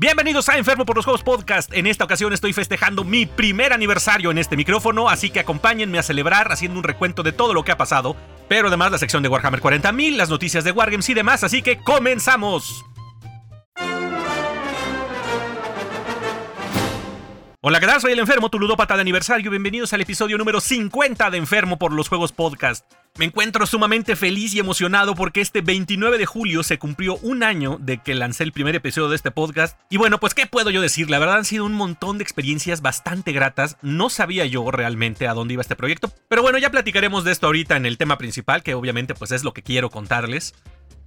Bienvenidos a Enfermo por los Juegos Podcast. En esta ocasión estoy festejando mi primer aniversario en este micrófono, así que acompáñenme a celebrar haciendo un recuento de todo lo que ha pasado, pero además la sección de Warhammer 40.000, las noticias de Wargames y demás, así que comenzamos. Hola, ¿qué tal? Soy el enfermo, tu ludópata de aniversario. Bienvenidos al episodio número 50 de Enfermo por los Juegos Podcast. Me encuentro sumamente feliz y emocionado porque este 29 de julio se cumplió un año de que lancé el primer episodio de este podcast. Y bueno, pues ¿qué puedo yo decir? La verdad han sido un montón de experiencias bastante gratas. No sabía yo realmente a dónde iba este proyecto. Pero bueno, ya platicaremos de esto ahorita en el tema principal, que obviamente pues es lo que quiero contarles.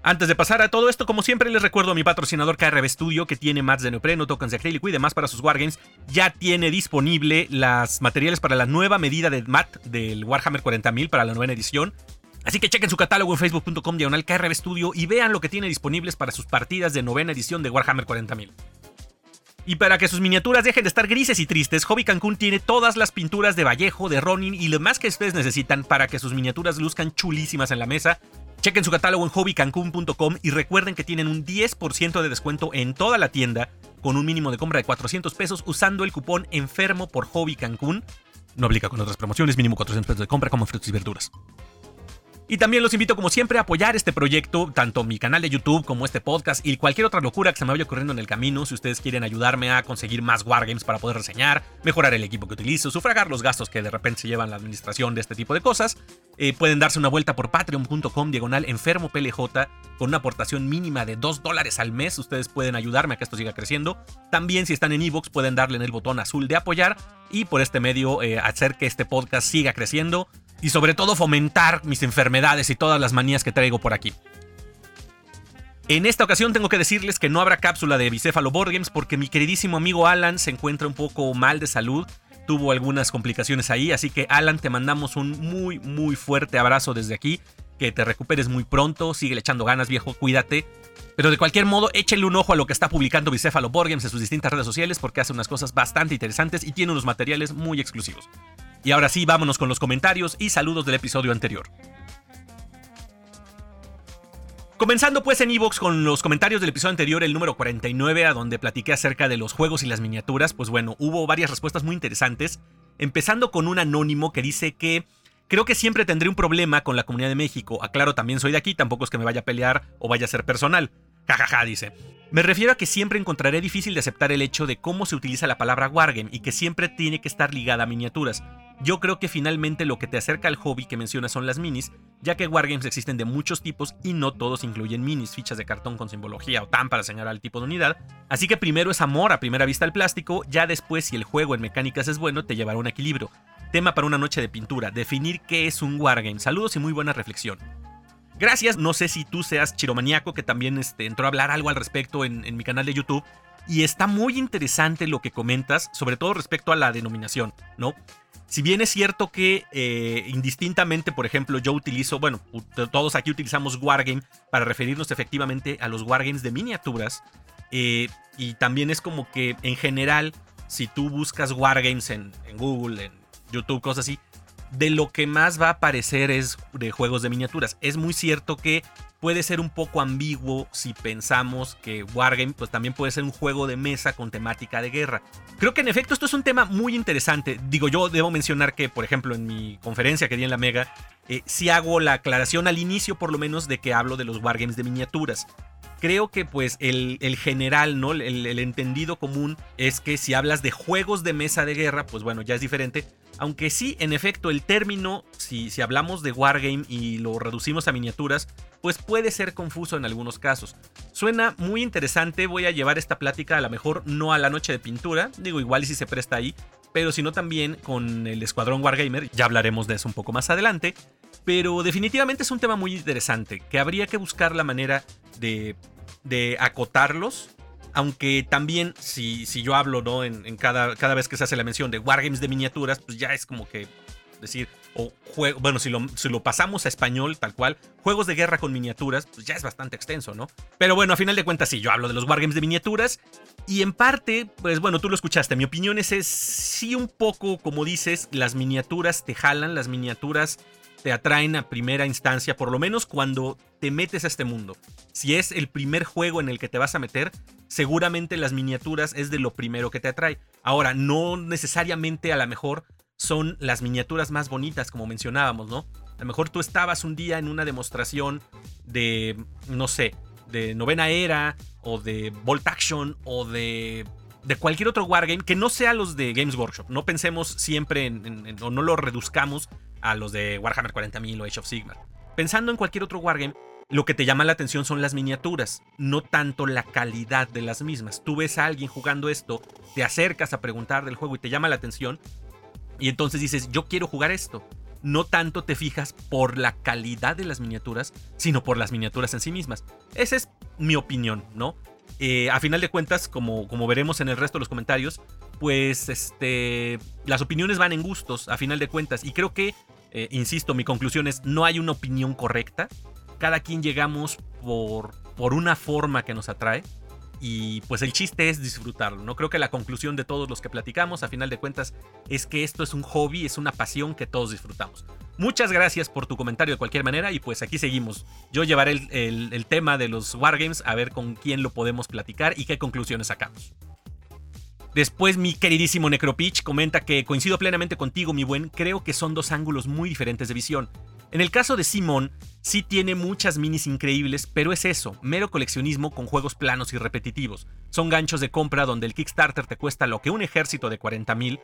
Antes de pasar a todo esto, como siempre les recuerdo a mi patrocinador KRB Studio que tiene mats de neopreno, tokens de acrílico y demás para sus wargames. Ya tiene disponible las materiales para la nueva medida de mat del Warhammer 40.000 para la nueva edición. Así que chequen su catálogo en facebook.com diagonal KRB Studio y vean lo que tiene disponibles para sus partidas de novena edición de Warhammer 40.000. Y para que sus miniaturas dejen de estar grises y tristes, Hobby Cancún tiene todas las pinturas de Vallejo, de Ronin y lo más que ustedes necesitan para que sus miniaturas luzcan chulísimas en la mesa. Chequen su catálogo en hobbycancun.com y recuerden que tienen un 10% de descuento en toda la tienda con un mínimo de compra de 400 pesos usando el cupón enfermo por Hobby Cancún. No aplica con otras promociones, mínimo 400 pesos de compra como frutas y verduras. Y también los invito como siempre a apoyar este proyecto, tanto mi canal de YouTube como este podcast y cualquier otra locura que se me vaya ocurriendo en el camino. Si ustedes quieren ayudarme a conseguir más Wargames para poder reseñar, mejorar el equipo que utilizo, sufragar los gastos que de repente se llevan la administración de este tipo de cosas, eh, pueden darse una vuelta por patreon.com diagonal enfermo PLJ con una aportación mínima de 2 dólares al mes. Ustedes pueden ayudarme a que esto siga creciendo. También si están en Evox pueden darle en el botón azul de apoyar y por este medio eh, hacer que este podcast siga creciendo y sobre todo fomentar mis enfermedades y todas las manías que traigo por aquí. En esta ocasión tengo que decirles que no habrá cápsula de Bicéfalo Board Games porque mi queridísimo amigo Alan se encuentra un poco mal de salud, tuvo algunas complicaciones ahí, así que Alan te mandamos un muy muy fuerte abrazo desde aquí, que te recuperes muy pronto, sigue echando ganas viejo, cuídate. Pero de cualquier modo, échenle un ojo a lo que está publicando Bicéfalo Board Games en sus distintas redes sociales porque hace unas cosas bastante interesantes y tiene unos materiales muy exclusivos. Y ahora sí, vámonos con los comentarios y saludos del episodio anterior. Comenzando pues en Evox con los comentarios del episodio anterior, el número 49, a donde platiqué acerca de los juegos y las miniaturas, pues bueno, hubo varias respuestas muy interesantes, empezando con un anónimo que dice que creo que siempre tendré un problema con la comunidad de México, aclaro también soy de aquí, tampoco es que me vaya a pelear o vaya a ser personal. Jajaja, dice. Me refiero a que siempre encontraré difícil de aceptar el hecho de cómo se utiliza la palabra wargame y que siempre tiene que estar ligada a miniaturas. Yo creo que finalmente lo que te acerca al hobby que mencionas son las minis, ya que wargames existen de muchos tipos y no todos incluyen minis, fichas de cartón con simbología o tan para señalar el tipo de unidad. Así que primero es amor a primera vista al plástico, ya después si el juego en mecánicas es bueno te llevará a un equilibrio. Tema para una noche de pintura, definir qué es un wargame. Saludos y muy buena reflexión. Gracias, no sé si tú seas chiromaniaco, que también este, entró a hablar algo al respecto en, mi canal de YouTube. Y está muy interesante lo que comentas, sobre todo respecto a la denominación, ¿no? Si bien es cierto que eh, indistintamente, por ejemplo, yo utilizo, bueno, todos aquí utilizamos Wargame para referirnos efectivamente a los Wargames de miniaturas. Eh, y también es como que en general, si tú buscas Wargames en, en Google, en YouTube, cosas así, de lo que más va a aparecer es de juegos de miniaturas. Es muy cierto que puede ser un poco ambiguo si pensamos que Wargame pues también puede ser un juego de mesa con temática de guerra. Creo que en efecto esto es un tema muy interesante. Digo, yo debo mencionar que, por ejemplo, en mi conferencia que di en la Mega, eh, sí hago la aclaración al inicio por lo menos de que hablo de los Wargames de miniaturas creo que pues el, general, ¿no? El, el, entendido común es que si hablas de juegos de mesa de guerra, pues bueno, ya es diferente. Aunque sí, en efecto, el término, si, si hablamos de Wargame y lo reducimos a miniaturas, pues puede ser confuso en algunos casos. Suena muy interesante, voy a llevar esta plática a lo mejor no a la noche de pintura, digo igual y si se presta ahí, pero sino también con el Escuadrón Wargamer, ya hablaremos de eso un poco más adelante, pero definitivamente es un tema muy interesante, que habría que buscar la manera de, de acotarlos aunque también, si, si yo hablo, ¿no? En, cada, cada vez que se hace la mención de Wargames de miniaturas, pues ya es como que decir, o juego, bueno, si lo, pasamos a español tal cual, juegos de guerra con miniaturas, pues ya es bastante extenso, ¿no? Pero bueno, a final de cuentas sí, yo hablo de los Wargames de miniaturas y en parte, pues bueno, tú lo escuchaste, mi opinión es, es sí un poco, como dices, las miniaturas te jalan, las miniaturas te atraen a primera instancia, por lo menos cuando te metes a este mundo. Si es el primer juego en el que te vas a meter, seguramente las miniaturas es de lo primero que te atrae. Ahora, no necesariamente a lo mejor son las miniaturas más bonitas, como mencionábamos, ¿no? A lo mejor tú estabas un día en una demostración de, no sé, de novena era, o de Bolt Action, o de de cualquier otro wargame que no sea los de Games Workshop. No pensemos siempre en, o no lo reduzcamos a los de Warhammer 40.000 o Age of Sigmar. Pensando en cualquier otro wargame, lo que te llama la atención son las miniaturas, no tanto la calidad de las mismas. Tú ves a alguien jugando esto, te acercas a preguntar del juego y te llama la atención, y entonces dices, yo quiero jugar esto. No tanto te fijas por la calidad de las miniaturas, sino por las miniaturas en sí mismas. Esa es mi opinión, ¿no? Eh, a final de cuentas, como, como veremos en el resto de los comentarios, pues este, las opiniones van en gustos, a final de cuentas. Y creo que, eh, insisto, mi conclusión es, no hay una opinión correcta. Cada quien llegamos por, por una forma que nos atrae. Y pues el chiste es disfrutarlo, ¿no? Creo que la conclusión de todos los que platicamos, a final de cuentas, es que esto es un hobby, es una pasión que todos disfrutamos. Muchas gracias por tu comentario de cualquier manera y pues aquí seguimos. Yo llevaré el, tema de los Wargames a ver con quién lo podemos platicar y qué conclusiones sacamos. Después mi queridísimo Necropitch comenta que coincido plenamente contigo, mi buen, creo que son dos ángulos muy diferentes de visión. En el caso de Simon, sí tiene muchas minis increíbles, pero es eso, mero coleccionismo con juegos planos y repetitivos. Son ganchos de compra donde el Kickstarter te cuesta lo que un ejército de 40.000.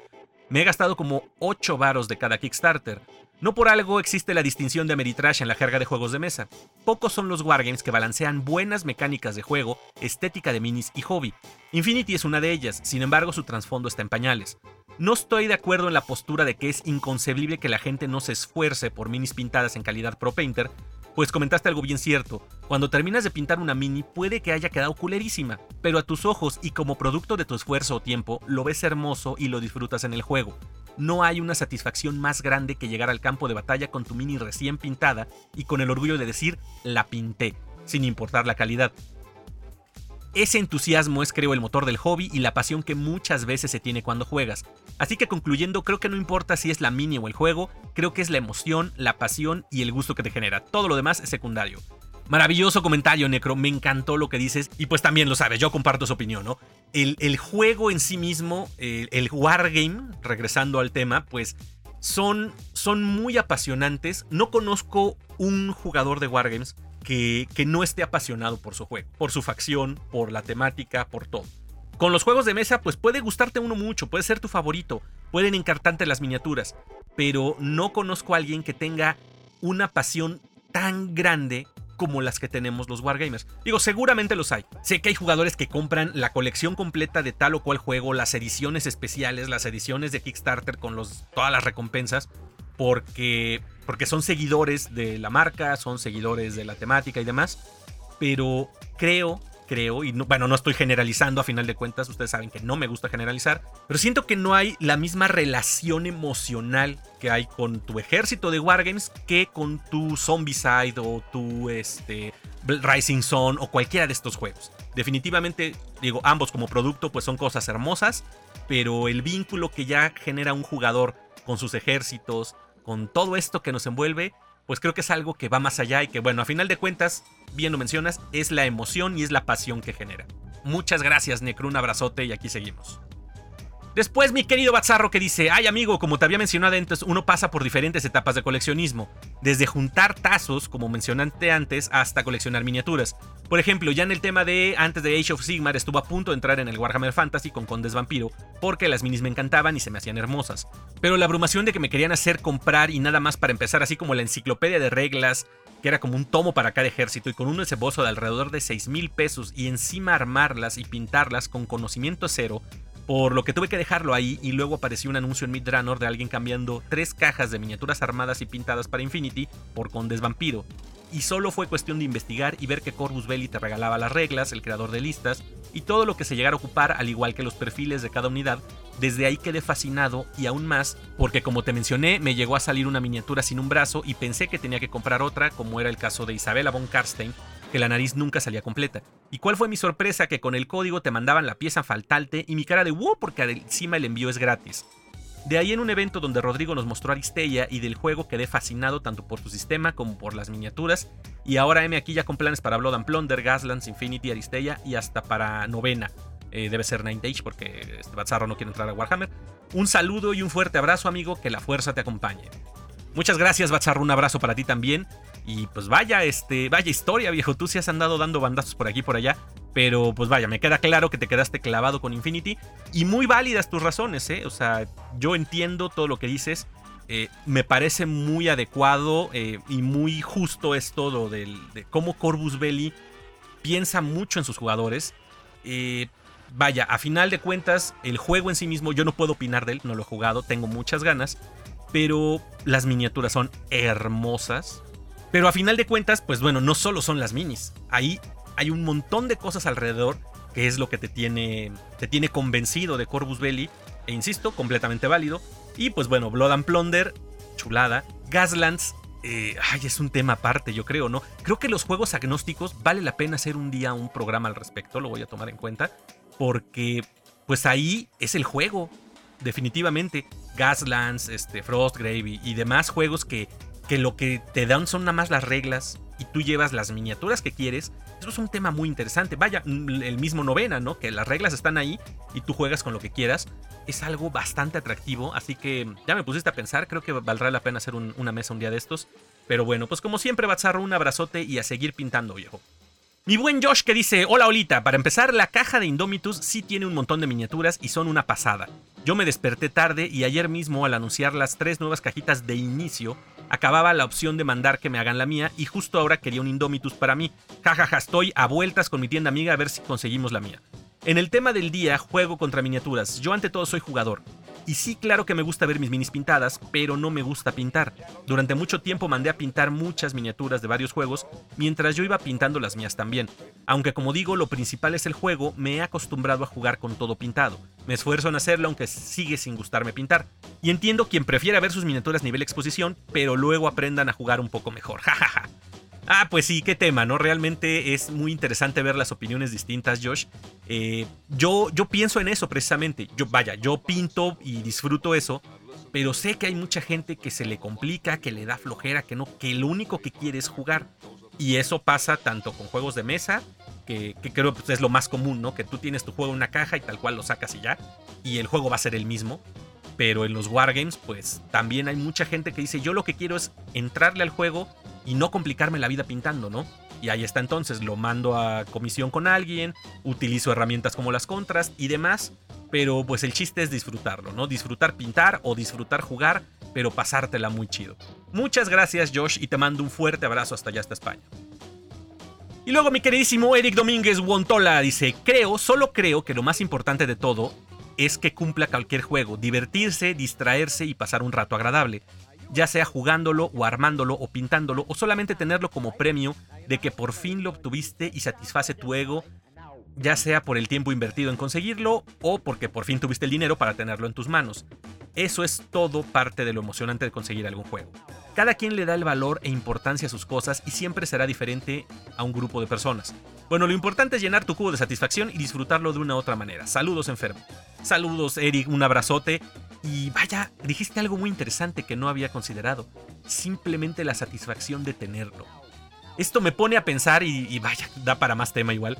Me he gastado como 8 varos de cada Kickstarter. No por algo existe la distinción de Ameritrash en la jerga de juegos de mesa. Pocos son los wargames que balancean buenas mecánicas de juego, estética de minis y hobby. Infinity es una de ellas, sin embargo su trasfondo está en pañales. No estoy de acuerdo en la postura de que es inconcebible que la gente no se esfuerce por minis pintadas en calidad Pro Painter, pues comentaste algo bien cierto. Cuando terminas de pintar una mini puede que haya quedado culerísima, pero a tus ojos y como producto de tu esfuerzo o tiempo lo ves hermoso y lo disfrutas en el juego. No hay una satisfacción más grande que llegar al campo de batalla con tu mini recién pintada y con el orgullo de decir la pinté, sin importar la calidad. Ese entusiasmo es creo el motor del hobby y la pasión que muchas veces se tiene cuando juegas. Así que concluyendo, creo que no importa si es la mini o el juego, creo que es la emoción, la pasión y el gusto que te genera. Todo lo demás es secundario. Maravilloso comentario, Necro. Me encantó lo que dices. Y pues también lo sabes, yo comparto su opinión, ¿no? El, juego en sí mismo, el, Wargame, regresando al tema, pues son, son muy apasionantes. No conozco un jugador de Wargames que, no esté apasionado por su juego, por su facción, por la temática, por todo. Con los juegos de mesa, pues puede gustarte uno mucho, puede ser tu favorito, pueden encartarte las miniaturas, pero no conozco a alguien que tenga una pasión tan grande como las que tenemos los Wargamers. Digo, seguramente los hay. Sé que hay jugadores que compran la colección completa de tal o cual juego, las ediciones especiales, las ediciones de Kickstarter con todas las recompensas, porque, porque son seguidores de la marca, son seguidores de la temática y demás. Pero creo creo, y bueno, no estoy generalizando a final de cuentas, ustedes saben que no me gusta generalizar, pero siento que no hay la misma relación emocional que hay con tu ejército de Wargames que con tu Zombicide o tu este, Rising Sun o cualquiera de estos juegos. Definitivamente, digo, ambos como producto pues son cosas hermosas, pero el vínculo que ya genera un jugador con sus ejércitos, con todo esto que nos envuelve, pues creo que es algo que va más allá y que, bueno, a final de cuentas, bien lo mencionas, es la emoción y es la pasión que genera. Muchas gracias, Necro, un abrazote y aquí seguimos. Después mi querido Bazarro que dice, ay amigo, como te había mencionado antes, uno pasa por diferentes etapas de coleccionismo, desde juntar tazos, como mencionaste antes, hasta coleccionar miniaturas. Por ejemplo, ya en el tema de antes de Age of Sigmar estuvo a punto de entrar en el Warhammer Fantasy con Condes Vampiro, porque las minis me encantaban y se me hacían hermosas. Pero la abrumación de que me querían hacer comprar y nada más para empezar, así como la enciclopedia de reglas, que era como un tomo para cada ejército y con un esbozo de alrededor de 6 mil pesos y encima armarlas y pintarlas con conocimiento cero, por lo que tuve que dejarlo ahí y luego apareció un anuncio en Midranor de alguien cambiando tres cajas de miniaturas armadas y pintadas para Infinity por Condes Vampiro. Y solo fue cuestión de investigar y ver que Corvus Belli te regalaba las reglas, el creador de listas y todo lo que se llegara a ocupar, al igual que los perfiles de cada unidad. Desde ahí quedé fascinado y aún más porque como te mencioné me llegó a salir una miniatura sin un brazo y pensé que tenía que comprar otra como era el caso de Isabella von Karstein que la nariz nunca salía completa. ¿Y cuál fue mi sorpresa? Que con el código te mandaban la pieza faltante y mi cara de wow porque encima el envío es gratis. De ahí en un evento donde Rodrigo nos mostró Aristella y del juego quedé fascinado tanto por su sistema como por las miniaturas. Y ahora M aquí ya con planes para Blood and Plunder, Gaslands, Infinity, Aristella y hasta para novena. Eh, debe ser Nine Days porque este no quiere entrar a Warhammer. Un saludo y un fuerte abrazo, amigo. Que la fuerza te acompañe. Muchas gracias, Bazarro. Un abrazo para ti también. Y pues vaya, este, vaya historia, viejo. Tú sí has andado dando bandazos por aquí y por allá. Pero pues vaya, me queda claro que te quedaste clavado con Infinity. Y muy válidas tus razones, ¿eh? O sea, yo entiendo todo lo que dices. Eh, me parece muy adecuado eh, y muy justo es todo de cómo Corvus Belli piensa mucho en sus jugadores. Eh, vaya, a final de cuentas, el juego en sí mismo, yo no puedo opinar de él, no lo he jugado, tengo muchas ganas. Pero las miniaturas son hermosas. Pero a final de cuentas, pues bueno, no solo son las minis. Ahí hay un montón de cosas alrededor que es lo que te tiene, te tiene convencido de Corvus Belli. E insisto, completamente válido. Y pues bueno, Blood and Plunder, chulada. Gaslands, eh, ay, es un tema aparte, yo creo, ¿no? Creo que los juegos agnósticos vale la pena hacer un día un programa al respecto, lo voy a tomar en cuenta. Porque, pues ahí es el juego, definitivamente. Gaslands, este, Frostgrave y, y demás juegos que, que lo que te dan son nada más las reglas y tú llevas las miniaturas que quieres eso es un tema muy interesante. Vaya, mm, el mismo novena, ¿no? Que las reglas están ahí y tú juegas con lo que quieras. Es algo bastante atractivo, así que ya me pusiste a pensar, creo que valdrá la pena hacer una mesa un día de estos. Pero bueno, pues como siempre, Batzarro, un abrazote y a seguir pintando, viejo. Mi buen Josh que dice, hola Olita, para empezar la caja de Indomitus sí tiene un montón de miniaturas y son una pasada. Yo me desperté tarde y ayer mismo al anunciar las tres nuevas cajitas de inicio, acababa la opción de mandar que me hagan la mía y justo ahora quería un Indomitus para mí. Jajaja, ja, ja, estoy a vueltas con mi tienda amiga a ver si conseguimos la mía. En el tema del día, juego contra miniaturas. Yo ante todo soy jugador. Y sí, claro que me gusta ver mis minis pintadas, pero no me gusta pintar. Durante mucho tiempo mandé a pintar muchas miniaturas de varios juegos, mientras yo iba pintando las mías también. Aunque como digo, lo principal es el juego, me he acostumbrado a jugar con todo pintado. Me esfuerzo en hacerlo aunque sigue sin gustarme pintar. Y entiendo quien prefiera ver sus miniaturas nivel exposición, pero luego aprendan a jugar un poco mejor. Jajaja. Ah, pues sí, qué tema, ¿no? Realmente es muy interesante ver las opiniones distintas, Josh. Eh, yo, yo pienso en eso precisamente. Yo, vaya, yo pinto y disfruto eso, pero sé que hay mucha gente que se le complica, que le da flojera, que no, que lo único que quiere es jugar. Y eso pasa tanto con juegos de mesa, que, creo que es lo más común, ¿no? Que tú tienes tu juego en una caja y tal cual lo sacas y ya. Y el juego va a ser el mismo. Pero en los wargames, pues también hay mucha gente que dice, yo lo que quiero es entrarle al juego y no complicarme la vida pintando, ¿no? Y ahí está entonces, lo mando a comisión con alguien, utilizo herramientas como las contras y demás, pero pues el chiste es disfrutarlo, ¿no? Disfrutar pintar o disfrutar jugar, pero pasártela muy chido. Muchas gracias Josh y te mando un fuerte abrazo hasta allá, hasta España. Y luego mi queridísimo Eric Domínguez Wontola dice, creo, solo creo que lo más importante de todo es que cumpla cualquier juego, divertirse, distraerse y pasar un rato agradable ya sea jugándolo o armándolo o pintándolo o solamente tenerlo como premio de que por fin lo obtuviste y satisface tu ego, ya sea por el tiempo invertido en conseguirlo o porque por fin tuviste el dinero para tenerlo en tus manos. Eso es todo parte de lo emocionante de conseguir algún juego. Cada quien le da el valor e importancia a sus cosas y siempre será diferente a un grupo de personas. Bueno, lo importante es llenar tu cubo de satisfacción y disfrutarlo de una u otra manera. Saludos, enfermo. Saludos, Eric, un abrazote. Y vaya, dijiste algo muy interesante que no había considerado. Simplemente la satisfacción de tenerlo. Esto me pone a pensar y, vaya, da para más tema igual.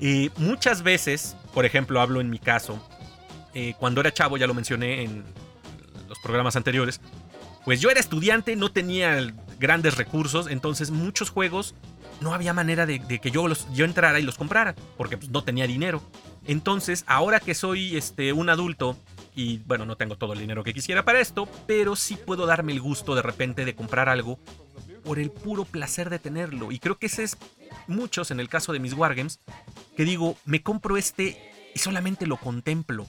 Eh, muchas veces, por ejemplo, hablo en mi caso, eh, cuando era chavo, ya lo mencioné en los programas anteriores, pues yo era estudiante, no tenía grandes recursos, entonces muchos juegos no había manera de, que yo, los, yo entrara y los comprara, porque pues, no tenía dinero. Entonces, ahora que soy este, un adulto y bueno, no tengo todo el dinero que quisiera para esto, pero sí puedo darme el gusto de repente de comprar algo por el puro placer de tenerlo. Y creo que ese es muchos en el caso de mis Wargames, que digo, me compro este y solamente lo contemplo.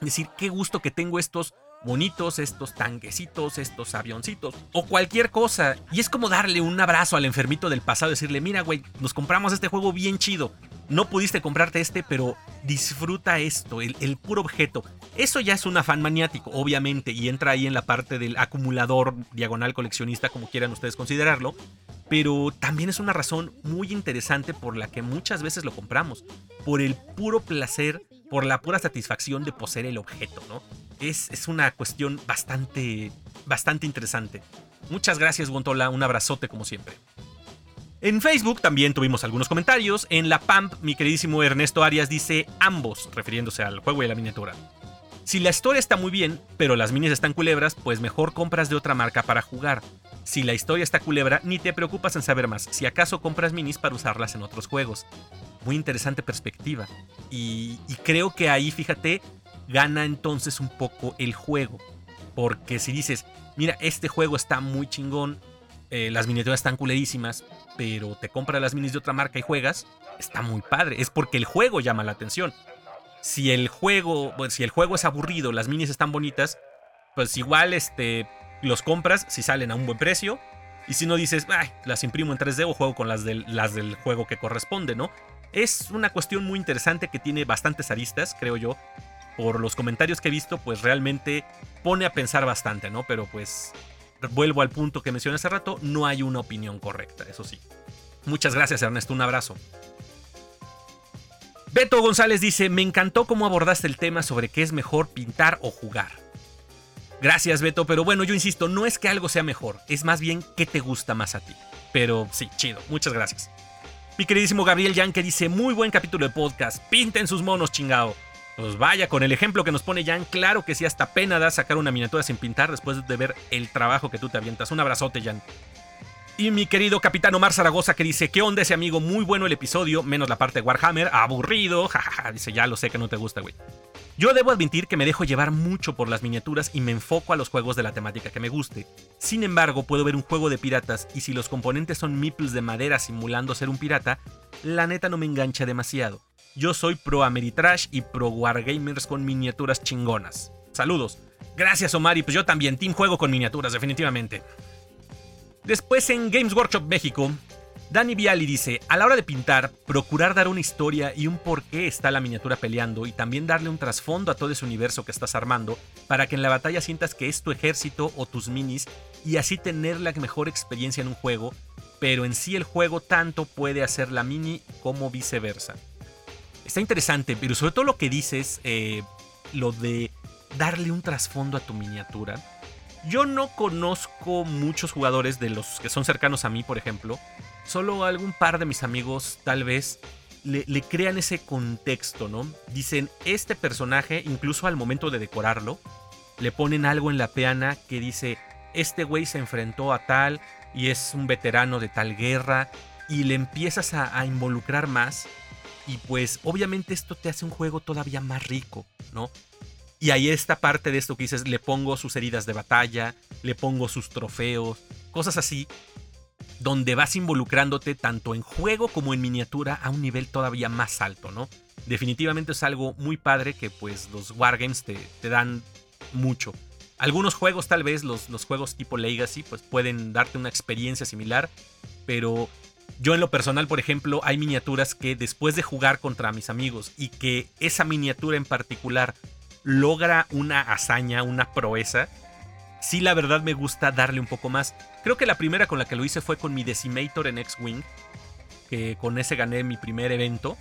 Es decir, qué gusto que tengo estos bonitos, estos tanquecitos, estos avioncitos o cualquier cosa. Y es como darle un abrazo al enfermito del pasado, decirle, mira, güey, nos compramos este juego bien chido. No pudiste comprarte este, pero disfruta esto, el, el puro objeto. Eso ya es un afán maniático, obviamente, y entra ahí en la parte del acumulador, diagonal coleccionista, como quieran ustedes considerarlo. Pero también es una razón muy interesante por la que muchas veces lo compramos. Por el puro placer, por la pura satisfacción de poseer el objeto, ¿no? Es, es una cuestión bastante, bastante interesante. Muchas gracias, Gontola. Un abrazote como siempre. En Facebook también tuvimos algunos comentarios. En la PAMP, mi queridísimo Ernesto Arias dice ambos, refiriéndose al juego y a la miniatura. Si la historia está muy bien, pero las minis están culebras, pues mejor compras de otra marca para jugar. Si la historia está culebra, ni te preocupas en saber más, si acaso compras minis para usarlas en otros juegos. Muy interesante perspectiva. Y, creo que ahí, fíjate, gana entonces un poco el juego. Porque si dices, mira, este juego está muy chingón, eh, las miniaturas están culerísimas, pero te compras las minis de otra marca y juegas, está muy padre. Es porque el juego llama la atención. Si el juego, si el juego es aburrido, las minis están bonitas, pues igual este, los compras si salen a un buen precio. Y si no dices, las imprimo en 3D o juego con las del, las del juego que corresponde, ¿no? Es una cuestión muy interesante que tiene bastantes aristas, creo yo. Por los comentarios que he visto, pues realmente pone a pensar bastante, ¿no? Pero pues vuelvo al punto que mencioné hace rato, no hay una opinión correcta, eso sí. Muchas gracias Ernesto, un abrazo. Beto González dice, me encantó cómo abordaste el tema sobre qué es mejor pintar o jugar. Gracias Beto, pero bueno, yo insisto, no es que algo sea mejor, es más bien qué te gusta más a ti. Pero sí, chido, muchas gracias. Mi queridísimo Gabriel Yan que dice, muy buen capítulo de podcast, pinten sus monos chingao. Pues vaya, con el ejemplo que nos pone Jan, claro que sí, hasta pena da sacar una miniatura sin pintar después de ver el trabajo que tú te avientas. Un abrazote, Jan. Y mi querido capitán Omar Zaragoza que dice, ¿qué onda ese amigo? Muy bueno el episodio, menos la parte de Warhammer, aburrido, jajaja, dice, ya lo sé que no te gusta, güey. Yo debo admitir que me dejo llevar mucho por las miniaturas y me enfoco a los juegos de la temática que me guste. Sin embargo, puedo ver un juego de piratas y si los componentes son meeples de madera simulando ser un pirata, la neta no me engancha demasiado. Yo soy pro Ameritrash y pro Wargamers con miniaturas chingonas. Saludos. Gracias Omar y pues yo también, Team Juego con miniaturas, definitivamente. Después en Games Workshop México, Dani Viali dice, a la hora de pintar, procurar dar una historia y un por qué está la miniatura peleando y también darle un trasfondo a todo ese universo que estás armando para que en la batalla sientas que es tu ejército o tus minis y así tener la mejor experiencia en un juego, pero en sí el juego tanto puede hacer la mini como viceversa. Está interesante, pero sobre todo lo que dices, eh, lo de darle un trasfondo a tu miniatura. Yo no conozco muchos jugadores de los que son cercanos a mí, por ejemplo. Solo algún par de mis amigos tal vez le, crean ese contexto, ¿no? Dicen, este personaje, incluso al momento de decorarlo, le ponen algo en la peana que dice, este güey se enfrentó a tal y es un veterano de tal guerra y le empiezas a, a involucrar más y pues obviamente esto te hace un juego todavía más rico, ¿no? Y ahí esta parte de esto que dices, le pongo sus heridas de batalla, le pongo sus trofeos, cosas así, donde vas involucrándote tanto en juego como en miniatura a un nivel todavía más alto, ¿no? Definitivamente es algo muy padre que pues los Wargames te, te dan mucho. Algunos juegos tal vez, los, los juegos tipo Legacy, pues pueden darte una experiencia similar, pero yo en lo personal, por ejemplo, hay miniaturas que después de jugar contra mis amigos y que esa miniatura en particular logra una hazaña, una proeza, sí la verdad me gusta darle un poco más. Creo que la primera con la que lo hice fue con mi Decimator en X-Wing, que con ese gané mi primer evento.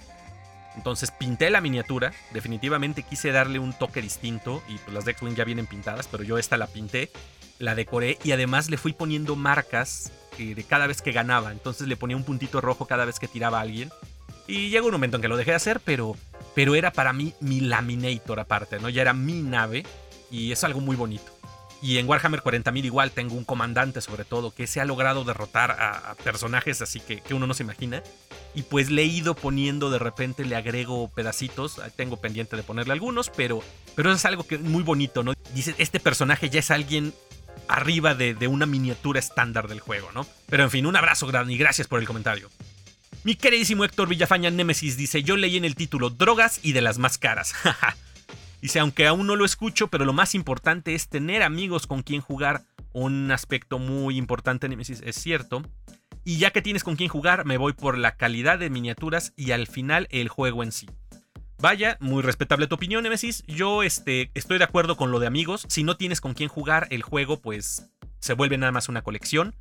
Entonces pinté la miniatura, definitivamente quise darle un toque distinto y pues las de X-Wing ya vienen pintadas, pero yo esta la pinté, la decoré y además le fui poniendo marcas de cada vez que ganaba. Entonces le ponía un puntito rojo cada vez que tiraba a alguien. Y llegó un momento en que lo dejé de hacer, pero, pero era para mí mi Laminator aparte, ¿no? Ya era mi nave y es algo muy bonito. Y en Warhammer 40.000 igual tengo un comandante sobre todo que se ha logrado derrotar a, personajes así que, que, uno no se imagina. Y pues le he ido poniendo de repente, le agrego pedacitos. Tengo pendiente de ponerle algunos, pero, pero es algo que muy bonito, ¿no? Dice, este personaje ya es alguien arriba de, una miniatura estándar del juego, ¿no? Pero en fin, un abrazo grande y gracias por el comentario. Mi queridísimo Héctor Villafaña Nemesis dice, yo leí en el título Drogas y de las más caras. dice, aunque aún no lo escucho, pero lo más importante es tener amigos con quien jugar. Un aspecto muy importante, Nemesis, es cierto. Y ya que tienes con quien jugar, me voy por la calidad de miniaturas y al final el juego en sí. Vaya, muy respetable tu opinión, Nemesis. Yo este, estoy de acuerdo con lo de amigos. Si no tienes con quién jugar el juego, pues se vuelve nada más una colección.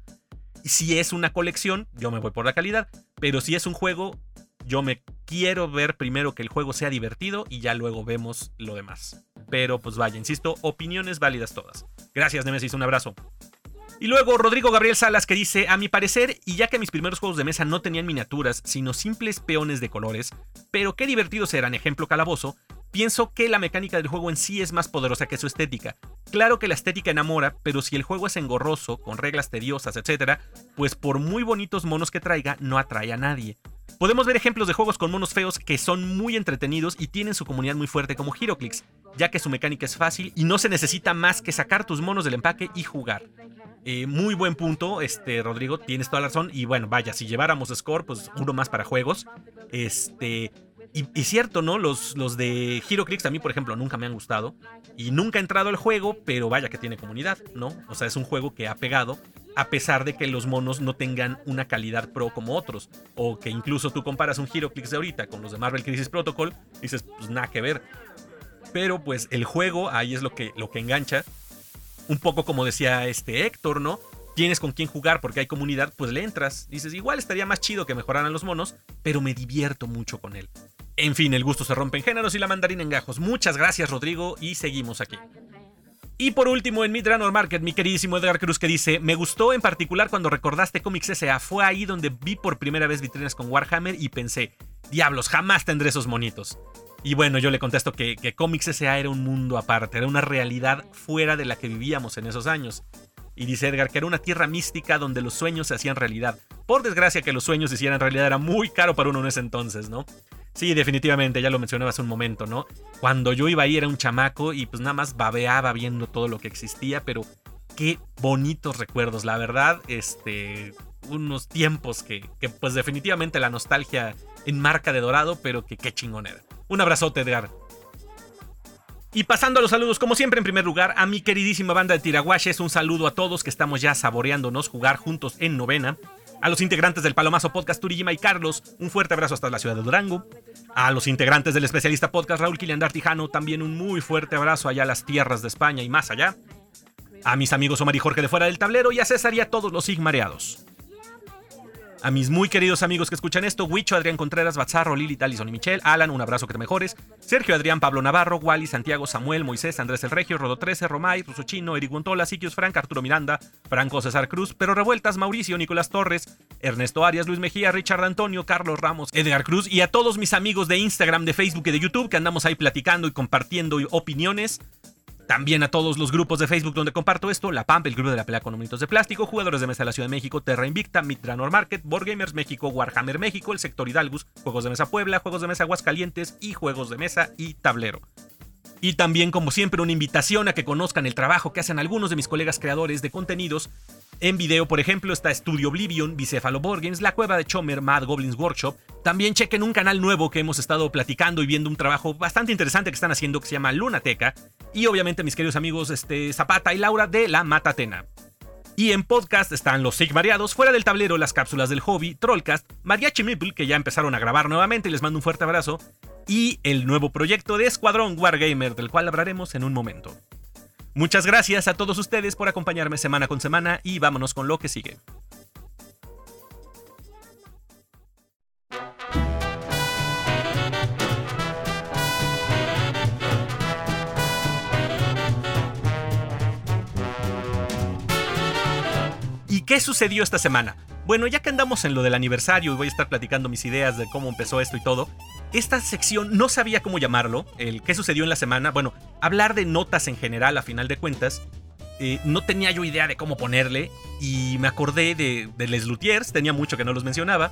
Si es una colección, yo me voy por la calidad. Pero si es un juego, Yo me quiero ver primero que el juego sea divertido y ya luego vemos lo demás. Pero pues vaya, insisto, opiniones válidas todas. Gracias, Nemesis, un abrazo. Y luego Rodrigo Gabriel Salas que dice, a mi parecer, y ya que mis primeros juegos de mesa no tenían miniaturas, sino simples peones de colores, pero qué divertidos eran, ejemplo calabozo, pienso que la mecánica del juego en sí es más poderosa que su estética. Claro que la estética enamora, pero si el juego es engorroso, con reglas tediosas, etc., pues por muy bonitos monos que traiga, no atrae a nadie. Podemos ver ejemplos de juegos con monos feos que son muy entretenidos y tienen su comunidad muy fuerte como HeroClix, ya que su mecánica es fácil y no se necesita más que sacar tus monos del empaque y jugar. Eh, muy buen punto, este, Rodrigo, tienes toda la razón. Y bueno, vaya, si lleváramos score, pues uno más para juegos. Este. Y, cierto, ¿no? Los, los de HeroClix a mí, por ejemplo, nunca me han gustado. Y nunca he entrado al juego, pero vaya que tiene comunidad, ¿no? O sea, es un juego que ha pegado, a pesar de que los monos no tengan una calidad pro como otros. O que incluso tú comparas un HeroClix de ahorita con los de Marvel Crisis Protocol, dices, pues nada que ver. Pero pues el juego, ahí es lo que, lo que engancha un poco como decía este Héctor, ¿no? Tienes con quién jugar porque hay comunidad, pues le entras. Dices, igual estaría más chido que mejoraran los monos, pero me divierto mucho con él. En fin, el gusto se rompe en géneros y la mandarina en gajos. Muchas gracias, Rodrigo, y seguimos aquí. Y por último, en Midranor Market, mi queridísimo Edgar Cruz que dice: Me gustó en particular cuando recordaste Comics S.A. Fue ahí donde vi por primera vez vitrinas con Warhammer y pensé: Diablos, jamás tendré esos monitos. Y bueno, yo le contesto que, que Comics S.A. era un mundo aparte, era una realidad fuera de la que vivíamos en esos años. Y dice Edgar que era una tierra mística donde los sueños se hacían realidad. Por desgracia que los sueños se hicieran realidad era muy caro para uno en ese entonces, ¿no? Sí, definitivamente, ya lo mencionaba hace un momento, ¿no? Cuando yo iba ahí era un chamaco y pues nada más babeaba viendo todo lo que existía, pero qué bonitos recuerdos, la verdad, este, unos tiempos que, pues definitivamente la nostalgia enmarca de dorado, pero que qué chingón era. Un abrazote, Edgar. Y pasando a los saludos, como siempre, en primer lugar, a mi queridísima banda de Tiraguaches, un saludo a todos que estamos ya saboreándonos jugar juntos en novena. A los integrantes del Palomazo Podcast Turijima y Carlos, un fuerte abrazo hasta la ciudad de Durango. A los integrantes del especialista podcast Raúl Kilian Tijano, también un muy fuerte abrazo allá a las tierras de España y más allá. A mis amigos Omar y Jorge de fuera del tablero y a César y a todos los sigmareados. A mis muy queridos amigos que escuchan esto, Huicho, Adrián Contreras, Bazarro, Lili, Talison y Michelle, Alan, un abrazo que te mejores, Sergio, Adrián, Pablo Navarro, Wally, Santiago, Samuel, Moisés, Andrés El Regio, Rodo 13, Romay, Ruso Chino, Eric Gontola, Siquios Frank, Arturo Miranda, Franco César Cruz, Pero Revueltas, Mauricio, Nicolás Torres, Ernesto Arias, Luis Mejía, Richard Antonio, Carlos Ramos, Edgar Cruz y a todos mis amigos de Instagram, de Facebook y de YouTube que andamos ahí platicando y compartiendo opiniones. También a todos los grupos de Facebook donde comparto esto, La Pampa, el grupo de la pelea con monitos de plástico, jugadores de mesa de la Ciudad de México, Terra Invicta, Mitranor Market, Board Gamers México, Warhammer México, el sector Hidalgus, Juegos de Mesa Puebla, Juegos de Mesa Aguascalientes y Juegos de Mesa y Tablero. Y también, como siempre, una invitación a que conozcan el trabajo que hacen algunos de mis colegas creadores de contenidos. En video, por ejemplo, está Studio Oblivion, Bicéfalo La Cueva de Chomer, Mad Goblins Workshop. También chequen un canal nuevo que hemos estado platicando y viendo un trabajo bastante interesante que están haciendo que se llama Lunateca. Y obviamente mis queridos amigos este, Zapata y Laura de La Matatena. Y en podcast están los Sigmariados, fuera del tablero las cápsulas del hobby, Trollcast, Mariachi Meeple, que ya empezaron a grabar nuevamente les mando un fuerte abrazo, y el nuevo proyecto de Escuadrón Wargamer, del cual hablaremos en un momento. Muchas gracias a todos ustedes por acompañarme semana con semana y vámonos con lo que sigue. Qué sucedió esta semana? Bueno, ya que andamos en lo del aniversario y voy a estar platicando mis ideas de cómo empezó esto y todo, esta sección no sabía cómo llamarlo, el qué sucedió en la semana, bueno, hablar de notas en general a final de cuentas, eh, no tenía yo idea de cómo ponerle y me acordé de, de Les Luthiers, tenía mucho que no los mencionaba.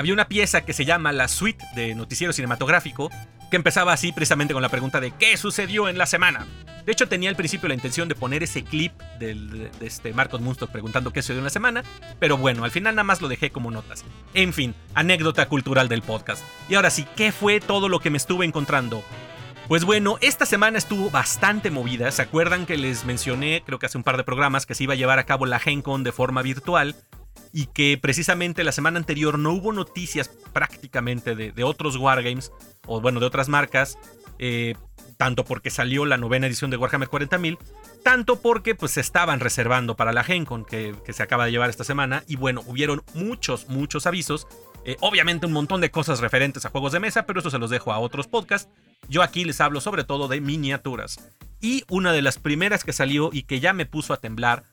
Había una pieza que se llama La Suite de Noticiero Cinematográfico, que empezaba así precisamente con la pregunta de ¿qué sucedió en la semana? De hecho, tenía al principio la intención de poner ese clip de este Marcos Munster preguntando qué sucedió en la semana, pero bueno, al final nada más lo dejé como notas. En fin, anécdota cultural del podcast. Y ahora sí, ¿qué fue todo lo que me estuve encontrando? Pues bueno, esta semana estuvo bastante movida. ¿Se acuerdan que les mencioné, creo que hace un par de programas, que se iba a llevar a cabo la GenCon de forma virtual? Y que precisamente la semana anterior no hubo noticias prácticamente de, de otros Wargames, o bueno, de otras marcas, eh, tanto porque salió la novena edición de Warhammer 40.000, tanto porque pues se estaban reservando para la GenCon que, que se acaba de llevar esta semana y bueno, hubieron muchos, muchos avisos Eh, obviamente un montón de cosas referentes a juegos de mesa, pero eso se los dejo a otros podcasts. Yo aquí les hablo sobre todo de miniaturas. Y una de las primeras que salió y que ya me puso a temblar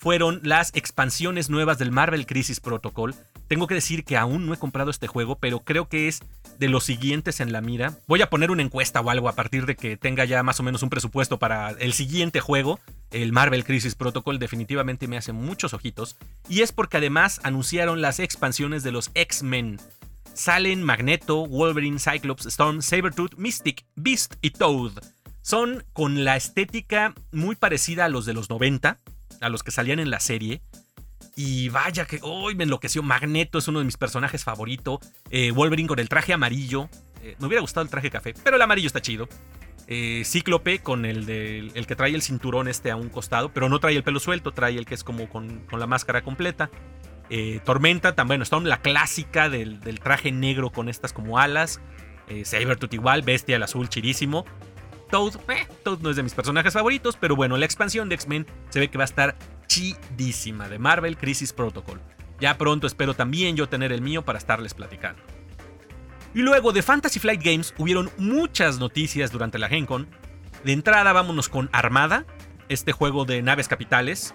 fueron las expansiones nuevas del Marvel Crisis Protocol. Tengo que decir que aún no he comprado este juego, pero creo que es de los siguientes en la mira. Voy a poner una encuesta o algo a partir de que tenga ya más o menos un presupuesto para el siguiente juego. El Marvel Crisis Protocol definitivamente me hace muchos ojitos. Y es porque además anunciaron las expansiones de los X-Men. Salen Magneto, Wolverine, Cyclops, Storm, Sabretooth, Mystic, Beast y Toad. Son con la estética muy parecida a los de los 90 a los que salían en la serie. Y vaya que hoy me enloqueció. Magneto es uno de mis personajes favoritos. Eh, Wolverine con el traje amarillo. Eh, me hubiera gustado el traje café, pero el amarillo está chido. Eh, Cíclope con el, el que trae el cinturón este a un costado, pero no trae el pelo suelto, trae el que es como con, la máscara completa. Tormenta también, está la clásica del, traje negro con estas como alas. Sabertooth igual, Bestia el azul chirísimo. Toad, eh, Toad no es de mis personajes favoritos, pero bueno, la expansión de X-Men se ve que va a estar chidísima de Marvel Crisis Protocol. Ya pronto espero también yo tener el mío para estarles platicando. Y luego de Fantasy Flight Games hubieron muchas noticias durante la GenCon. De entrada vámonos con Armada, este juego de naves capitales.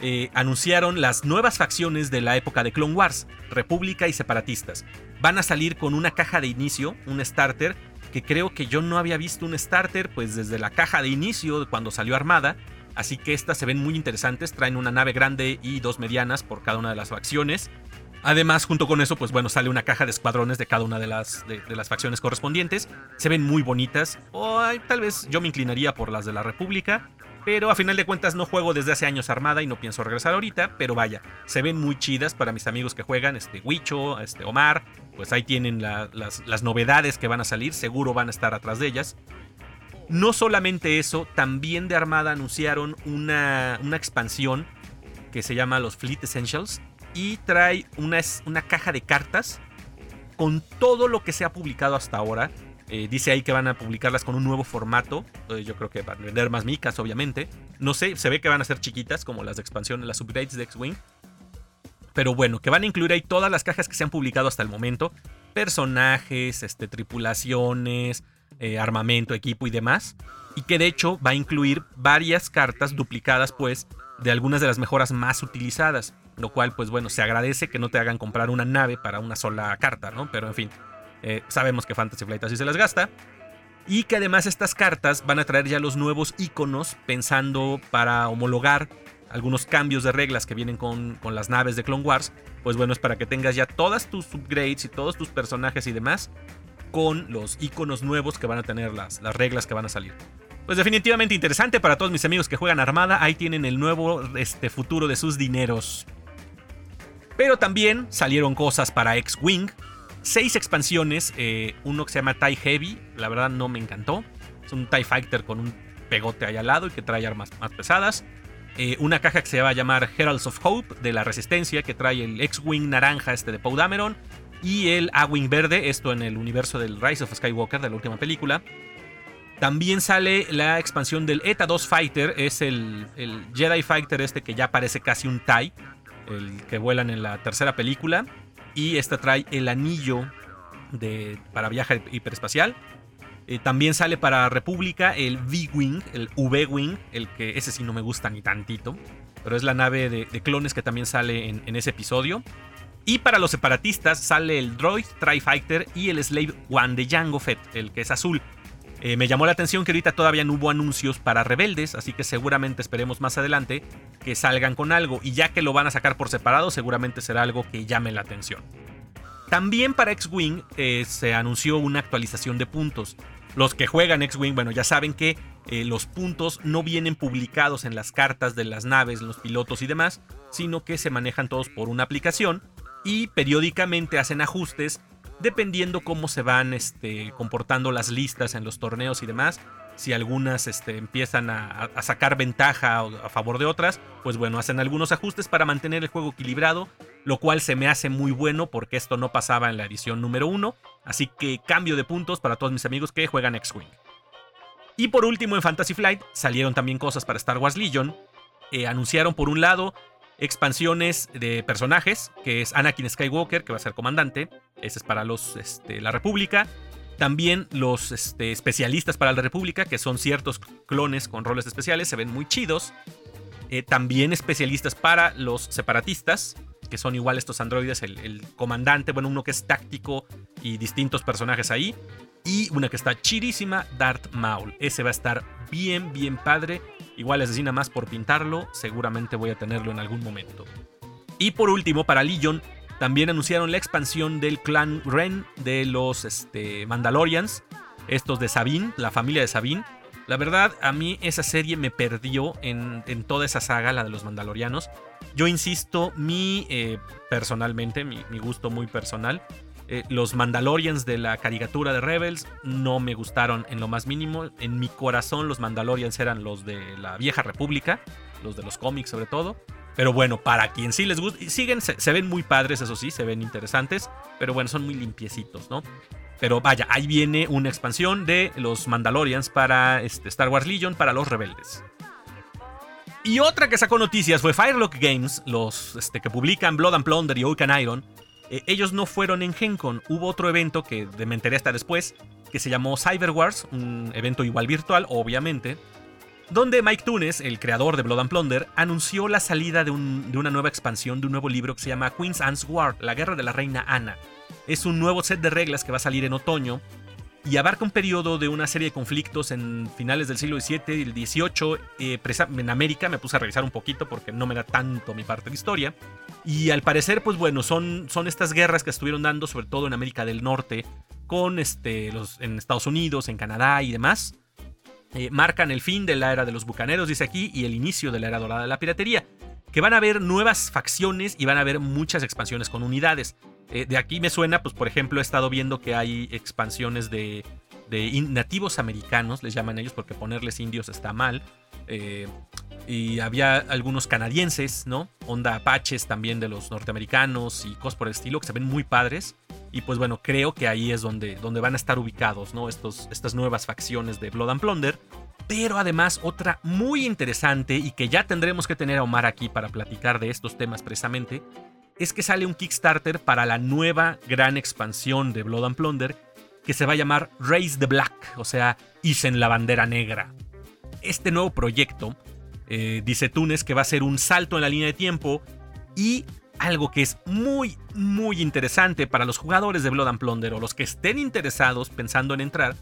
Eh, anunciaron las nuevas facciones de la época de Clone Wars, República y Separatistas. Van a salir con una caja de inicio, un starter, que creo que yo no había visto un starter pues desde la caja de inicio cuando salió Armada. Así que estas se ven muy interesantes, traen una nave grande y dos medianas por cada una de las facciones. Además, junto con eso, pues bueno, sale una caja de escuadrones de cada una de las, de, las facciones correspondientes. Se ven muy bonitas. O tal vez yo me inclinaría por las de la República. Pero a final de cuentas no juego desde hace años Armada y no pienso regresar ahorita. Pero vaya, se ven muy chidas para mis amigos que juegan. Este Huicho, este Omar. Pues ahí tienen las, novedades que van a salir. Seguro van a estar atrás de ellas. No solamente eso, también de Armada anunciaron una, una expansión que se llama los Fleet Essentials. Y trae una, una caja de cartas con todo lo que se ha publicado hasta ahora eh, dice ahí que van a publicarlas con un nuevo formato. Yo creo que van a vender más micas, obviamente. No sé, se ve que van a ser chiquitas, como las de expansión, las upgrades de X-Wing. Pero bueno, que van a incluir ahí todas las cajas que se han publicado hasta el momento. Personajes, este, tripulaciones, eh, armamento, equipo y demás. Y que de hecho va a incluir varias cartas duplicadas, pues, de algunas de las mejoras más utilizadas. Lo cual, pues bueno, se agradece que no te hagan comprar una nave para una sola carta, ¿no? Pero en fin, eh, sabemos que Fantasy Flight así se las gasta. Y que además estas cartas van a traer ya los nuevos iconos pensando para homologar algunos cambios de reglas que vienen con, las naves de Clone Wars. Pues bueno, es para que tengas ya todas tus upgrades y todos tus personajes y demás con los iconos nuevos que van a tener las, las reglas que van a salir. Pues definitivamente interesante para todos mis amigos que juegan Armada. Ahí tienen el nuevo este, futuro de sus dineros. Pero también salieron cosas para X-Wing, seis expansiones. Eh, uno que se llama TIE Heavy, la verdad no me encantó. Es un TIE Fighter con un pegote ahí al lado y que trae armas más pesadas. Eh, una caja que se va a llamar Heralds of Hope de la Resistencia, que trae el X-Wing naranja este de Poe Dameron y el A-Wing verde, esto en el universo del Rise of Skywalker de la última película. También sale la expansión del ETA 2 Fighter, es el, el Jedi Fighter este que ya parece casi un TIE, el que vuelan en la tercera película. Y esta trae el anillo de, para viaje hiperespacial. Eh, también sale para República el V-Wing, el V-Wing, el que ese sí no me gusta ni tantito. Pero es la nave de, clones que también sale en, ese episodio. Y para los separatistas sale el Droid Tri-Fighter y el Slave One de Jango Fett, el que es azul. Eh, me llamó la atención que ahorita todavía no hubo anuncios para rebeldes, así que seguramente esperemos más adelante que salgan con algo. Y ya que lo van a sacar por separado, seguramente será algo que llame la atención. También para X-Wing eh, se anunció una actualización de puntos. Los que juegan X-Wing, bueno, ya saben que eh, los puntos no vienen publicados en las cartas de las naves, los pilotos y demás, sino que se manejan todos por una aplicación y periódicamente hacen ajustes dependiendo cómo se van este, comportando las listas en los torneos y demás. Si algunas este, empiezan a, sacar ventaja a favor de otras, pues bueno, hacen algunos ajustes para mantener el juego equilibrado, lo cual se me hace muy bueno porque esto no pasaba en la edición número 1. Así que cambio de puntos para todos mis amigos que juegan X-Wing. Y por último, en Fantasy Flight salieron también cosas para Star Wars Legion. Eh, anunciaron por un lado expansiones de personajes, que es Anakin Skywalker, que va a ser comandante, ese es para los, este, la República. También los este, especialistas para la República, que son ciertos clones con roles especiales, se ven muy chidos. Eh, también especialistas para los separatistas, que son igual estos androides, el, comandante, bueno, uno que es táctico y distintos personajes ahí. Y una que está chidísima, Darth Maul. Ese va a estar bien, bien padre. Igual asesina más por pintarlo, seguramente voy a tenerlo en algún momento. Y por último, para Legion, también anunciaron la expansión del clan Ren de los este, Mandalorians, estos de Sabine, la familia de Sabine. La verdad, a mí esa serie me perdió en, toda esa saga, la de los Mandalorianos. Yo insisto, mi, eh, personalmente, mi, gusto muy personal, eh, los Mandalorians de la caricatura de Rebels no me gustaron en lo más mínimo. En mi corazón los Mandalorians eran los de la vieja república, los de los cómics sobre todo. Pero bueno, para quien sí les gusta, siguen, se, ven muy padres, eso sí, se ven interesantes, pero bueno, son muy limpiecitos, ¿no? Pero vaya, ahí viene una expansión de los Mandalorians para este, Star Wars Legion, para los rebeldes. Y otra que sacó noticias fue Firelock Games, los este, que publican Blood and Plunder y Oak and Iron. Eh, ellos no fueron en GenCon, hubo otro evento que me enteré hasta después, que se llamó Cyber Wars, un evento igual virtual, obviamente, donde Mike Tunes, el creador de Blood and Plunder, anunció la salida de, una nueva expansión de un nuevo libro que se llama Queen's Anne's War, la guerra de la reina Ana. Es un nuevo set de reglas que va a salir en otoño y abarca un periodo de una serie de conflictos en finales del siglo XVII y el XVIII eh, en América. Me puse a revisar un poquito porque no me da tanto mi parte de historia. Y al parecer, pues bueno, son, son estas guerras que estuvieron dando, sobre todo en América del Norte, con este, en Estados Unidos, en Canadá y demás. Eh, marcan el fin de la era de los bucaneros, dice aquí, y el inicio de la era dorada de la piratería. Que van a haber nuevas facciones y van a haber muchas expansiones con unidades. Eh, de aquí me suena, pues por ejemplo, he estado viendo que hay expansiones de, nativos americanos, les llaman ellos porque ponerles indios está mal. Eh, y había algunos canadienses, ¿no? Onda apaches también de los norteamericanos y cosas por el estilo que se ven muy padres. Y pues bueno, creo que ahí es donde, donde van a estar ubicados, ¿no? Estos, estas nuevas facciones de Blood and Plunder. Pero además otra muy interesante y que ya tendremos que tener a Omar aquí para platicar de estos temas precisamente, es que sale un Kickstarter para la nueva gran expansión de Blood and Plunder que se va a llamar Raise the Black, o sea, Isen la bandera negra. Este nuevo proyecto, eh, dice Tunes, que va a ser un salto en la línea de tiempo y algo que es muy, muy interesante para los jugadores de Blood and Plunder o los que estén interesados pensando en entrar,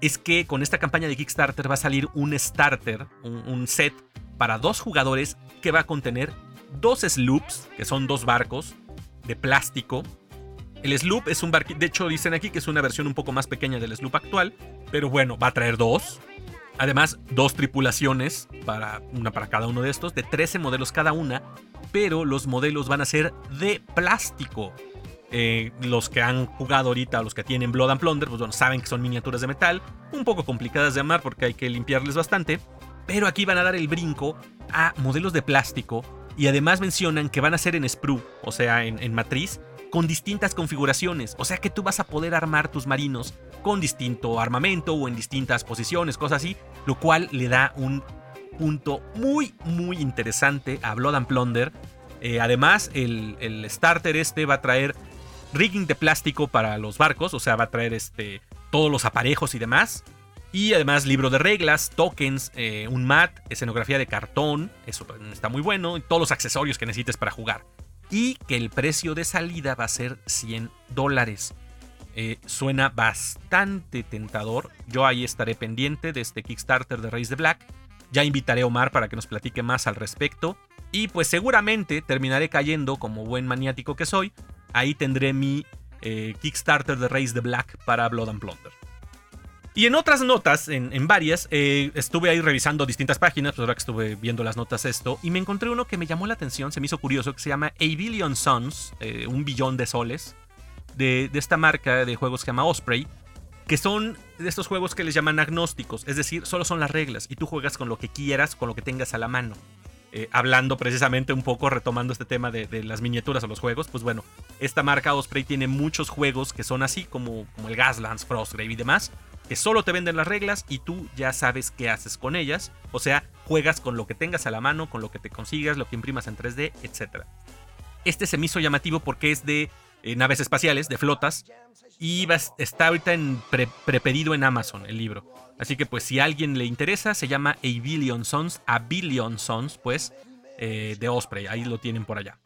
es que con esta campaña de Kickstarter va a salir un starter, un, set para dos jugadores que va a contener dos sloops, que son dos barcos de plástico. El sloop es un barco, de hecho dicen aquí que es una versión un poco más pequeña del sloop actual, pero bueno, va a traer dos. Además, dos tripulaciones, para, una para cada uno de estos, de 13 modelos cada una, pero los modelos van a ser de plástico. Eh, los que han jugado ahorita, los que tienen Blood and Plunder, pues bueno, saben que son miniaturas de metal, un poco complicadas de amar porque hay que limpiarles bastante, pero aquí van a dar el brinco a modelos de plástico y además mencionan que van a ser en sprue, o sea, en matriz, con distintas configuraciones, o sea que tú vas a poder armar tus marinos con distinto armamento o en distintas posiciones, cosas así, lo cual le da un punto muy, muy interesante a Blood and Plunder. Eh, además, el, starter este va a traer rigging de plástico para los barcos, o sea, va a traer este, todos los aparejos y demás. Y además libro de reglas, tokens, eh, un mat, escenografía de cartón, eso está muy bueno, y todos los accesorios que necesites para jugar. Y que el precio de salida va a ser 100 dólares. Eh, suena bastante tentador. Yo ahí estaré pendiente de este Kickstarter de Race de Black. Ya invitaré a Omar para que nos platique más al respecto. Y pues seguramente terminaré cayendo como buen maniático que soy. Ahí tendré mi eh, Kickstarter de Race the Black para Blood and Plunder. Y en otras notas, en, varias, eh, estuve ahí revisando distintas páginas, pues ahora que estuve viendo las notas esto, y me encontré uno que me llamó la atención, se me hizo curioso, que se llama A Billion Suns, eh, un billón de soles, de, de, esta marca de juegos que se llama Osprey, que son de estos juegos que les llaman agnósticos, es decir, solo son las reglas y tú juegas con lo que quieras, con lo que tengas a la mano. Eh, hablando precisamente un poco, retomando este tema de, las miniaturas o los juegos, pues bueno, esta marca Osprey tiene muchos juegos que son así, como, como el Gaslands, Frostgrave y demás, que solo te venden las reglas y tú ya sabes qué haces con ellas. O sea, juegas con lo que tengas a la mano, con lo que te consigas, lo que imprimas en 3D, etc. Este se me hizo llamativo porque es de naves espaciales, de flotas, y está ahorita en prepedido en Amazon el libro. Así que pues si a alguien le interesa, se llama A Billion Sons, A Billion Sons, pues, eh, de Osprey, ahí lo tienen por allá.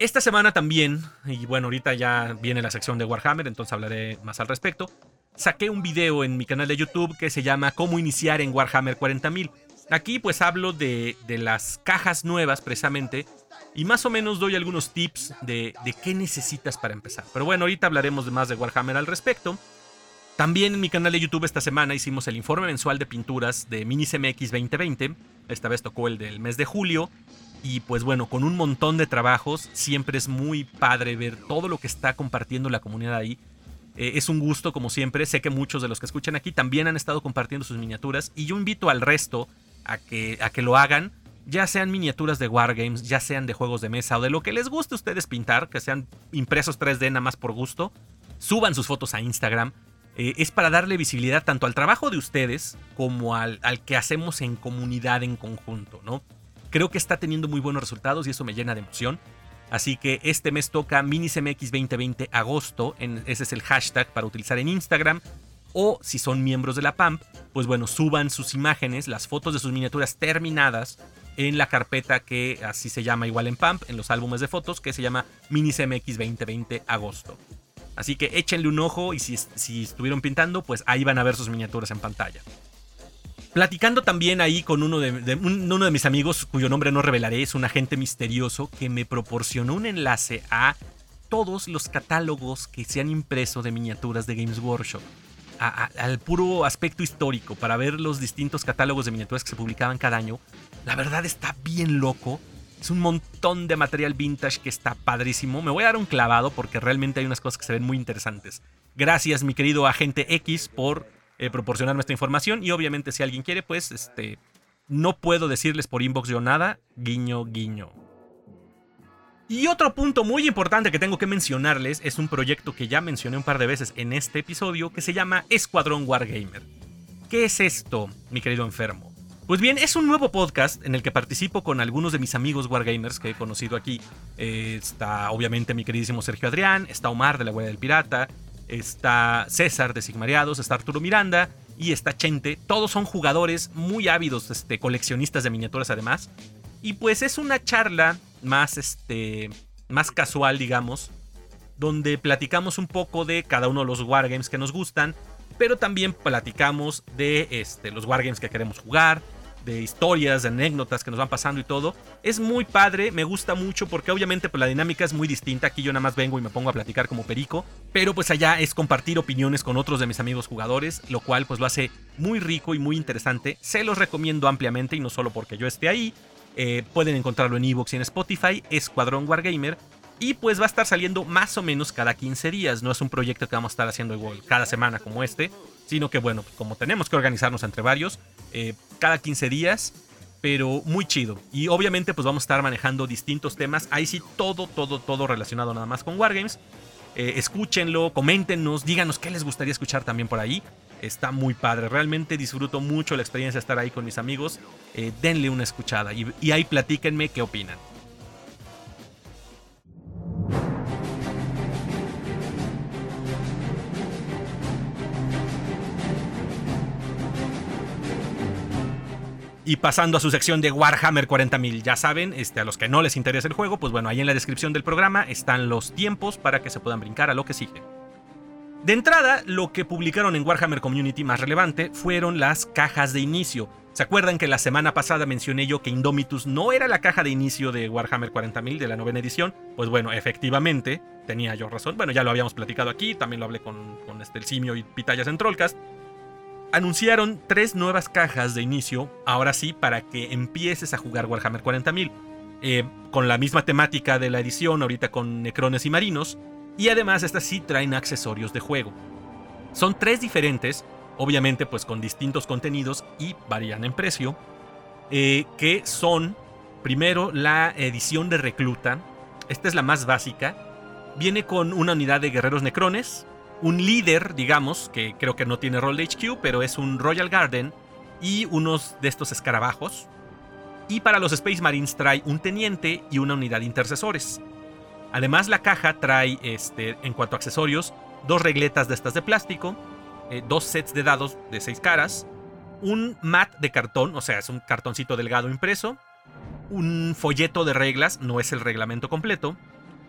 Esta semana también, y bueno, ahorita ya viene la sección de Warhammer, entonces hablaré más al respecto, saqué un video en mi canal de YouTube que se llama Cómo iniciar en Warhammer 40.000. Aquí pues hablo de, de, las cajas nuevas precisamente y más o menos doy algunos tips de, de, qué necesitas para empezar. Pero bueno, ahorita hablaremos de más de Warhammer al respecto. También en mi canal de YouTube esta semana hicimos el informe mensual de pinturas de Mini CMX 2020. Esta vez tocó el del mes de julio. Y pues bueno, con un montón de trabajos, siempre es muy padre ver todo lo que está compartiendo la comunidad ahí. Eh, es un gusto, como siempre. Sé que muchos de los que escuchan aquí también han estado compartiendo sus miniaturas. Y yo invito al resto a que, a que lo hagan. Ya sean miniaturas de Wargames, ya sean de juegos de mesa o de lo que les guste a ustedes pintar, que sean impresos 3D nada más por gusto. Suban sus fotos a Instagram. Eh, es para darle visibilidad tanto al trabajo de ustedes como al, al que hacemos en comunidad en conjunto, ¿no? Creo que está teniendo muy buenos resultados y eso me llena de emoción. Así que este mes toca MiniCMX 2020 agosto. ese es el hashtag para utilizar en Instagram. O si son miembros de la PAMP, pues bueno, suban sus imágenes, las fotos de sus miniaturas terminadas en la carpeta que así se llama igual en PAMP, en los álbumes de fotos, que se llama MiniCMX 2020 agosto. Así que échenle un ojo y si, si estuvieron pintando, pues ahí van a ver sus miniaturas en pantalla. Platicando también ahí con uno de, uno de mis amigos, cuyo nombre no revelaré, es un agente misterioso que me proporcionó un enlace a todos los catálogos que se han impreso de miniaturas de Games Workshop. al puro aspecto histórico, para ver los distintos catálogos de miniaturas que se publicaban cada año. La verdad está bien loco. Es un montón de material vintage que está padrísimo. Me voy a dar un clavado porque realmente hay unas cosas que se ven muy interesantes. Gracias, mi querido agente X, por eh, proporcionarme esta información. Y obviamente, si alguien quiere, pues este. No puedo decirles por inbox yo nada. Guiño, guiño. Y otro punto muy importante que tengo que mencionarles es un proyecto que ya mencioné un par de veces en este episodio que se llama Escuadrón Wargamer. ¿Qué es esto, mi querido enfermo? Pues bien, es un nuevo podcast en el que participo con algunos de mis amigos Wargamers que he conocido aquí. Eh, está obviamente mi queridísimo Sergio Adrián, está Omar de la Guardia del Pirata, está César de Sigmariados, está Arturo Miranda y está Chente. Todos son jugadores muy ávidos, este, coleccionistas de miniaturas además. Y pues es una charla más, este, más casual, digamos, donde platicamos un poco de cada uno de los wargames que nos gustan, pero también platicamos de este, los wargames que queremos jugar, de historias, de anécdotas que nos van pasando y todo. Es muy padre, me gusta mucho porque obviamente pues, la dinámica es muy distinta. Aquí yo nada más vengo y me pongo a platicar como perico. Pero pues allá es compartir opiniones con otros de mis amigos jugadores, lo cual pues lo hace muy rico y muy interesante. Se los recomiendo ampliamente y no solo porque yo esté ahí. Eh, pueden encontrarlo en Evox y en Spotify, Escuadrón Wargamer. Y pues va a estar saliendo más o menos cada 15 días. No es un proyecto que vamos a estar haciendo igual cada semana como este. Sino que bueno, pues, como tenemos que organizarnos entre varios, eh, cada 15 días, pero muy chido. Y obviamente pues vamos a estar manejando distintos temas. Ahí sí, todo, todo, todo relacionado nada más con Wargames. Eh, escúchenlo, coméntenos, díganos qué les gustaría escuchar también por ahí. Está muy padre, realmente disfruto mucho la experiencia de estar ahí con mis amigos. Eh, denle una escuchada y, y ahí platíquenme qué opinan. Y pasando a su sección de Warhammer 40.000, ya saben, este, a los que no les interesa el juego, pues bueno, ahí en la descripción del programa están los tiempos para que se puedan brincar a lo que sigue. De entrada, lo que publicaron en Warhammer Community más relevante fueron las cajas de inicio. ¿Se acuerdan que la semana pasada mencioné yo que Indomitus no era la caja de inicio de Warhammer 40.000 de la novena edición? Pues bueno, efectivamente, tenía yo razón. Bueno, ya lo habíamos platicado aquí, también lo hablé con, este, el simio y Pitayas en Trollcast anunciaron tres nuevas cajas de inicio, ahora sí, para que empieces a jugar Warhammer 40.000. Eh, con la misma temática de la edición, ahorita con Necrones y Marinos, y además estas sí traen accesorios de juego. Son tres diferentes, obviamente pues con distintos contenidos y varían en precio, eh, que son, primero, la edición de recluta, esta es la más básica, viene con una unidad de guerreros necrones, un líder, digamos, que creo que no tiene rol de HQ, pero es un Royal Garden y unos de estos escarabajos. Y para los Space Marines trae un teniente y una unidad de intercesores. Además, la caja trae, este, en cuanto a accesorios, dos regletas de estas de plástico, eh, dos sets de dados de seis caras, un mat de cartón, o sea, es un cartoncito delgado impreso, un folleto de reglas, no es el reglamento completo,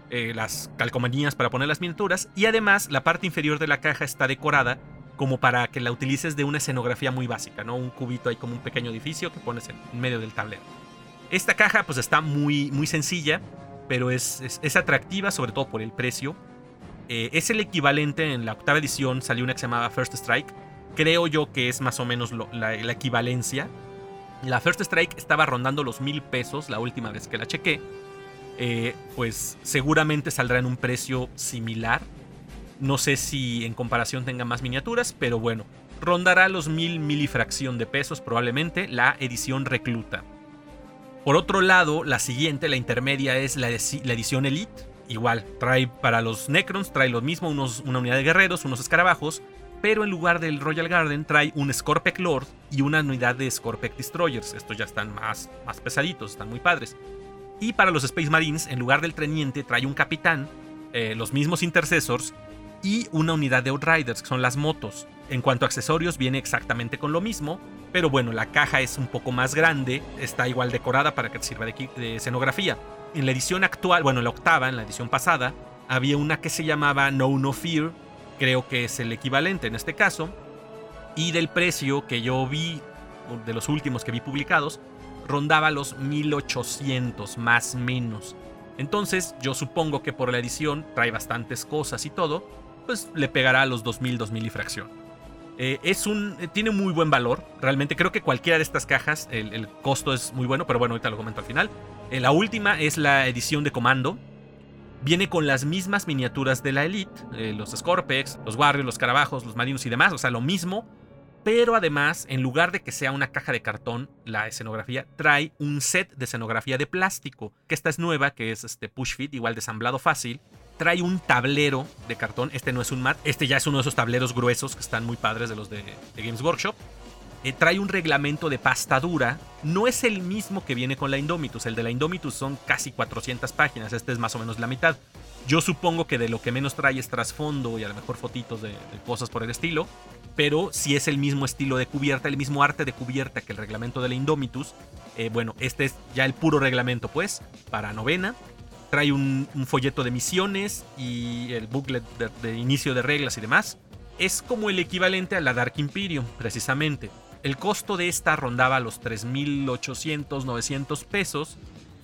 eh, las calcomanías para poner las miniaturas, y además la parte inferior de la caja está decorada como para que la utilices de una escenografía muy básica, ¿no? Un cubito ahí como un pequeño edificio que pones en medio del tablero. Esta caja pues está muy, muy sencilla, pero es, es, atractiva sobre todo por el precio. Eh, es el equivalente en la octava edición, salió una que se llamaba First Strike. Creo yo que es más o menos la, equivalencia. La First Strike estaba rondando los mil pesos la última vez que la chequé. Eh, pues seguramente saldrá en un precio similar. No sé si en comparación tenga más miniaturas, pero bueno, rondará los mil milifracción de pesos probablemente la edición recluta. Por otro lado, la siguiente, la intermedia, es la, edición Elite. Igual, trae para los Necrons, trae lo mismo, una unidad de guerreros, unos escarabajos, pero en lugar del Royal Garden trae un Scorpec Lord y una unidad de Scorpec Destroyers. Estos ya están más, más pesaditos, están muy padres. Y para los Space Marines, en lugar del teniente, trae un capitán, eh, los mismos Intercessors y una unidad de Outriders, que son las motos. En cuanto a accesorios, viene exactamente con lo mismo, pero bueno, la caja es un poco más grande, está igual decorada para que sirva de, escenografía. En la edición actual, bueno, en la octava, en la edición pasada, había una que se llamaba No No Fear, creo que es el equivalente en este caso, y del precio que yo vi, de los últimos que vi publicados, rondaba los 1800 más menos. Entonces yo supongo que por la edición trae bastantes cosas y todo, pues le pegará a los 2000, 2000 y fracción. Eh, es un, eh, tiene muy buen valor. Realmente creo que cualquiera de estas cajas, el, costo es muy bueno, pero bueno, ahorita lo comento al final. Eh, la última es la edición de comando. Viene con las mismas miniaturas de la Elite, los Scorpex, los Warriors, los Carabajos, los Marinos y demás, o sea, lo mismo. Pero además, en lugar de que sea una caja de cartón, la escenografía trae un set de escenografía de plástico, que esta es nueva, que es este push fit, igual desamblado fácil, trae un tablero de cartón. Este no es un mat, este ya es uno de esos tableros gruesos que están muy padres de los de, Games Workshop. Eh, trae un reglamento de pasta dura. No es el mismo que viene con la Indomitus. El de la Indomitus son casi 400 páginas. Este es más o menos la mitad. Yo supongo que de lo que menos trae es trasfondo y a lo mejor fotitos de, cosas por el estilo. Pero si es el mismo estilo de cubierta, el mismo arte de cubierta que el reglamento de la Indomitus. Eh, bueno, este es ya el puro reglamento, pues, para novena trae un, folleto de misiones y el booklet de, inicio de reglas y demás. Es como el equivalente a la Dark Imperium, precisamente. El costo de esta rondaba los 3.800, 900 pesos.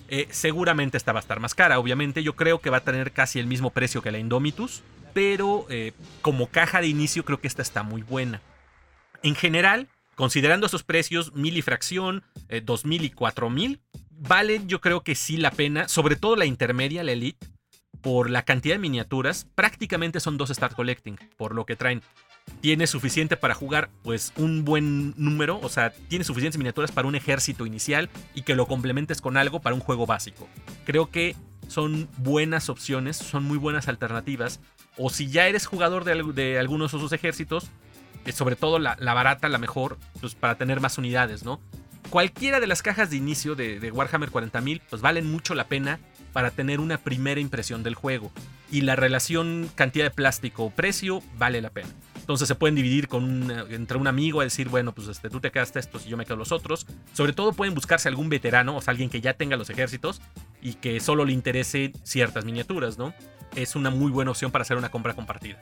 Eh, seguramente esta va a estar más cara, obviamente. Yo creo que va a tener casi el mismo precio que la Indomitus. Pero eh, como caja de inicio creo que esta está muy buena. En general, considerando esos precios, mil y fracción, 2000 eh, y 4000, vale yo creo que sí la pena, sobre todo la intermedia, la Elite, por la cantidad de miniaturas, prácticamente son dos Start Collecting, por lo que traen. Tiene suficiente para jugar, pues un buen número, o sea, tiene suficientes miniaturas para un ejército inicial y que lo complementes con algo para un juego básico. Creo que son buenas opciones, son muy buenas alternativas. O si ya eres jugador de, algunos de esos ejércitos, eh, sobre todo la, la, barata, la mejor, pues para tener más unidades, ¿no? cualquiera de las cajas de inicio de, Warhammer 40.000 pues valen mucho la pena para tener una primera impresión del juego. Y la relación cantidad de plástico o precio vale la pena. Entonces se pueden dividir con entre un amigo a decir, bueno, pues este, tú te quedaste estos y yo me quedo los otros. Sobre todo pueden buscarse algún veterano, o sea, alguien que ya tenga los ejércitos y que solo le interese ciertas miniaturas, ¿no? Es una muy buena opción para hacer una compra compartida.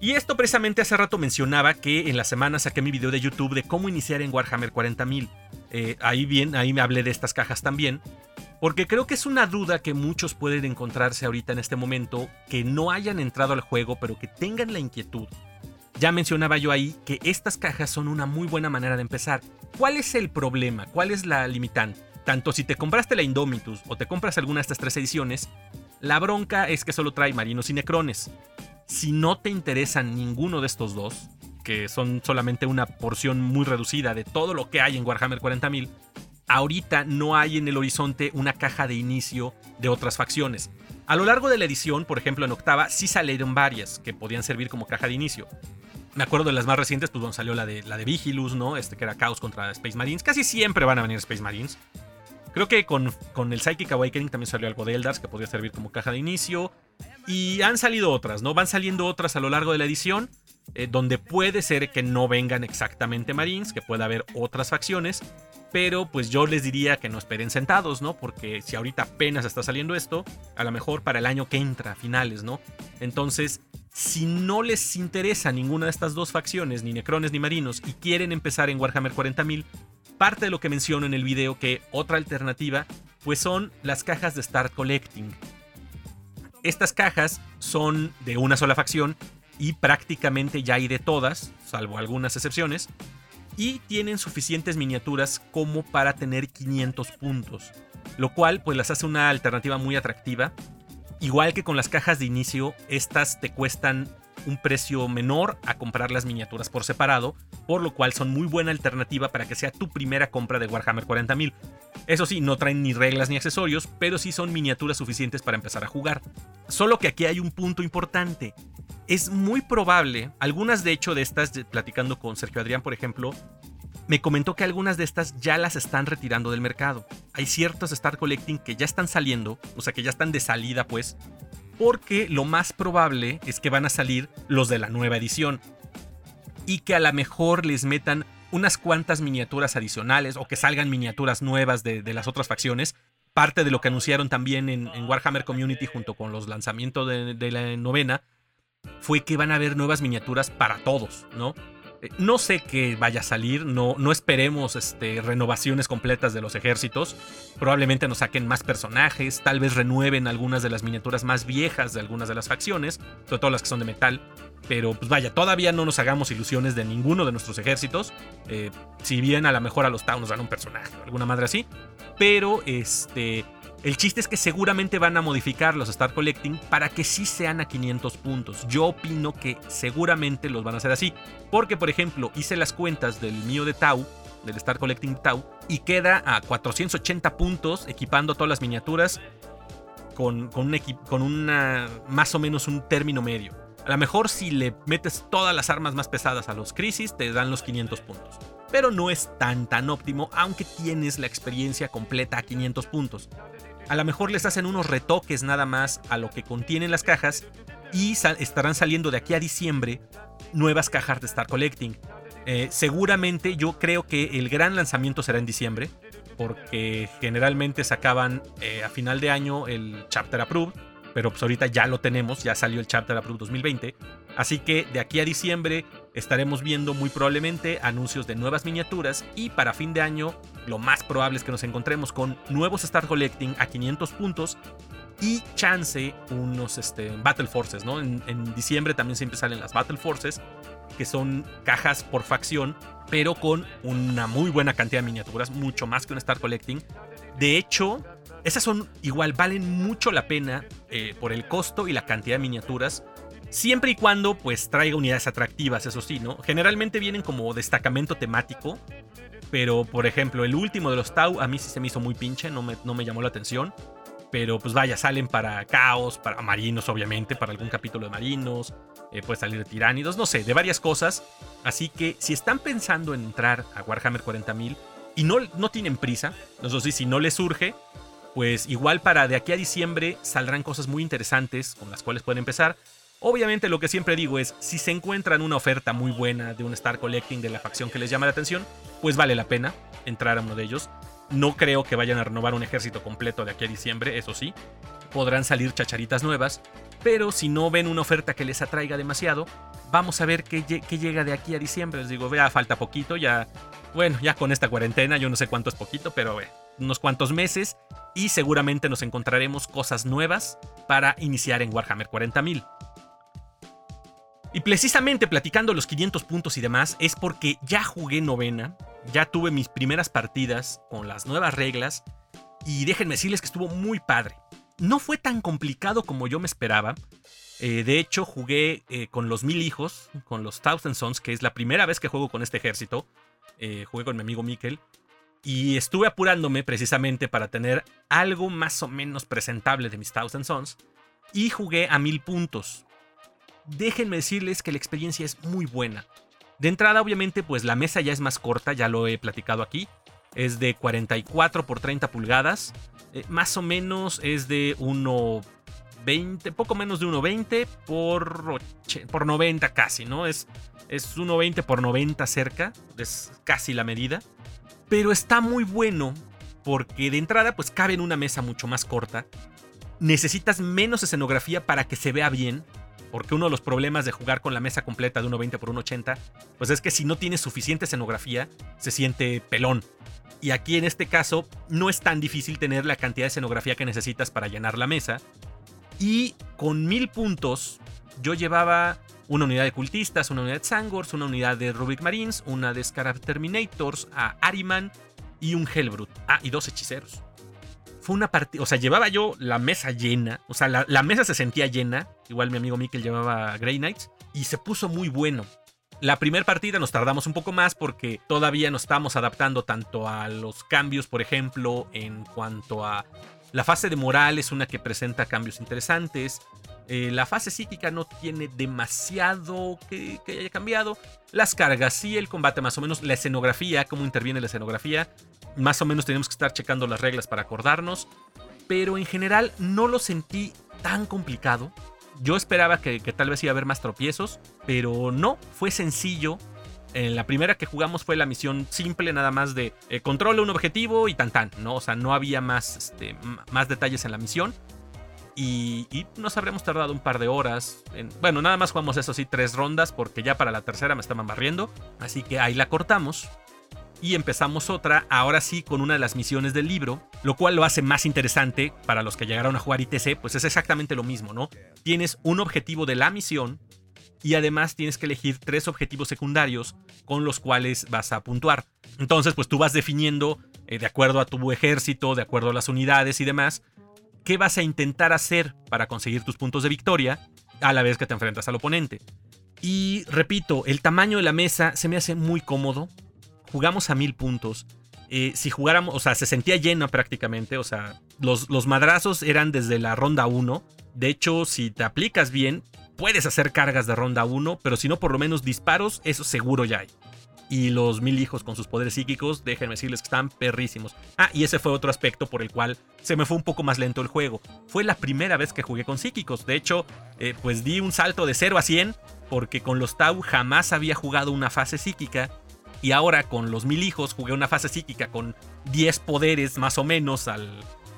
Y esto precisamente hace rato mencionaba que en la semana saqué mi video de YouTube de cómo iniciar en Warhammer 40.000. Eh, ahí bien, ahí me hablé de estas cajas también. Porque creo que es una duda que muchos pueden encontrarse ahorita en este momento que no hayan entrado al juego pero que tengan la inquietud. Ya mencionaba yo ahí que estas cajas son una muy buena manera de empezar. ¿Cuál es el problema? ¿Cuál es la limitante? Tanto si te compraste la Indomitus o te compras alguna de estas tres ediciones, la bronca es que solo trae marinos y necrones. Si no te interesan ninguno de estos dos, que son solamente una porción muy reducida de todo lo que hay en Warhammer 40.000, ahorita no hay en el horizonte una caja de inicio de otras facciones. A lo largo de la edición, por ejemplo en octava, sí salieron varias que podían servir como caja de inicio. Me acuerdo de las más recientes, pues donde salió la de, la de Vigilus, ¿no? Este que era Chaos contra Space Marines. Casi siempre van a venir Space Marines. Creo que con, con el Psychic Awakening también salió algo de Eldars que podría servir como caja de inicio. Y han salido otras, ¿no? Van saliendo otras a lo largo de la edición. Eh, donde puede ser que no vengan exactamente Marines, que pueda haber otras facciones. Pero pues yo les diría que no esperen sentados, ¿no? Porque si ahorita apenas está saliendo esto, a lo mejor para el año que entra, finales, ¿no? Entonces, si no les interesa ninguna de estas dos facciones, ni Necrones ni Marinos, y quieren empezar en Warhammer 40.000, parte de lo que menciono en el video que otra alternativa, pues son las cajas de Start Collecting. Estas cajas son de una sola facción y prácticamente ya hay de todas, salvo algunas excepciones, y tienen suficientes miniaturas como para tener 500 puntos, lo cual pues las hace una alternativa muy atractiva. Igual que con las cajas de inicio, estas te cuestan un precio menor a comprar las miniaturas por separado, por lo cual son muy buena alternativa para que sea tu primera compra de Warhammer 40.000. Eso sí, no traen ni reglas ni accesorios, pero sí son miniaturas suficientes para empezar a jugar. Solo que aquí hay un punto importante es muy probable, algunas de hecho de estas, platicando con Sergio Adrián, por ejemplo, me comentó que algunas de estas ya las están retirando del mercado. Hay ciertos Star Collecting que ya están saliendo, o sea que ya están de salida pues, porque lo más probable es que van a salir los de la nueva edición. Y que a lo mejor les metan unas cuantas miniaturas adicionales o que salgan miniaturas nuevas de, las otras facciones. Parte de lo que anunciaron también en, Warhammer Community junto con los lanzamientos de la novena fue que van a haber nuevas miniaturas para todos, ¿no? Eh, no sé qué vaya a salir, no, no esperemos este, renovaciones completas de los ejércitos. Probablemente nos saquen más personajes, tal vez renueven algunas de las miniaturas más viejas de algunas de las facciones, sobre todo las que son de metal. Pero pues vaya, todavía no nos hagamos ilusiones de ninguno de nuestros ejércitos. Eh, si bien a lo mejor a los Tau nos dan un personaje alguna madre así. Pero este el chiste es que seguramente van a modificar los Star Collecting para que sí sean a 500 puntos. Yo opino que seguramente los van a hacer así. Porque, por ejemplo, hice las cuentas del mío de Tau, del Star Collecting Tau, y queda a 480 puntos equipando todas las miniaturas con, con, con una, más o menos un término medio. A lo mejor si le metes todas las armas más pesadas a los Crisis, te dan los 500 puntos. Pero no es tan tan óptimo, aunque tienes la experiencia completa a 500 puntos a lo mejor les hacen unos retoques nada más a lo que contienen las cajas y estarán saliendo de aquí a diciembre nuevas cajas de Star Collecting. Eh, seguramente yo creo que el gran lanzamiento será en diciembre, porque generalmente sacaban eh, a final de año el Chapter Approved, pero pues ahorita ya lo tenemos, ya salió el Chapter Approved 2020. Así que de aquí a diciembre estaremos viendo muy probablemente anuncios de nuevas miniaturas y para fin de año lo más probable es que nos encontremos con nuevos Star Collecting a 500 puntos y chance unos este, Battle Forces, ¿no? En, diciembre también siempre salen las Battle Forces, que son cajas por facción, pero con una muy buena cantidad de miniaturas, mucho más que un Star Collecting. De hecho, esas son igual, valen mucho la pena eh, por el costo y la cantidad de miniaturas. Siempre y cuando pues traiga unidades atractivas, eso sí, ¿no? Generalmente vienen como destacamento temático. Pero, por ejemplo, el último de los Tau a mí sí se me hizo muy pinche, no me, no me llamó la atención. Pero pues vaya, salen para caos, para marinos, obviamente, para algún capítulo de marinos. Eh, puede salir de tiránidos, no sé, de varias cosas. Así que si están pensando en entrar a Warhammer 40.000 y no, no tienen prisa, no sé si no les surge, pues igual para de aquí a diciembre saldrán cosas muy interesantes con las cuales pueden empezar. Obviamente lo que siempre digo es, si se encuentran una oferta muy buena de un Star Collecting de la facción que les llama la atención, pues vale la pena entrar a uno de ellos. No creo que vayan a renovar un ejército completo de aquí a diciembre, eso sí. Podrán salir chacharitas nuevas, pero si no ven una oferta que les atraiga demasiado, vamos a ver qué, llega de aquí a diciembre. Les digo, vea, falta poquito, ya, bueno, ya con esta cuarentena, yo no sé cuánto es poquito, pero unos cuantos meses y seguramente nos encontraremos cosas nuevas para iniciar en Warhammer 40.000. Y precisamente platicando los 500 puntos y demás es porque ya jugué novena, ya tuve mis primeras partidas con las nuevas reglas y déjenme decirles que estuvo muy padre. No fue tan complicado como yo me esperaba. Eh, de hecho, jugué eh, con los mil hijos, con los Thousand Sons, que es la primera vez que juego con este ejército. Eh, jugué con mi amigo Mikkel. Y estuve apurándome precisamente para tener algo más o menos presentable de mis Thousand Sons. y jugué a mil puntos. Déjenme decirles que la experiencia es muy buena. De entrada, obviamente, pues la mesa ya es más corta, ya lo he platicado aquí. Es de 44 por 30 pulgadas. Eh, más o menos es de 1.20, poco menos de 1.20 por, por 90 casi, ¿no? Es, es 1.20 por 90 cerca, es casi la medida. Pero está muy bueno porque de entrada pues cabe en una mesa mucho más corta. Necesitas menos escenografía para que se vea bien, porque uno de los problemas de jugar con la mesa completa de 1.20 por 1.80, pues es que si no tienes suficiente escenografía, se siente pelón. Y aquí en este caso no es tan difícil tener la cantidad de escenografía que necesitas para llenar la mesa. Y con mil puntos yo llevaba una unidad de cultistas, una unidad de Sangors, una unidad de Rubik Marines, una de Scarab Terminators, a Ariman y un Hellbrut. Ah, y dos hechiceros. Fue una partida, o sea, llevaba yo la mesa llena, o sea, la, mesa se sentía llena, igual mi amigo Mikkel llevaba Grey Knights, y se puso muy bueno. La primera partida nos tardamos un poco más porque todavía nos estamos adaptando tanto a los cambios, por ejemplo, en cuanto a la fase de moral es una que presenta cambios interesantes. Eh, la fase psíquica no tiene demasiado que, haya cambiado. Las cargas, sí, el combate más o menos. La escenografía, cómo interviene la escenografía. Más o menos tenemos que estar checando las reglas para acordarnos. Pero en general no lo sentí tan complicado. Yo esperaba que, tal vez iba a haber más tropiezos, pero no, fue sencillo. En la primera que jugamos fue la misión simple, nada más de eh, controla un objetivo y tan tan, ¿no? O sea, no había más, este, más detalles en la misión. Y, nos habremos tardado un par de horas. bueno, nada más jugamos eso sí, tres rondas, porque ya para la tercera me estaban barriendo. Así que ahí la cortamos y empezamos otra, ahora sí con una de las misiones del libro, lo cual lo hace más interesante para los que llegaron a jugar ITC, pues es exactamente lo mismo, ¿no? Tienes un objetivo de la misión y además tienes que elegir tres objetivos secundarios con los cuales vas a puntuar. Entonces, pues tú vas definiendo, eh, de acuerdo a tu ejército, de acuerdo a las unidades y demás, qué vas a intentar hacer para conseguir tus puntos de victoria a la vez que te enfrentas al oponente. Y repito, el tamaño de la mesa se me hace muy cómodo jugamos a mil puntos. Eh, si jugáramos, o sea, se sentía lleno prácticamente, o sea, los, los madrazos eran desde la ronda 1. De hecho, si te aplicas bien, puedes hacer cargas de ronda 1, pero si no, por lo menos disparos, eso seguro ya hay. Y los mil hijos con sus poderes psíquicos, déjenme decirles que están perrísimos. Ah, y ese fue otro aspecto por el cual se me fue un poco más lento el juego. Fue la primera vez que jugué con psíquicos. De hecho, eh, pues di un salto de 0 a 100, porque con los Tau jamás había jugado una fase psíquica y ahora con los mil hijos jugué una fase psíquica con 10 poderes más o menos al,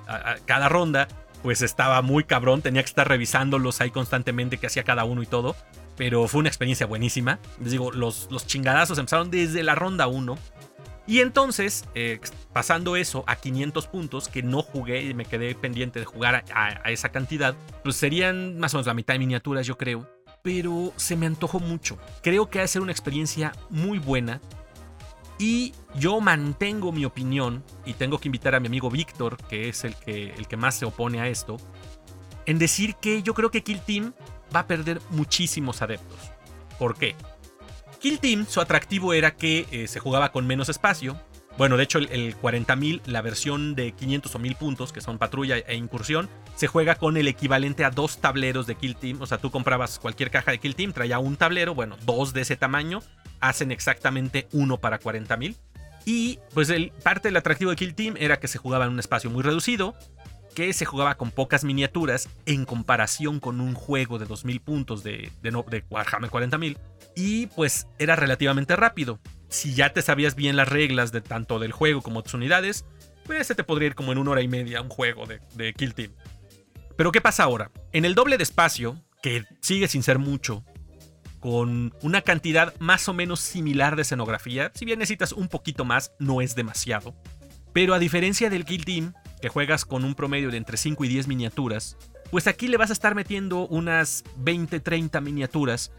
a, cada ronda. Pues estaba muy cabrón, tenía que estar revisándolos ahí constantemente que hacía cada uno y todo. Pero fue una experiencia buenísima. Les digo, los, los chingadazos empezaron desde la ronda 1. Y entonces, eh, pasando eso a 500 puntos, que no jugué y me quedé pendiente de jugar a, esa cantidad, pues serían más o menos la mitad de miniaturas, yo creo. Pero se me antojó mucho. Creo que va a ser una experiencia muy buena. Y yo mantengo mi opinión, y tengo que invitar a mi amigo Víctor, que es el que, el que más se opone a esto, en decir que yo creo que Kill Team va a perder muchísimos adeptos. ¿Por qué? Kill Team, su atractivo era que eh, se jugaba con menos espacio. Bueno, de hecho, el, el 40.000, la versión de 500 o 1000 puntos, que son patrulla e incursión, se juega con el equivalente a dos tableros de Kill Team. O sea, tú comprabas cualquier caja de Kill Team, traía un tablero, bueno, dos de ese tamaño, hacen exactamente uno para 40.000. Y pues el, parte del atractivo de Kill Team era que se jugaba en un espacio muy reducido, que se jugaba con pocas miniaturas en comparación con un juego de 2000 puntos de, de, de Warhammer 40.000. Y pues era relativamente rápido. Si ya te sabías bien las reglas de tanto del juego como tus unidades, pues se te podría ir como en una hora y media un juego de, de Kill Team. Pero ¿qué pasa ahora? En el doble de espacio, que sigue sin ser mucho, con una cantidad más o menos similar de escenografía. Si bien necesitas un poquito más, no es demasiado. Pero a diferencia del Kill Team, que juegas con un promedio de entre 5 y 10 miniaturas, pues aquí le vas a estar metiendo unas 20-30 miniaturas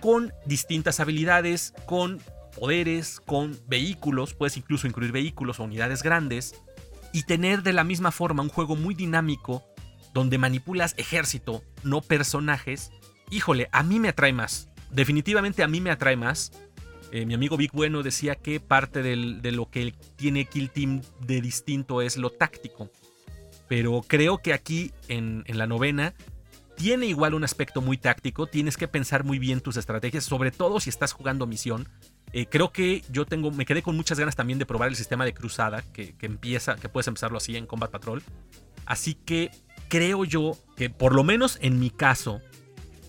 con distintas habilidades, con poderes, con vehículos, puedes incluso incluir vehículos o unidades grandes, y tener de la misma forma un juego muy dinámico donde manipulas ejército, no personajes, híjole, a mí me atrae más definitivamente a mí me atrae más. Eh, mi amigo Vic Bueno decía que parte de lo que tiene Kill Team de distinto es lo táctico. Pero creo que aquí en, la novena tiene igual un aspecto muy táctico, tienes que pensar muy bien tus estrategias, sobre todo si estás jugando misión. Eh, creo que yo tengo, me quedé con muchas ganas también de probar el sistema de cruzada, que, empieza, que puedes empezarlo así en Combat Patrol. Así que creo yo que por lo menos en mi caso,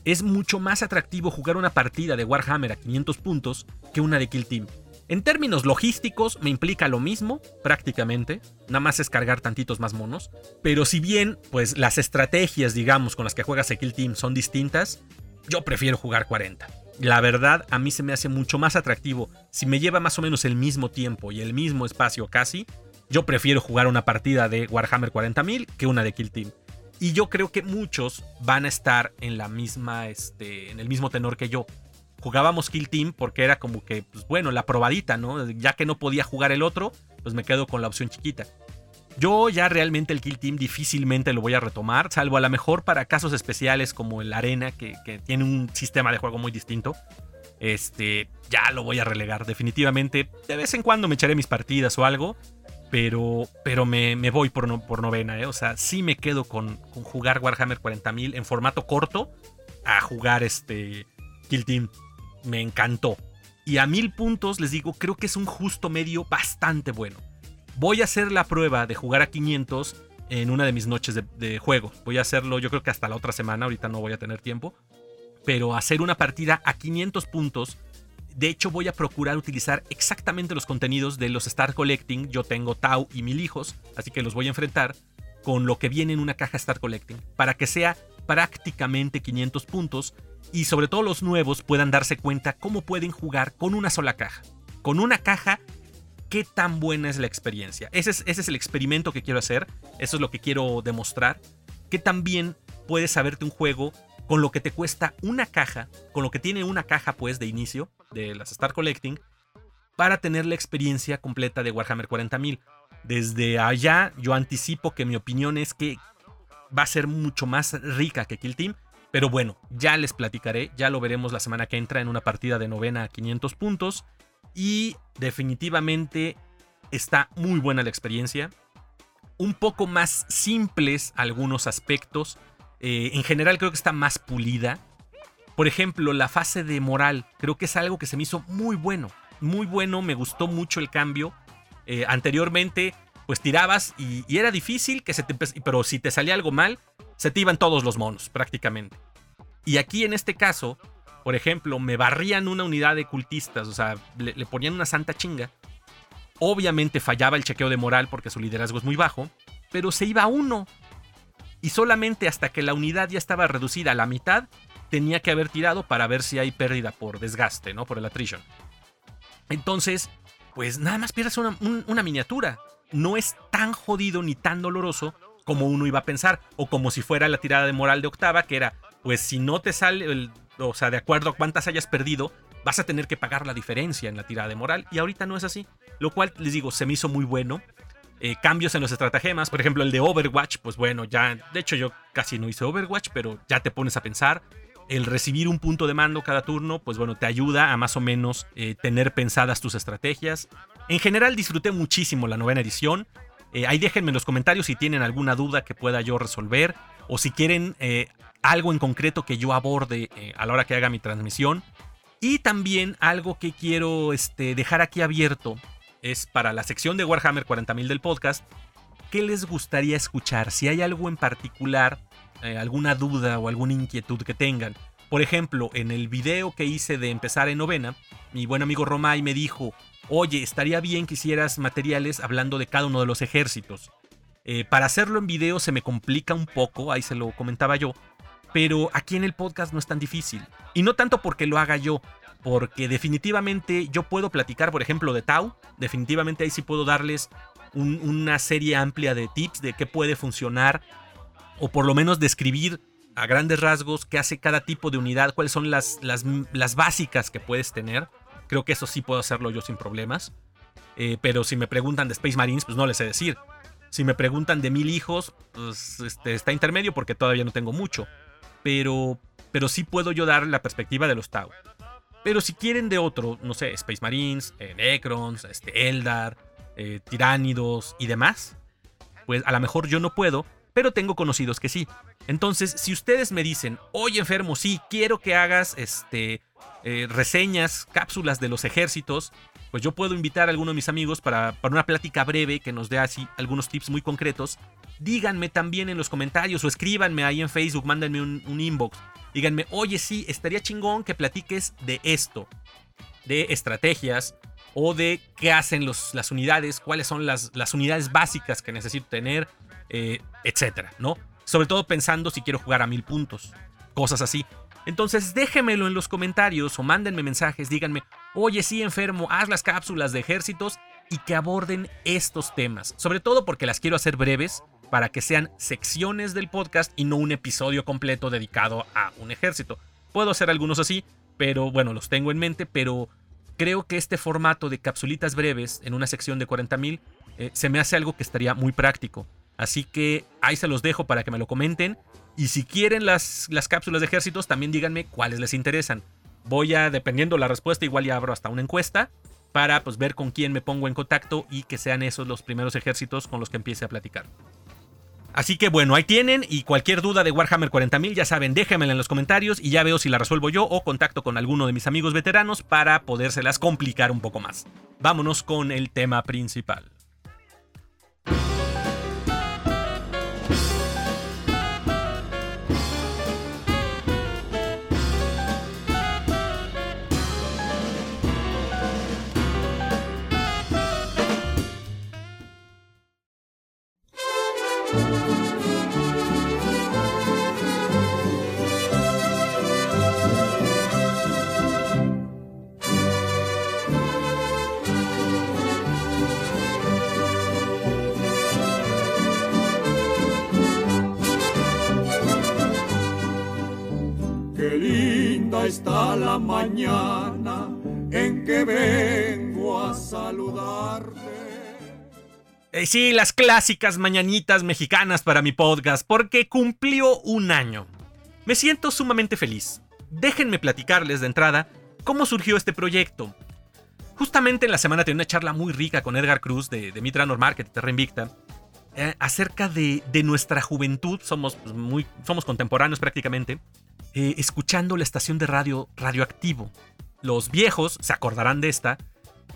es mucho más atractivo jugar una partida de Warhammer a 500 puntos que una de Kill Team. En términos logísticos me implica lo mismo, prácticamente, nada más es cargar tantitos más monos, pero si bien pues las estrategias, digamos, con las que juegas a Kill Team son distintas, yo prefiero jugar 40. La verdad, a mí se me hace mucho más atractivo. Si me lleva más o menos el mismo tiempo y el mismo espacio casi, yo prefiero jugar una partida de Warhammer 40.000 que una de Kill Team. Y yo creo que muchos van a estar en la misma, este, en el mismo tenor que yo. Jugábamos Kill Team porque era como que, pues bueno, la probadita, ¿no? Ya que no podía jugar el otro, pues me quedo con la opción chiquita. Yo ya realmente el Kill Team difícilmente lo voy a retomar, salvo a lo mejor para casos especiales como el Arena, que, que tiene un sistema de juego muy distinto. Este, ya lo voy a relegar definitivamente. De vez en cuando me echaré mis partidas o algo, pero, pero me, voy por, por novena, ¿eh? O sea, sí me quedo con, jugar Warhammer 40.000 en formato corto a jugar este Kill Team. Me encantó. Y a mil puntos, les digo, creo que es un justo medio bastante bueno. Voy a hacer la prueba de jugar a 500 en una de mis noches de, de juego. Voy a hacerlo yo creo que hasta la otra semana, ahorita no voy a tener tiempo. Pero hacer una partida a 500 puntos de hecho, voy a procurar utilizar exactamente los contenidos de los Star Collecting. Yo tengo Tau y mil hijos, así que los voy a enfrentar con lo que viene en una caja Star Collecting, para que sea prácticamente 500 puntos y sobre todo los nuevos puedan darse cuenta cómo pueden jugar con una sola caja. Con una caja, qué tan buena es la experiencia. Ese es, el experimento que quiero hacer, eso es lo que quiero demostrar, que también puedes saberte un juego con lo que te cuesta una caja, con lo que tiene una caja pues de inicio de las Star Collecting, para tener la experiencia completa de Warhammer 40.000. Desde allá yo anticipo que mi opinión es que va a ser mucho más rica que Kill Team, pero bueno, ya les platicaré, ya lo veremos la semana que entra en una partida de novena a 500 puntos y definitivamente está muy buena la experiencia. Un poco más simples algunos aspectos, eh, en general creo que está más pulida. Por ejemplo, la fase de moral, creo que es algo que se me hizo muy bueno. Muy bueno, me gustó mucho el cambio. Eh, anteriormente, pues tirabas y, era difícil que se te... Pero si te salía algo mal, se te iban todos los monos, prácticamente. Y aquí en este caso, por ejemplo, me barrían una unidad de cultistas, o sea, le ponían una santa chinga. Obviamente fallaba el chequeo de moral porque su liderazgo es muy bajo, pero se iba uno y solamente hasta que la unidad ya estaba reducida a la mitad tenía que haber tirado para ver si hay pérdida por desgaste, ¿no? Por el attrition. Entonces, pues nada más pierdes una, una miniatura. No es tan jodido ni tan doloroso como uno iba a pensar, o como si fuera la tirada de moral de octava, que era, pues si no te sale, el, o sea, de acuerdo a cuántas hayas perdido, vas a tener que pagar la diferencia en la tirada de moral, y ahorita no es así. Lo cual, les digo, se me hizo muy bueno. Eh, cambios en los estratagemas. Por ejemplo, el de Overwatch, pues bueno, ya, de hecho yo casi no hice Overwatch, pero ya te pones a pensar. El recibir un punto de mando cada turno, pues bueno, te ayuda a más o menos eh, tener pensadas tus estrategias. En general disfruté muchísimo la novena edición. Eh, ahí déjenme en los comentarios si tienen alguna duda que pueda yo resolver o si quieren algo en concreto que yo aborde a la hora que haga mi transmisión. Y también algo que quiero este, dejar aquí abierto es para la sección de Warhammer 40.000 del podcast. ¿Qué les gustaría escuchar? Si hay algo en particular, eh, alguna duda o alguna inquietud que tengan. Por ejemplo, en el video que hice de empezar en novena, mi buen amigo Romay me dijo, oye, estaría bien que hicieras materiales hablando de cada uno de los ejércitos. Eh, para hacerlo en video se me complica un poco, ahí se lo comentaba yo, pero aquí en el podcast no es tan difícil. Y no tanto porque lo haga yo, porque definitivamente yo puedo platicar, por ejemplo, de Tau, definitivamente ahí sí puedo darles una serie amplia de tips de qué puede funcionar, o por lo menos describir a grandes rasgos qué hace cada tipo de unidad, cuáles son las, las, básicas que puedes tener. Creo que eso sí puedo hacerlo yo sin problemas. Eh, pero si me preguntan de Space Marines, pues no les sé decir. Si me preguntan de mil hijos, pues este, está intermedio porque todavía no tengo mucho. Pero, pero sí puedo yo dar la perspectiva de los Tau. Pero si quieren de otro, no sé, Space Marines, eh, Necrons, este, Eldar, eh, Tiránidos y demás, pues a lo mejor yo no puedo, pero tengo conocidos que sí. Entonces, si ustedes me dicen, oye enfermo, sí, quiero que hagas este, eh, reseñas, cápsulas de los ejércitos, pues yo puedo invitar a alguno de mis amigos para, para una plática breve que nos dé así algunos tips muy concretos. Díganme también en los comentarios o escríbanme ahí en Facebook, mándenme un, un inbox. Díganme, oye, sí, estaría chingón que platiques de esto, de estrategias, o de qué hacen los, las unidades, cuáles son las, las, unidades básicas que necesito tener, eh, etcétera, ¿no? Sobre todo pensando si quiero jugar a mil puntos, cosas así. Entonces déjenmelo en los comentarios o mándenme mensajes, díganme, oye, sí, enfermo, haz las cápsulas de ejércitos y que aborden estos temas. Sobre todo porque las quiero hacer breves para que sean secciones del podcast y no un episodio completo dedicado a un ejército. Puedo hacer algunos así, pero bueno, los tengo en mente, pero creo que este formato de capsulitas breves en una sección de 40.000 eh, se me hace algo que estaría muy práctico. Así que ahí se los dejo para que me lo comenten. Y si quieren las, las cápsulas de ejércitos, también díganme cuáles les interesan. Voy a, dependiendo la respuesta, igual ya abro hasta una encuesta para pues, ver con quién me pongo en contacto y que sean esos los primeros ejércitos con los que empiece a platicar. Así que bueno, ahí tienen y cualquier duda de Warhammer 40.000 ya saben, déjenmela en los comentarios y ya veo si la resuelvo yo o contacto con alguno de mis amigos veteranos para podérselas complicar un poco más. Vámonos con el tema principal. Está la mañana en que vengo a saludarte. Eh, sí, las clásicas mañanitas mexicanas para mi podcast, porque cumplió un año. Me siento sumamente feliz. Déjenme platicarles de entrada cómo surgió este proyecto. Justamente en la semana tenía una charla muy rica con Edgar Cruz de, de Mitra Market, Terra Invicta, eh, acerca de, de, nuestra juventud. Somos, pues, muy, somos contemporáneos prácticamente. Eh, escuchando la estación de radio Radioactivo. Los viejos se acordarán de esta.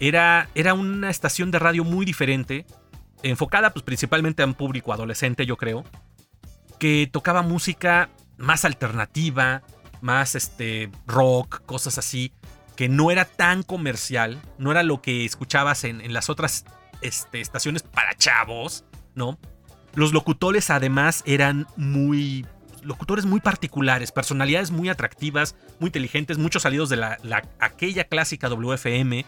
Era, era una estación de radio muy diferente, enfocada pues, principalmente a un público adolescente, yo creo, que tocaba música más alternativa, más este, rock, cosas así, que no era tan comercial, no era lo que escuchabas en, en las otras este, estaciones para chavos, ¿no? Los locutores además eran muy locutores muy particulares, personalidades muy atractivas, muy inteligentes, muchos salidos de la, aquella clásica WFM.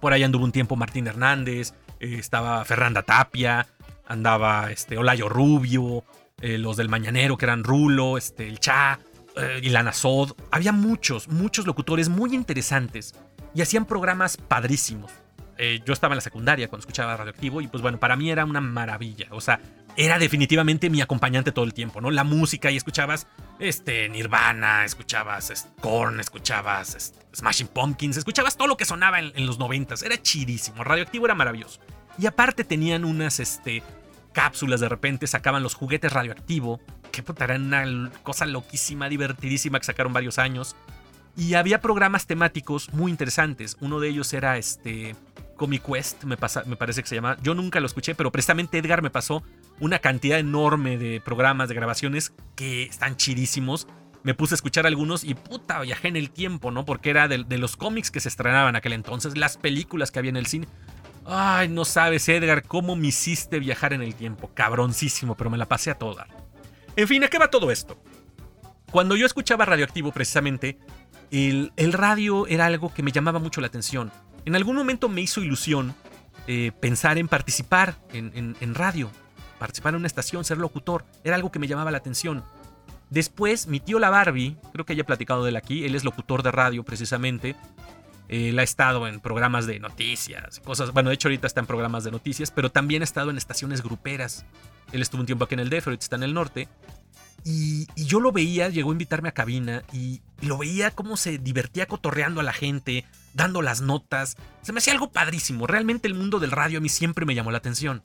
Por ahí anduvo un tiempo Martín Hernández, eh, estaba Fernanda Tapia, andaba este, Olayo Rubio, eh, los del Mañanero que eran Rulo, este, el Cha, eh, Ilana Sod. Había muchos, muchos locutores muy interesantes y hacían programas padrísimos. Yo estaba en la secundaria cuando escuchaba Radioactivo y pues bueno, para mí era una maravilla. O sea, era definitivamente mi acompañante todo el tiempo, ¿no? La música y escuchabas este, Nirvana, escuchabas Korn, escuchabas Smashing Pumpkins, escuchabas todo lo que sonaba en, los noventas. Era chidísimo, Radioactivo era maravilloso. Y aparte tenían unas este, cápsulas, de repente sacaban los juguetes radioactivo, que puta, era una cosa loquísima, divertidísima que sacaron varios años. Y había programas temáticos muy interesantes. Uno de ellos era este Comic Quest, me, pasa, me parece que se llama. Yo nunca lo escuché, pero precisamente Edgar me pasó una cantidad enorme de programas, de grabaciones que están chidísimos. Me puse a escuchar algunos y puta, viajé en el tiempo, ¿no? Porque era de, los cómics que se estrenaban aquel entonces, las películas que había en el cine. Ay, no sabes, Edgar, cómo me hiciste viajar en el tiempo. Cabroncísimo, pero me la pasé a toda. En fin, ¿a qué va todo esto? Cuando yo escuchaba Radioactivo, precisamente, el, el radio era algo que me llamaba mucho la atención. En algún momento me hizo ilusión eh, pensar en participar en, radio, participar en una estación, ser locutor. Era algo que me llamaba la atención. Después, mi tío La Barbie, creo que haya platicado de él aquí, él es locutor de radio precisamente. Él ha estado en programas de noticias, cosas. Bueno, de hecho, ahorita está en programas de noticias, pero también ha estado en estaciones gruperas. Él estuvo un tiempo aquí en el DF, ahorita está en el norte. Y, yo lo veía, llegó a invitarme a cabina y, lo veía cómo se divertía cotorreando a la gente, dando las notas. Se me hacía algo padrísimo. Realmente el mundo del radio a mí siempre me llamó la atención.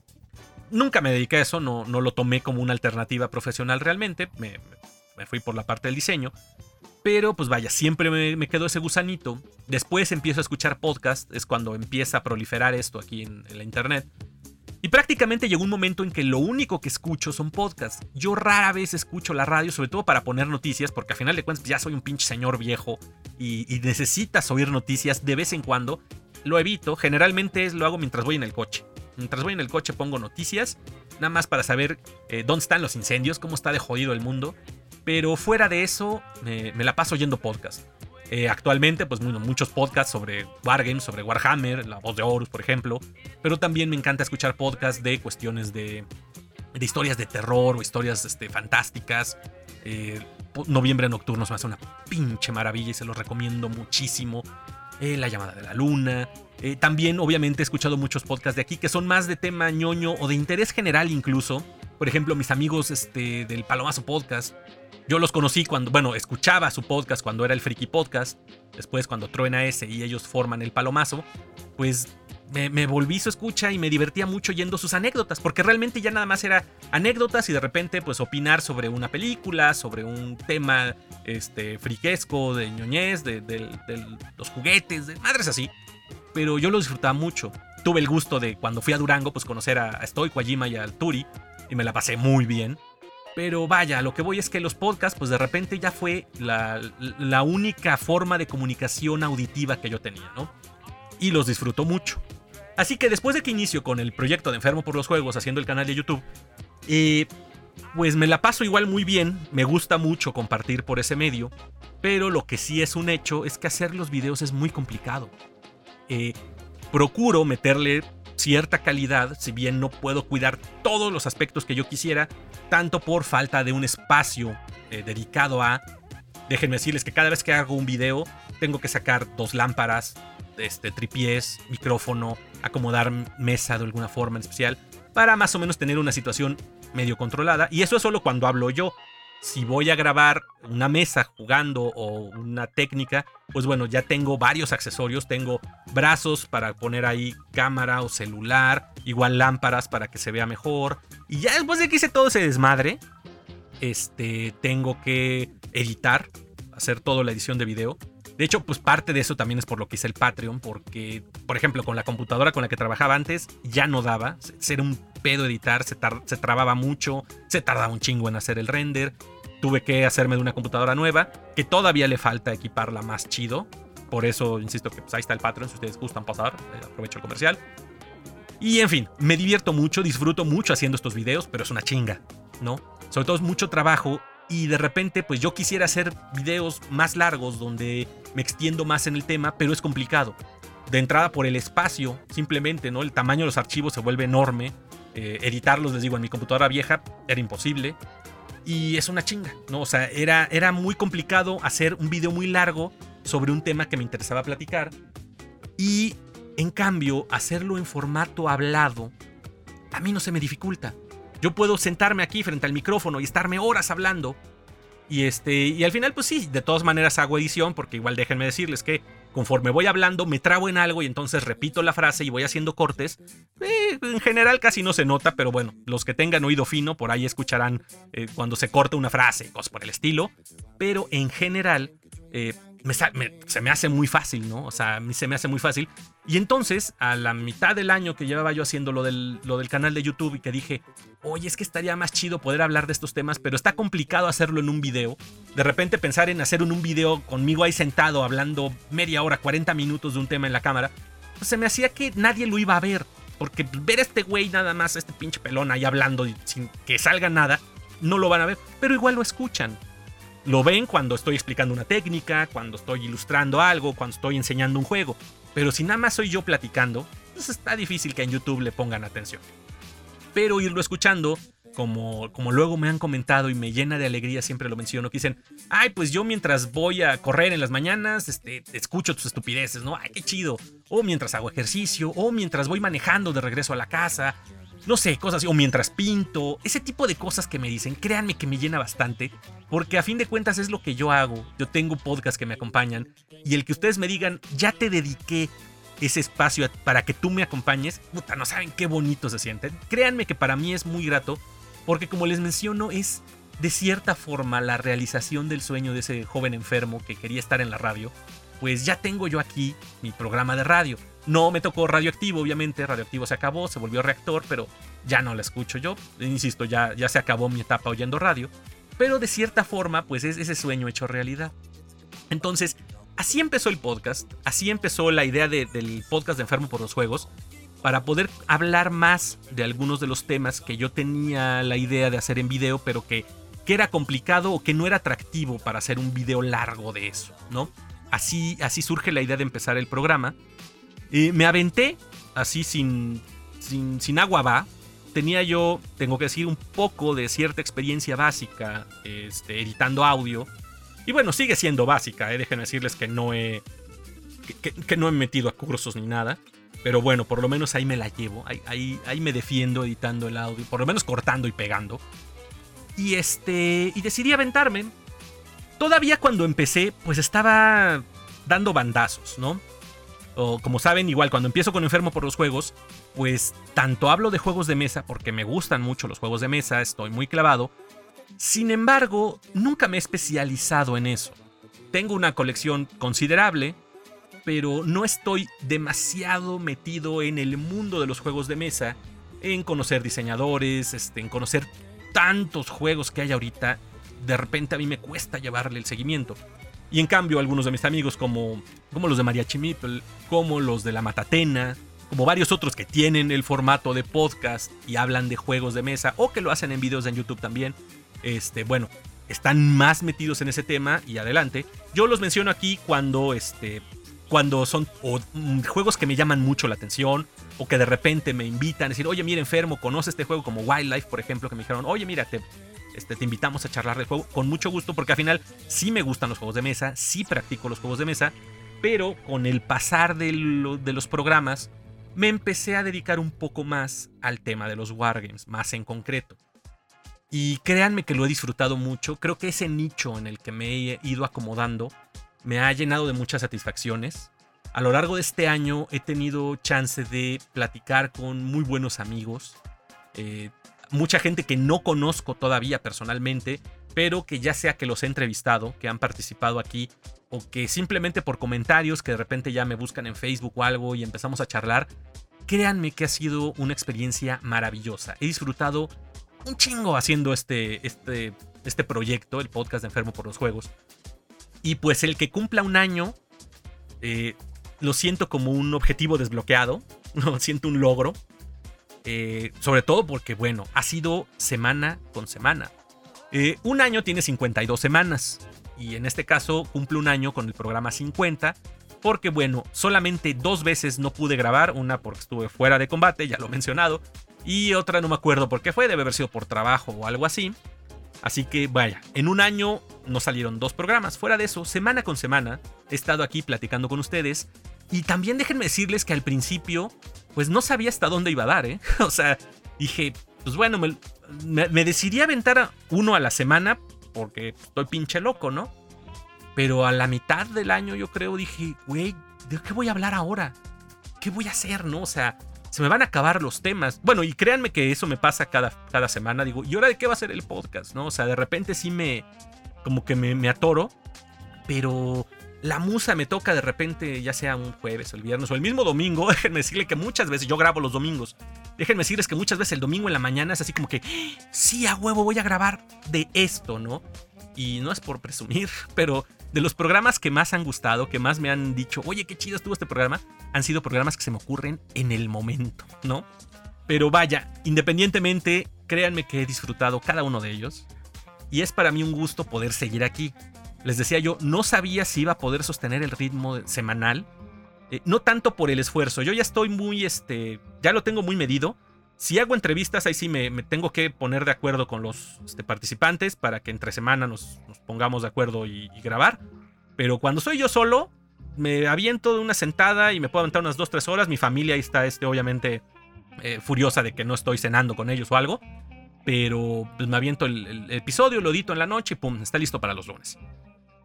nunca me dediqué a eso, no, no lo tomé como una alternativa profesional realmente, me, me fui por la parte del diseño. Pero pues vaya, siempre me, quedó ese gusanito. Después empiezo a escuchar podcast, es cuando empieza a proliferar esto aquí en, la internet. Y prácticamente llegó un momento en que lo único que escucho son podcasts. Yo rara vez escucho la radio, sobre todo para poner noticias, porque al final de cuentas ya soy un pinche señor viejo y, necesitas oír noticias de vez en cuando. Lo evito, generalmente lo hago mientras voy en el coche. Mientras voy en el coche pongo noticias, nada más para saber eh, dónde están los incendios, cómo está de jodido el mundo. Pero fuera de eso, me, la paso oyendo podcast. Eh, actualmente, pues muchos podcasts sobre Wargames, sobre Warhammer, La Voz de Horus, por ejemplo. Pero también me encanta escuchar podcasts de cuestiones de, de historias de terror o historias este, fantásticas. Eh, Noviembre Nocturno se me hace una pinche maravilla y se los recomiendo muchísimo. Eh, la llamada de la luna. También, obviamente, he escuchado muchos podcasts de aquí que son más de tema ñoño o de interés general incluso. Por ejemplo, mis amigos este, del Palomazo Podcast yo los conocí cuando, bueno, escuchaba su podcast cuando era el Friki Podcast. Después, cuando truena ese y ellos forman el Palomazo, pues me, volví su escucha y me divertía mucho yendo sus anécdotas, porque realmente ya nada más era anécdotas y de repente pues opinar sobre una película, sobre un tema este, friquesco, de ñoñez, de, los juguetes, de madres así. Pero yo lo disfrutaba mucho. Tuve el gusto de cuando fui a Durango pues conocer a, a Stoico, a Jima y a Turi y me la pasé muy bien. Pero vaya, lo que voy es que los podcasts, pues de repente ya fue la, única forma de comunicación auditiva que yo tenía, ¿no? Y los disfruto mucho. Así que después de que inicio con el proyecto de Enfermo por los Juegos haciendo el canal de YouTube, eh, pues me la paso igual muy bien, me gusta mucho compartir por ese medio, pero lo que sí es un hecho es que hacer los videos es muy complicado. Eh, procuro meterle cierta calidad, si bien no puedo cuidar todos los aspectos que yo quisiera, tanto por falta de un espacio eh, dedicado a... Déjenme decirles que cada vez que hago un video tengo que sacar dos lámparas, este, tripiés, micrófono, acomodar mesa de alguna forma en especial, para más o menos tener una situación medio controlada. Y eso es solo cuando hablo yo si voy a grabar una mesa jugando o una técnica, pues bueno, ya tengo varios accesorios. Tengo brazos para poner ahí cámara o celular, igual lámparas para que se vea mejor. Y ya después de que hice todo ese desmadre, este, tengo que editar, hacer toda la edición de video. De hecho, pues parte de eso también es por lo que hice el Patreon, porque, por ejemplo, con la computadora con la que trabajaba antes, ya no daba. Ser un pedo editar, se, trababa mucho, se tardaba un chingo en hacer el render. Tuve que hacerme de una computadora nueva, que todavía le falta equiparla más chido. Por eso, insisto que pues, ahí está el Patreon, si ustedes gustan pasar, eh, aprovecho el comercial. Y en fin, me divierto mucho, disfruto mucho haciendo estos videos, pero es una chinga, ¿no? Sobre todo es mucho trabajo y de repente pues yo quisiera hacer videos más largos donde me extiendo más en el tema, pero es complicado. De entrada por el espacio, simplemente, ¿no? El tamaño de los archivos se vuelve enorme. Eh, editarlos, les digo, en mi computadora vieja era imposible. Y es una chinga, ¿no? O sea, era, era muy complicado hacer un video muy largo sobre un tema que me interesaba platicar. Y en cambio, hacerlo en formato hablado, a mí no se me dificulta. Yo puedo sentarme aquí frente al micrófono y estarme horas hablando. Y este, y al final, pues sí, de todas maneras hago edición, porque igual déjenme decirles que conforme voy hablando, me trabo en algo y entonces repito la frase y voy haciendo cortes. Eh, en general casi no se nota, pero bueno, los que tengan oído fino por ahí escucharán eh, cuando se corta una frase, cosas por el estilo. Pero en general, eh, se me hace muy fácil, ¿no? O sea, a mí se me hace muy fácil. Y entonces, a la mitad del año que llevaba yo haciendo lo del, lo del canal de YouTube y que dije, oye, es que estaría más chido poder hablar de estos temas, pero está complicado hacerlo en un video. De repente pensar en hacer un video conmigo ahí sentado hablando media hora, 40 minutos de un tema en la cámara, pues se me hacía que nadie lo iba a ver. Porque ver a este güey nada más, este pinche pelón ahí hablando sin que salga nada, no lo van a ver, pero igual lo escuchan. Lo ven cuando estoy explicando una técnica, cuando estoy ilustrando algo, cuando estoy enseñando un juego. Pero si nada más soy yo platicando, pues está difícil que en YouTube le pongan atención. Pero irlo escuchando, como, como luego me han comentado y me llena de alegría, siempre lo menciono, que dicen, ay, pues yo mientras voy a correr en las mañanas, este, escucho tus estupideces, ¿no? Ay, qué chido. O mientras hago ejercicio, o mientras voy manejando de regreso a la casa, no sé, cosas así, o mientras pinto, ese tipo de cosas que me dicen, créanme que me llena bastante, porque a fin de cuentas es lo que yo hago. Yo tengo podcasts que me acompañan y el que ustedes me digan, ya te dediqué ese espacio para que tú me acompañes, puta, no saben qué bonito se siente. Créanme que para mí es muy grato, porque como les menciono, es de cierta forma la realización del sueño de ese joven enfermo que quería estar en la radio. Pues ya tengo yo aquí mi programa de radio. No me tocó radioactivo, obviamente, radioactivo se acabó, se volvió reactor, pero ya no la escucho yo. Insisto, ya, ya se acabó mi etapa oyendo radio. Pero de cierta forma, pues es ese sueño hecho realidad. Entonces, así empezó el podcast, así empezó la idea del podcast de Enfermo por los Juegos, para poder hablar más de algunos de los temas que yo tenía la idea de hacer en video, pero que, que era complicado o que no era atractivo para hacer un video largo de eso, ¿no? Así, así surge la idea de empezar el programa. Y me aventé, así sin, sin, sin agua va. Tenía yo, tengo que decir, un poco de cierta experiencia básica este, editando audio y bueno, sigue siendo básica, ¿eh? déjenme decirles que no he. Que, no he metido a cursos ni nada. Pero bueno, por lo menos ahí me la llevo. Ahí, ahí, me defiendo editando el audio. Por lo menos cortando y pegando. Y este. Y decidí aventarme. Todavía cuando empecé, pues estaba dando bandazos, ¿no? Como saben, igual cuando empiezo con Enfermo por los Juegos, pues tanto hablo de juegos de mesa, porque me gustan mucho los juegos de mesa, estoy muy clavado, sin embargo, nunca me he especializado en eso. Tengo una colección considerable, pero no estoy demasiado metido en el mundo de los juegos de mesa, en conocer diseñadores, este, en conocer tantos juegos que hay ahorita. De repente a mí me cuesta llevarle el seguimiento. Y en cambio, algunos de mis amigos, como, como los de Mariachi Meeple, como los de La Matatena, como varios otros que tienen el formato de podcast y hablan de juegos de mesa o que lo hacen en videos en YouTube también, este, bueno, están más metidos en ese tema y adelante. Yo los menciono aquí cuando, este, cuando son mm, juegos que me llaman mucho la atención o que de repente me invitan a decir, oye, mira, enfermo, conoce este juego como Wildlife, por ejemplo, que me dijeron, oye, mira, te, este, te invitamos a charlar del juego con mucho gusto porque al final sí me gustan los juegos de mesa, sí practico los juegos de mesa, pero con el pasar de, los programas me empecé a dedicar un poco más al tema de los wargames, más en concreto. Y créanme que lo he disfrutado mucho. Creo que ese nicho en el que me he ido acomodando me ha llenado de muchas satisfacciones. A lo largo de este año he tenido chance de platicar con muy buenos amigos. Eh, mucha gente que no conozco todavía personalmente, pero que ya sea que los he entrevistado, que han participado aquí, o que simplemente por comentarios que de repente ya me buscan en Facebook o algo y empezamos a charlar, créanme que ha sido una experiencia maravillosa. He disfrutado un chingo haciendo este, este, este proyecto, el podcast de Enfermo por los Juegos. Y pues el que cumpla un año, eh, lo siento como un objetivo desbloqueado, lo siento un logro. Eh, sobre todo porque, bueno, ha sido semana con semana. Eh, un año tiene 52 semanas. Y en este caso cumple un año con el programa 50. Porque, bueno, solamente dos veces no pude grabar. Una porque estuve fuera de combate, ya lo he mencionado. Y otra no me acuerdo por qué fue, debe haber sido por trabajo o algo así. Así que vaya, en un año nos salieron dos programas. Fuera de eso, semana con semana he estado aquí platicando con ustedes. Y también déjenme decirles que al principio, pues no sabía hasta dónde iba a dar, ¿eh? O sea, dije, pues bueno, me, me decidí aventar uno a la semana porque estoy pinche loco, ¿no? Pero a la mitad del año yo creo dije, güey, ¿de qué voy a hablar ahora? ¿Qué voy a hacer, no? O sea, se me van a acabar los temas. Bueno, y créanme que eso me pasa cada, cada semana. Digo, ¿y ahora de qué va a ser el podcast? ¿No? O sea, de repente sí me. como que me atoro. Pero la musa me toca de repente, ya sea un jueves, el viernes o el mismo domingo. Déjenme decirle que muchas veces, yo grabo los domingos. Déjenme decirles que muchas veces el domingo en la mañana es así como que, sí, a huevo, voy a grabar de esto, ¿no? Y no es por presumir, pero de los programas que más han gustado, que más me han dicho, oye, qué chido estuvo este programa, han sido programas que se me ocurren en el momento, ¿no? Pero vaya, independientemente, créanme que he disfrutado cada uno de ellos. Y es para mí un gusto poder seguir aquí. Les decía yo, no sabía si iba a poder sostener el ritmo semanal. Eh, no tanto por el esfuerzo, yo ya estoy muy, este, ya lo tengo muy medido. Si hago entrevistas, ahí sí me, tengo que poner de acuerdo con los este, participantes para que entre semana nos, pongamos de acuerdo y, grabar. Pero cuando soy yo solo, me aviento de una sentada y me puedo aventar unas 2-3 horas. Mi familia ahí está, este, obviamente, eh, furiosa de que no estoy cenando con ellos o algo. Pero pues, me aviento el, episodio, lo edito en la noche y pum, está listo para los lunes.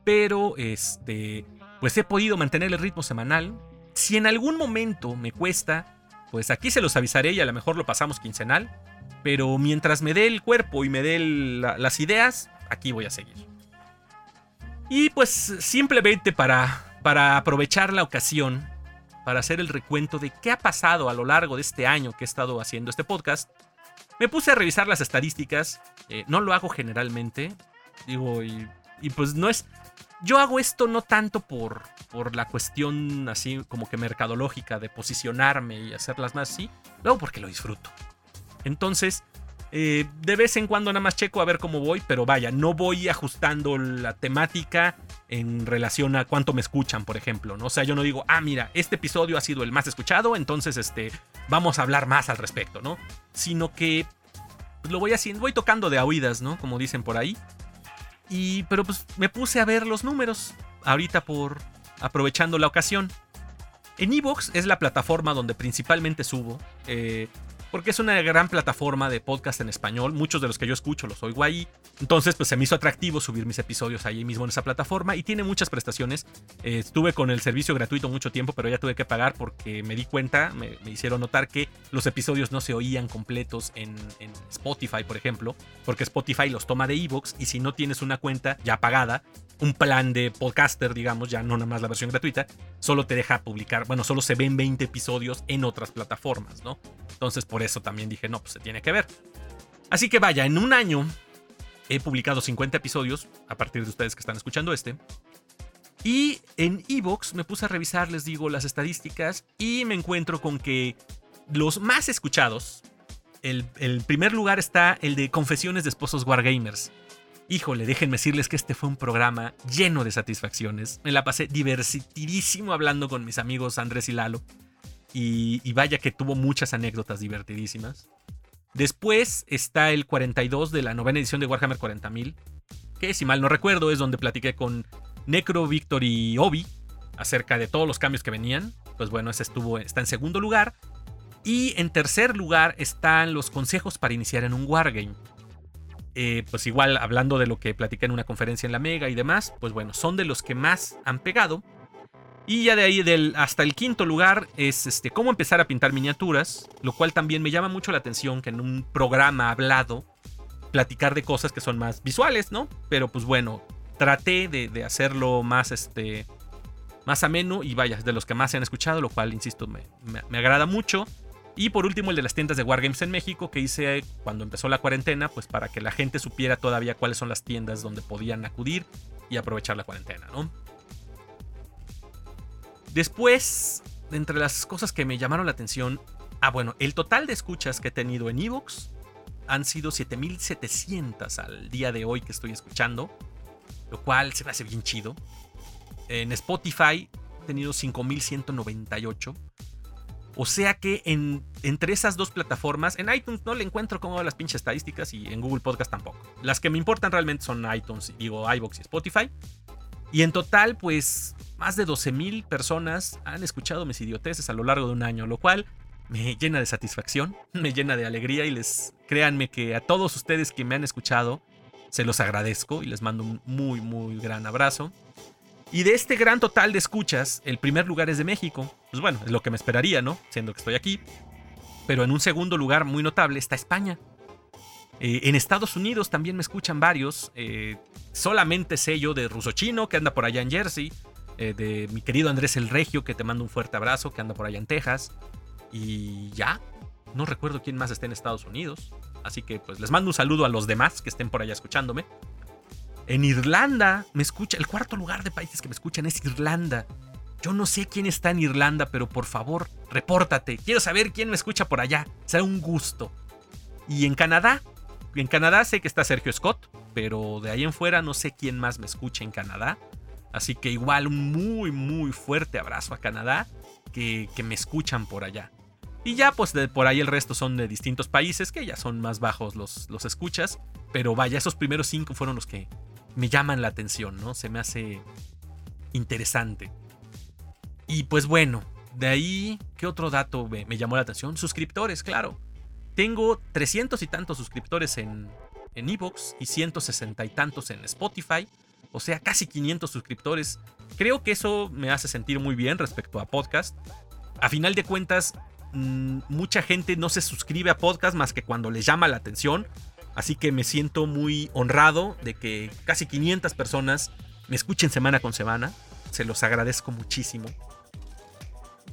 Pero, este, pues he podido mantener el ritmo semanal. Si en algún momento me cuesta, pues aquí se los avisaré y a lo mejor lo pasamos quincenal. Pero mientras me dé el cuerpo y me dé las ideas, aquí voy a seguir. Y pues simplemente para, para aprovechar la ocasión, para hacer el recuento de qué ha pasado a lo largo de este año que he estado haciendo este podcast, me puse a revisar las estadísticas. Eh, no lo hago generalmente. Digo, y, y, pues no es. Yo hago esto no tanto por, por la cuestión así como que mercadológica de posicionarme y hacerlas más así. Luego porque lo disfruto. Entonces, eh, de vez en cuando nada más checo a ver cómo voy, pero vaya, no voy ajustando la temática en relación a cuánto me escuchan, por ejemplo, ¿no? O sea, yo no digo, ah, mira, este episodio ha sido el más escuchado, entonces este, vamos a hablar más al respecto, ¿no? Sino que pues, lo voy haciendo, voy tocando de oídas, ¿no? Como dicen por ahí. Y, pero pues me puse a ver los números ahorita por aprovechando la ocasión. En Evox es la plataforma donde principalmente subo. Eh, porque es una gran plataforma de podcast en español. Muchos de los que yo escucho los oigo ahí. Entonces, pues se me hizo atractivo subir mis episodios ahí mismo en esa plataforma y tiene muchas prestaciones. Eh, estuve con el servicio gratuito mucho tiempo, pero ya tuve que pagar porque me di cuenta, me, hicieron notar que los episodios no se oían completos en, Spotify, por ejemplo, porque Spotify los toma de Evox y si no tienes una cuenta ya pagada, un plan de podcaster, digamos, ya no nada más la versión gratuita, solo te deja publicar, bueno, solo se ven 20 episodios en otras plataformas, ¿no? Entonces por eso también dije, no, pues se tiene que ver. Así que vaya, en un año he publicado 50 episodios, a partir de ustedes que están escuchando este. Y en Evox me puse a revisar, les digo, las estadísticas y me encuentro con que los más escuchados, el, el primer lugar está el de Confesiones de Esposos Wargamers Híjole, déjenme decirles que este fue un programa lleno de satisfacciones. Me la pasé divertidísimo hablando con mis amigos Andrés y Lalo. Y, vaya que tuvo muchas anécdotas divertidísimas. Después está el 42 de la novena edición de Warhammer 40.000, que si mal no recuerdo es donde platiqué con Necro, Victor y Obi acerca de todos los cambios que venían. Pues bueno, ese estuvo, está en segundo lugar. Y en tercer lugar están los consejos para iniciar en un Wargame. Eh, pues igual hablando de lo que platiqué en una conferencia en la Mega y demás, pues bueno, son de los que más han pegado. Y ya de ahí del, hasta el quinto lugar es este, cómo empezar a pintar miniaturas, lo cual también me llama mucho la atención que en un programa hablado platicar de cosas que son más visuales, ¿no? Pero pues bueno, traté de, hacerlo más, este, más ameno y vaya, de los que más se han escuchado, lo cual, insisto, me, me agrada mucho. Y por último, el de las tiendas de Wargames en México, que hice cuando empezó la cuarentena, pues para que la gente supiera todavía cuáles son las tiendas donde podían acudir y aprovechar la cuarentena, ¿no? Después, entre las cosas que me llamaron la atención, ah, bueno, el total de escuchas que he tenido en Evox han sido 7700 al día de hoy que estoy escuchando, lo cual se me hace bien chido. En Spotify he tenido 5198 o sea que en, entre esas dos plataformas, en iTunes no le encuentro como las pinches estadísticas y en Google Podcast tampoco. Las que me importan realmente son iTunes, digo iBox y Spotify. Y en total, pues más de 12.000 personas han escuchado mis idioteces a lo largo de un año, lo cual me llena de satisfacción, me llena de alegría y les créanme que a todos ustedes que me han escuchado, se los agradezco y les mando un muy, muy gran abrazo. Y de este gran total de escuchas, el primer lugar es de México. Pues bueno, es lo que me esperaría, ¿no? Siendo que estoy aquí. Pero en un segundo lugar muy notable está España. Eh, en Estados Unidos también me escuchan varios. Eh, solamente sé yo de Ruso Chino, que anda por allá en Jersey. Eh, de mi querido Andrés El Regio, que te mando un fuerte abrazo, que anda por allá en Texas. Y ya, no recuerdo quién más está en Estados Unidos. Así que pues les mando un saludo a los demás que estén por allá escuchándome. En Irlanda me escucha, el cuarto lugar de países que me escuchan es Irlanda. Yo no sé quién está en Irlanda, pero por favor, repórtate. Quiero saber quién me escucha por allá. Será un gusto. Y en Canadá, en Canadá sé que está Sergio Scott, pero de ahí en fuera no sé quién más me escucha en Canadá. Así que igual un muy, muy fuerte abrazo a Canadá que, que me escuchan por allá. Y ya pues de por ahí el resto son de distintos países que ya son más bajos los, los escuchas. Pero vaya, esos primeros cinco fueron los que me llaman la atención, ¿no? Se me hace interesante. Y pues bueno, de ahí, ¿qué otro dato me, llamó la atención? Suscriptores, claro. Tengo 300 y tantos suscriptores en en Evox y 160 y tantos en Spotify. O sea, casi 500 suscriptores. Creo que eso me hace sentir muy bien respecto a podcast. A final de cuentas, mm, mucha gente no se suscribe a podcast más que cuando les llama la atención. Así que me siento muy honrado de que casi 500 personas me escuchen semana con semana. Se los agradezco muchísimo.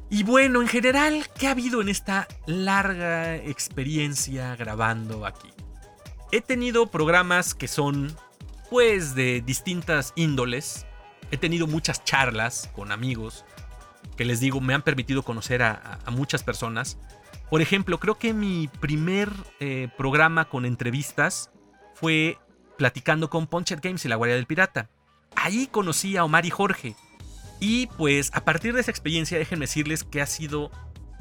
Y bueno, en general, ¿qué ha habido en esta larga experiencia grabando aquí? He tenido programas que son, pues, de distintas índoles. He tenido muchas charlas con amigos que les digo, me han permitido conocer a, muchas personas. Por ejemplo, creo que mi primer eh, programa con entrevistas fue platicando con Punchet Games y la Guardia del Pirata. Ahí conocí a Omar y Jorge. Y pues a partir de esa experiencia, déjenme decirles que ha sido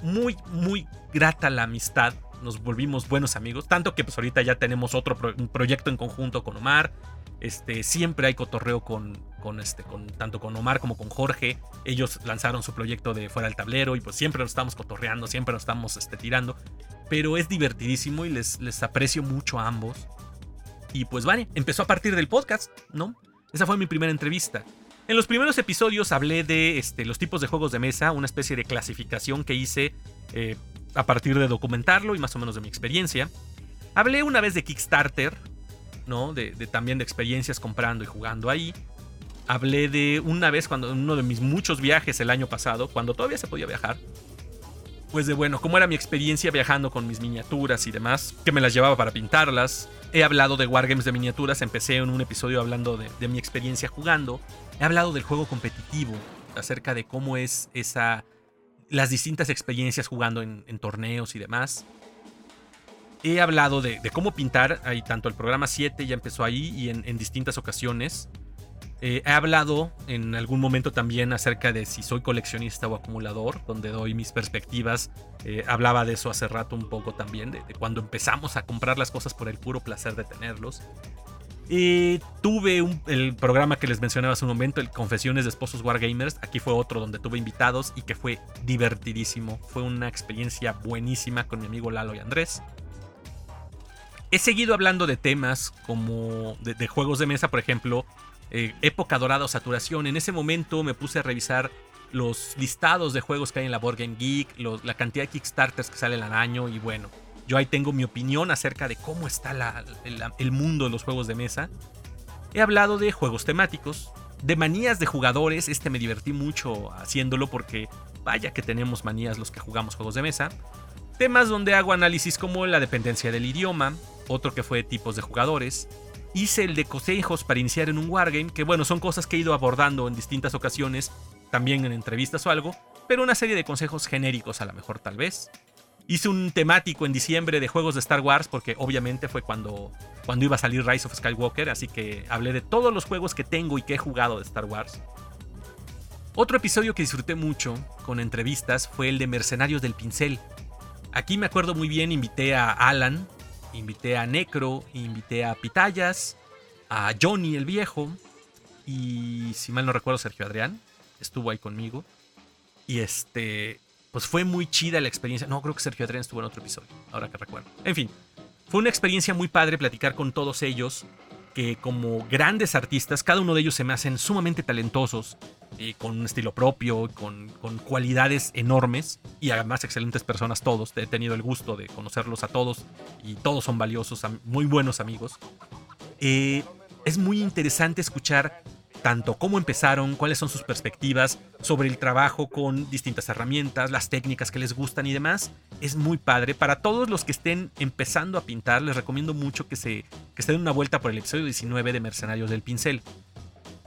muy, muy grata la amistad. Nos volvimos buenos amigos. Tanto que pues ahorita ya tenemos otro proyecto en conjunto con Omar. Este, siempre hay cotorreo con, este, tanto con Omar como con Jorge. Ellos lanzaron su proyecto de Fuera del Tablero y pues siempre nos estamos cotorreando, siempre nos estamos este, tirando. Pero es divertidísimo y les, les aprecio mucho a ambos. Y pues vale, empezó a partir del podcast, ¿no? Esa fue mi primera entrevista. En los primeros episodios hablé de este, los tipos de juegos de mesa, una especie de clasificación que hice eh, a partir de documentarlo y más o menos de mi experiencia. Hablé una vez de Kickstarter, ¿no? De, también de experiencias comprando y jugando ahí. Hablé de una vez cuando uno de mis muchos viajes el año pasado, cuando todavía se podía viajar. Pues de bueno, cómo era mi experiencia viajando con mis miniaturas y demás, que me las llevaba para pintarlas, He hablado de Wargames de miniaturas, empecé en un episodio hablando de, mi experiencia jugando. He hablado del juego competitivo, acerca de cómo es esa. las distintas experiencias jugando en, torneos y demás. He hablado de, cómo pintar, ahí tanto el programa 7 ya empezó ahí y en distintas ocasiones. Eh, he hablado en algún momento también acerca de si soy coleccionista o acumulador, donde doy mis perspectivas. Eh, hablaba de eso hace rato un poco también, de, cuando empezamos a comprar las cosas por el puro placer de tenerlos. tuve el programa que les mencionaba hace un momento, el Confesiones de Esposos Wargamers. Aquí fue otro donde tuve invitados y que fue divertidísimo. Fue una experiencia buenísima con mi amigo Lalo y Andrés. He seguido hablando de temas como de juegos de mesa, por ejemplo, eh, época dorada o saturación. En ese momento me puse a revisar los listados de juegos que hay en la Board Game Geek, la cantidad de Kickstarters que salen al año y bueno, yo ahí tengo mi opinión acerca de cómo está el mundo de los juegos de mesa. He hablado de juegos temáticos, de manías de jugadores, este me divertí mucho haciéndolo porque vaya que tenemos manías los que jugamos juegos de mesa. Temas donde hago análisis como la dependencia del idioma, otro que fue tipos de jugadores, Hice el de consejos para iniciar en un wargame, que bueno, son cosas que he ido abordando en distintas ocasiones, también en entrevistas o algo, pero una serie de consejos genéricos a lo mejor tal vez. Hice un temático en diciembre de juegos de Star Wars, porque obviamente fue cuando, cuando iba a salir Rise of Skywalker, así que hablé de todos los juegos que tengo y que he jugado de Star Wars. Otro episodio que disfruté mucho con entrevistas fue el de Mercenarios del Pincel. Aquí me acuerdo muy bien, invité a Alan, invité a Necro, invité a Pitayas, a Johnny el viejo y si mal no recuerdo Sergio Adrián estuvo ahí conmigo y este pues fue muy chida la experiencia. No, creo que Sergio Adrián estuvo en otro episodio, ahora que recuerdo. En fin, fue una experiencia muy padre platicar con todos ellos que como grandes artistas, cada uno de ellos se me hacen sumamente talentosos, con un estilo propio, con, con, cualidades enormes y además excelentes personas todos. He tenido el gusto de conocerlos a todos y todos son valiosos, muy buenos amigos. Eh, es muy interesante escuchar tanto cómo empezaron, cuáles son sus perspectivas sobre el trabajo con distintas herramientas, las técnicas que les gustan y demás. Es muy padre. Para todos los que estén empezando a pintar, les recomiendo mucho que se, que se den una vuelta por el episodio 19 de Mercenarios del Pincel.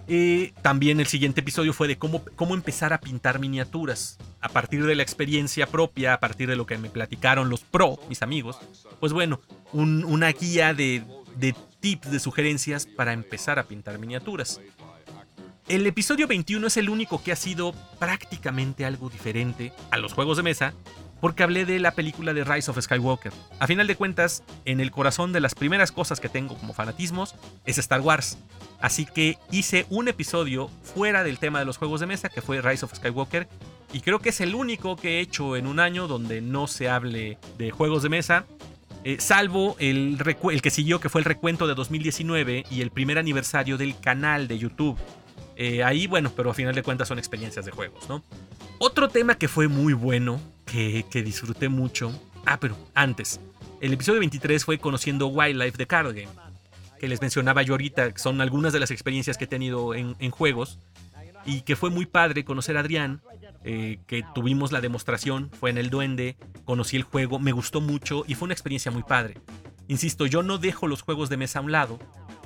Eh, también el siguiente episodio fue de cómo, cómo empezar a pintar miniaturas. A partir de la experiencia propia, a partir de lo que me platicaron los pro, mis amigos. Pues bueno, una guía de, de tips, de sugerencias para empezar a pintar miniaturas. El episodio 21 es el único que ha sido prácticamente algo diferente a los juegos de mesa, porque hablé de la película de Rise of Skywalker. A final de cuentas, en el corazón de las primeras cosas que tengo como fanatismos es Star Wars. Así que hice un episodio fuera del tema de los juegos de mesa, que fue Rise of Skywalker, y creo que es el único que he hecho en un año donde no se hable de juegos de mesa Eh, salvo el, el, que siguió, que fue el recuento de 2019 y el primer aniversario del canal de YouTube. Eh, ahí, bueno, pero a final de cuentas son experiencias de juegos, ¿no? Otro tema que fue muy bueno, que, que disfruté mucho. Ah, pero antes. El episodio 23 fue conociendo Wildlife de Card Game. Que les mencionaba yo ahorita, son algunas de las experiencias que he tenido en, en juegos. Y que fue muy padre conocer a Adrián, eh, que tuvimos la demostración, fue en el Duende, conocí el juego, me gustó mucho y fue una experiencia muy padre. Insisto, yo no dejo los juegos de mesa a un lado,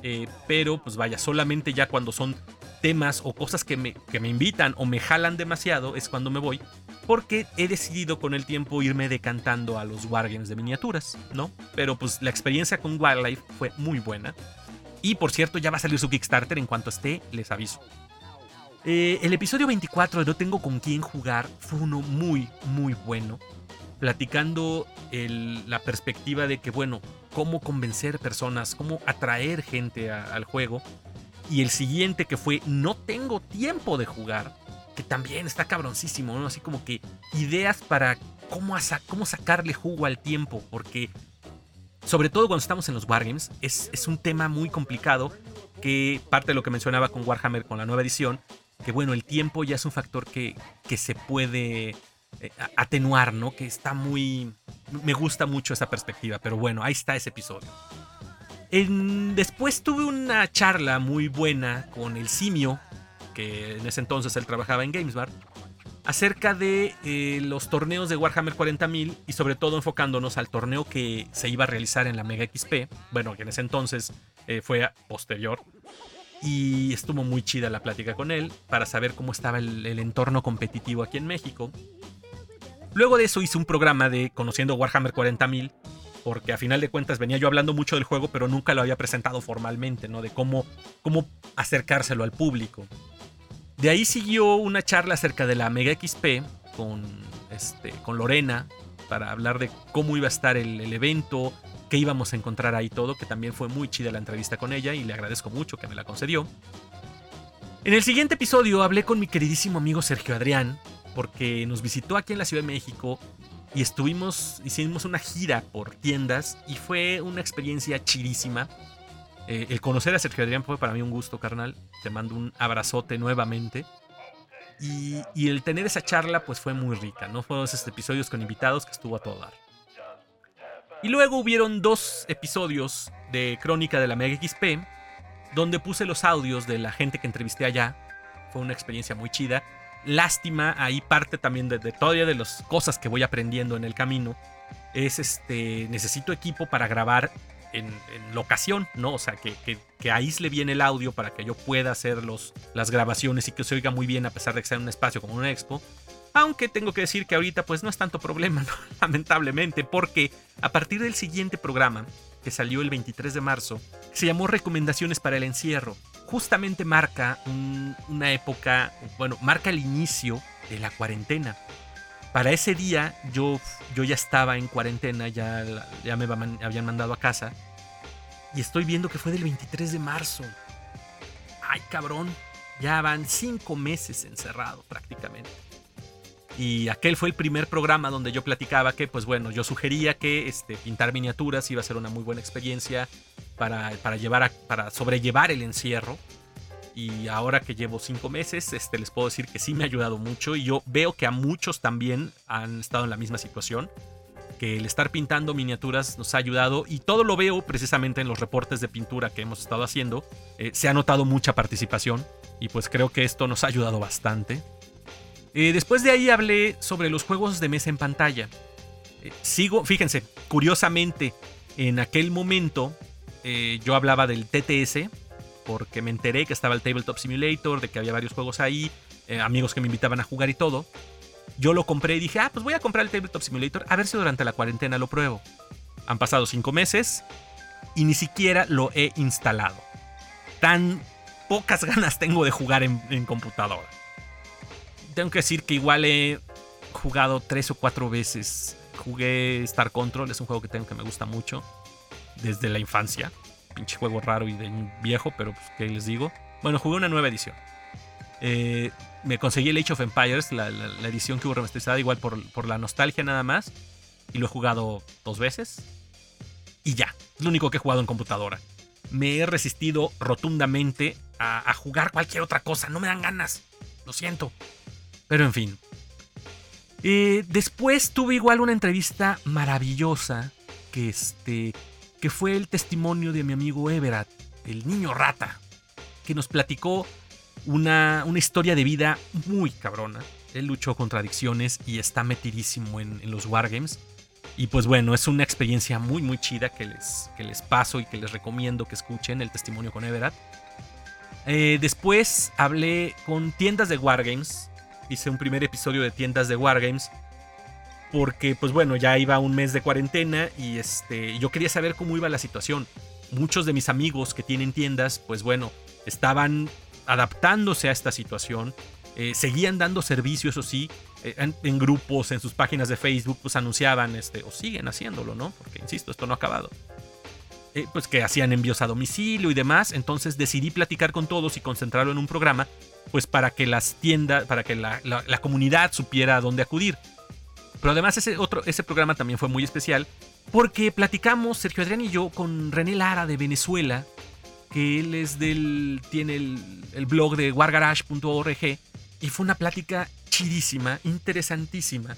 eh, pero pues vaya, solamente ya cuando son temas o cosas que me, que me invitan o me jalan demasiado es cuando me voy, porque he decidido con el tiempo irme decantando a los wargames de miniaturas, ¿no? Pero pues la experiencia con Wildlife fue muy buena. Y por cierto, ya va a salir su Kickstarter en cuanto esté, les aviso. Eh, el episodio 24 de No tengo con quién jugar fue uno muy, muy bueno. Platicando la perspectiva de que, bueno, cómo convencer personas, cómo atraer gente al juego. Y el siguiente que fue No tengo tiempo de jugar, que también está cabroncísimo, ¿no? Así como que ideas para cómo, cómo sacarle jugo al tiempo, porque sobre todo cuando estamos en los Wargames, es, es un tema muy complicado que parte de lo que mencionaba con Warhammer con la nueva edición, que bueno, el tiempo ya es un factor que, que se puede eh, atenuar, ¿no? Que está muy... Me gusta mucho esa perspectiva, pero bueno, ahí está ese episodio. Después tuve una charla muy buena con el simio, que en ese entonces él trabajaba en Gamesbar, acerca de eh, los torneos de Warhammer 40.000 y sobre todo enfocándonos al torneo que se iba a realizar en la Mega XP, bueno, que en ese entonces eh, fue posterior, y estuvo muy chida la plática con él para saber cómo estaba el, entorno competitivo aquí en México. Luego de eso hice un programa de Conociendo Warhammer 40.000, porque a final de cuentas venía yo hablando mucho del juego, pero nunca lo había presentado formalmente, ¿no? De cómo, cómo acercárselo al público. De ahí siguió una charla acerca de la Mega XP con, este, con Lorena, para hablar de cómo iba a estar el, el evento, que íbamos a encontrar ahí todo, que también fue muy chida la entrevista con ella y le agradezco mucho que me la concedió. En el siguiente episodio hablé con mi queridísimo amigo Sergio Adrián, porque nos visitó aquí en la Ciudad de México y estuvimos, hicimos una gira por tiendas y fue una experiencia chidísima. Eh, el conocer a Sergio Adrián fue para mí un gusto, carnal. Te mando un abrazote nuevamente. Y, el tener esa charla pues fue muy rica, ¿no? Fueron esos episodios con invitados que estuvo a todo dar. Y luego hubieron dos episodios de Crónica de la Mega XP, donde puse los audios de la gente que entrevisté allá. Fue una experiencia muy chida. Lástima, ahí parte también de, todavía de las cosas que voy aprendiendo en el camino. Es este, necesito equipo para grabar en, locación, ¿no? O sea, que, que, que, aísle bien el audio para que yo pueda hacer los, las grabaciones y que se oiga muy bien a pesar de que sea en un espacio como una expo. Aunque tengo que decir que ahorita pues no es tanto problema, lamentablemente, porque a partir del siguiente programa, que salió el 23 de marzo, se llamó Recomendaciones para el Encierro. Justamente marca una época, bueno, marca el inicio de la cuarentena. Para ese día yo, yo ya estaba en cuarentena, ya, ya me habían mandado a casa. Y estoy viendo que fue del 23 de marzo. Ay, cabrón. Ya van cinco meses encerrado prácticamente. Y aquel fue el primer programa donde yo platicaba que, pues bueno, yo sugería que este, pintar miniaturas iba a ser una muy buena experiencia para, llevar para sobrellevar el encierro. Y ahora que llevo cinco meses, este, les puedo decir que sí me ha ayudado mucho. Y yo veo que a muchos también han estado en la misma situación. Que el estar pintando miniaturas nos ha ayudado. Y todo lo veo precisamente en los reportes de pintura que hemos estado haciendo. Eh, se ha notado mucha participación. Y pues creo que esto nos ha ayudado bastante. Eh, después de ahí hablé sobre los juegos de mesa en pantalla. Eh, sigo, fíjense, curiosamente, en aquel momento eh, yo hablaba del TTS, porque me enteré que estaba el Tabletop Simulator, de que había varios juegos ahí, amigos que me invitaban a jugar y todo. Yo lo compré y dije, ah, pues voy a comprar el Tabletop Simulator, a ver si durante la cuarentena lo pruebo. Han pasado cinco meses y ni siquiera lo he instalado. Tan pocas ganas tengo de jugar en computadora tengo que decir que igual he jugado tres o cuatro veces. Jugué Star Control, es un juego que tengo que me gusta mucho. Desde la infancia. Pinche juego raro y de viejo, pero pues, ¿qué les digo? Bueno, jugué una nueva edición. Eh, me conseguí el Age of Empires, la, edición que hubo remasterizada, igual por, la nostalgia nada más. Y lo he jugado dos veces. y ya. Es lo único que he jugado en computadora. Me he resistido rotundamente a, jugar cualquier otra cosa. No me dan ganas. Lo siento. Pero en fin. Eh, después tuve igual una entrevista maravillosa que, este, que fue el testimonio de mi amigo Everett, el niño rata, que nos platicó una, una historia de vida muy cabrona. Él luchó contra adicciones y está metidísimo en, los wargames. Y pues bueno, es una experiencia muy muy chida que les, que les paso y que les recomiendo que escuchen el testimonio con Everett. Eh, después hablé con tiendas de Wargames. Hice un primer episodio de tiendas de Wargames. Porque pues bueno, ya iba un mes de cuarentena y este, yo quería saber cómo iba la situación. Muchos de mis amigos que tienen tiendas, pues bueno, estaban adaptándose a esta situación. Eh, seguían dando servicio, eso sí, eh, en, grupos, en sus páginas de Facebook, pues anunciaban, este, o siguen haciéndolo, ¿no? Porque, insisto, esto no ha acabado. Eh, pues que hacían envíos a domicilio y demás. Entonces decidí platicar con todos y concentrarlo en un programa, pues para que las tiendas, para que la, comunidad supiera a dónde acudir. Pero además ese, otro, ese programa también fue muy especial porque platicamos, Sergio Adrián y yo, con René Lara de Venezuela, que él es del, tiene el, el blog de wargarage.org y fue una plática chidísima, interesantísima,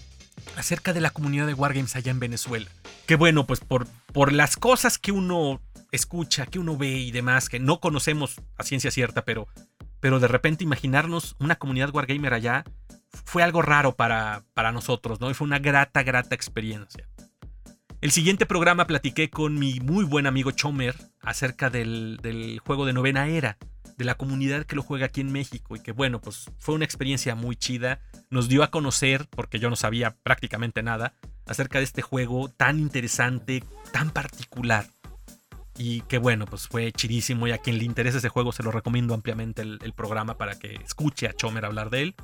acerca de la comunidad de Wargames allá en Venezuela. Que bueno, pues por, por las cosas que uno escucha, que uno ve y demás, que no conocemos a ciencia cierta, pero, pero de repente imaginarnos una comunidad Wargamer allá fue algo raro para, para nosotros, ¿no? Y fue una grata, grata experiencia. El siguiente programa platiqué con mi muy buen amigo Chomer acerca del, del juego de novena era de la comunidad que lo juega aquí en México y que bueno, pues fue una experiencia muy chida. Nos dio a conocer, porque yo no sabía prácticamente nada, acerca de este juego tan interesante, tan particular. Y que bueno, pues fue chidísimo y a quien le interese ese juego se lo recomiendo ampliamente el, el programa para que escuche a Chomer hablar de él.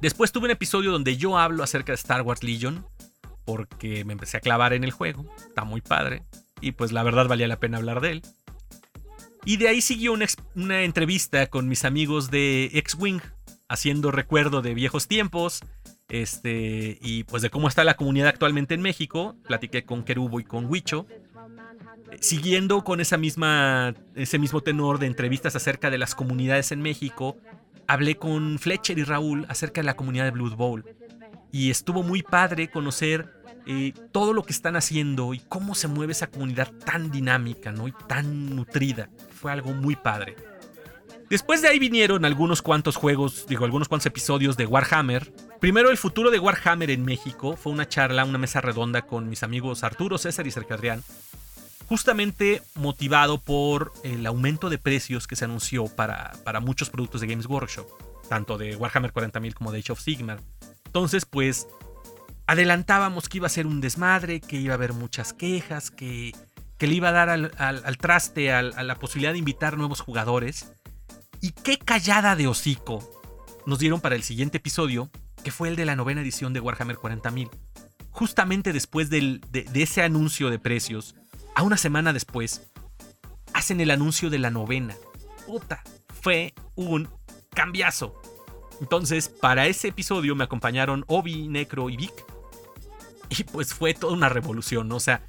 Después tuve un episodio donde yo hablo acerca de Star Wars Legion, porque me empecé a clavar en el juego, está muy padre, y pues la verdad valía la pena hablar de él. Y de ahí siguió una, entrevista con mis amigos de X-Wing, haciendo recuerdo de viejos tiempos, este, y pues de cómo está la comunidad actualmente en México. Platiqué con Kerubo y con Huicho. Siguiendo con esa misma, ese mismo tenor de entrevistas acerca de las comunidades en México, hablé con Fletcher y Raúl acerca de la comunidad de Blood Bowl. Y estuvo muy padre conocer eh, todo lo que están haciendo y cómo se mueve esa comunidad tan dinámica ¿no? y tan nutrida. Fue algo muy padre. Después de ahí vinieron algunos cuantos juegos, digo, algunos cuantos episodios de Warhammer. Primero, el futuro de Warhammer en México. Fue una charla, una mesa redonda con mis amigos Arturo, César y Sergio Adrián. Justamente motivado por el aumento de precios que se anunció para, para muchos productos de Games Workshop. Tanto de Warhammer 40.000 como de Age of Sigmar. Entonces, pues, adelantábamos que iba a ser un desmadre, que iba a haber muchas quejas, que, que le iba a dar al, traste a la posibilidad de invitar nuevos jugadores. Y qué callada de hocico nos dieron para el siguiente episodio, que fue el de la novena edición de Warhammer 40.000. Justamente después de, de ese anuncio de precios, a una semana después, hacen el anuncio de la novena. Puta, fue un cambiazo. Entonces, para ese episodio me acompañaron Obi, Necro y Vic y pues fue toda una revolución, O sea,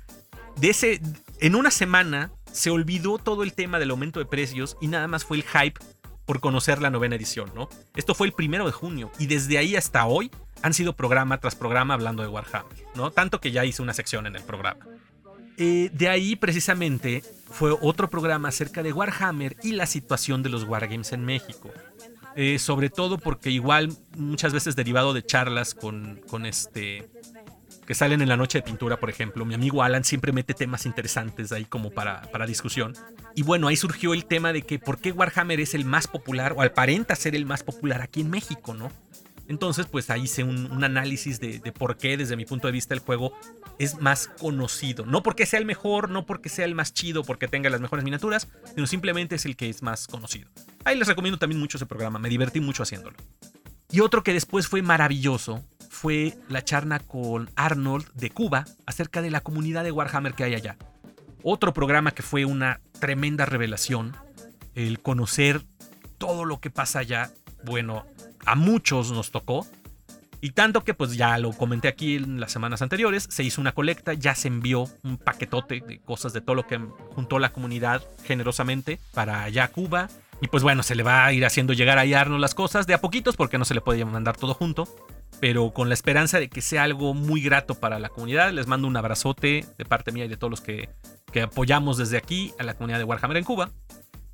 de ese, en una semana se olvidó todo el tema del aumento de precios y nada más fue el hype por conocer la novena edición, ¿no? Esto fue el primero de junio y desde ahí hasta hoy han sido programa tras programa hablando de Warhammer, ¿no? Tanto que ya hice una sección en el programa. Eh, de ahí precisamente fue otro programa acerca de Warhammer y la situación de los Wargames en México. Eh, sobre todo porque igual muchas veces derivado de charlas con, este que salen en la noche de pintura, por ejemplo. Mi amigo Alan siempre mete temas interesantes ahí como para, discusión. Y bueno, ahí surgió el tema de que por qué Warhammer es el más popular o aparenta ser el más popular aquí en México, ¿no? Entonces, pues ahí hice un, análisis de, por qué, desde mi punto de vista, el juego es más conocido. No porque sea el mejor, no porque sea el más chido, porque tenga las mejores miniaturas, sino simplemente es el que es más conocido. Ahí les recomiendo también mucho ese programa, me divertí mucho haciéndolo. Y otro que después fue maravilloso fue la charla con Arnold de Cuba acerca de la comunidad de Warhammer que hay allá. Otro programa que fue una tremenda revelación, el conocer todo lo que pasa allá. Bueno, a muchos nos tocó. Y tanto que pues ya lo comenté aquí en las semanas anteriores, se hizo una colecta, ya se envió un paquetote de cosas de todo lo que juntó la comunidad generosamente para allá Cuba. Y pues bueno, se le va a ir haciendo llegar a Arnold las cosas de a poquitos porque no se le podía mandar todo junto. Pero con la esperanza de que sea algo muy grato para la comunidad, les mando un abrazote de parte mía y de todos los que, que apoyamos desde aquí a la comunidad de Warhammer en Cuba.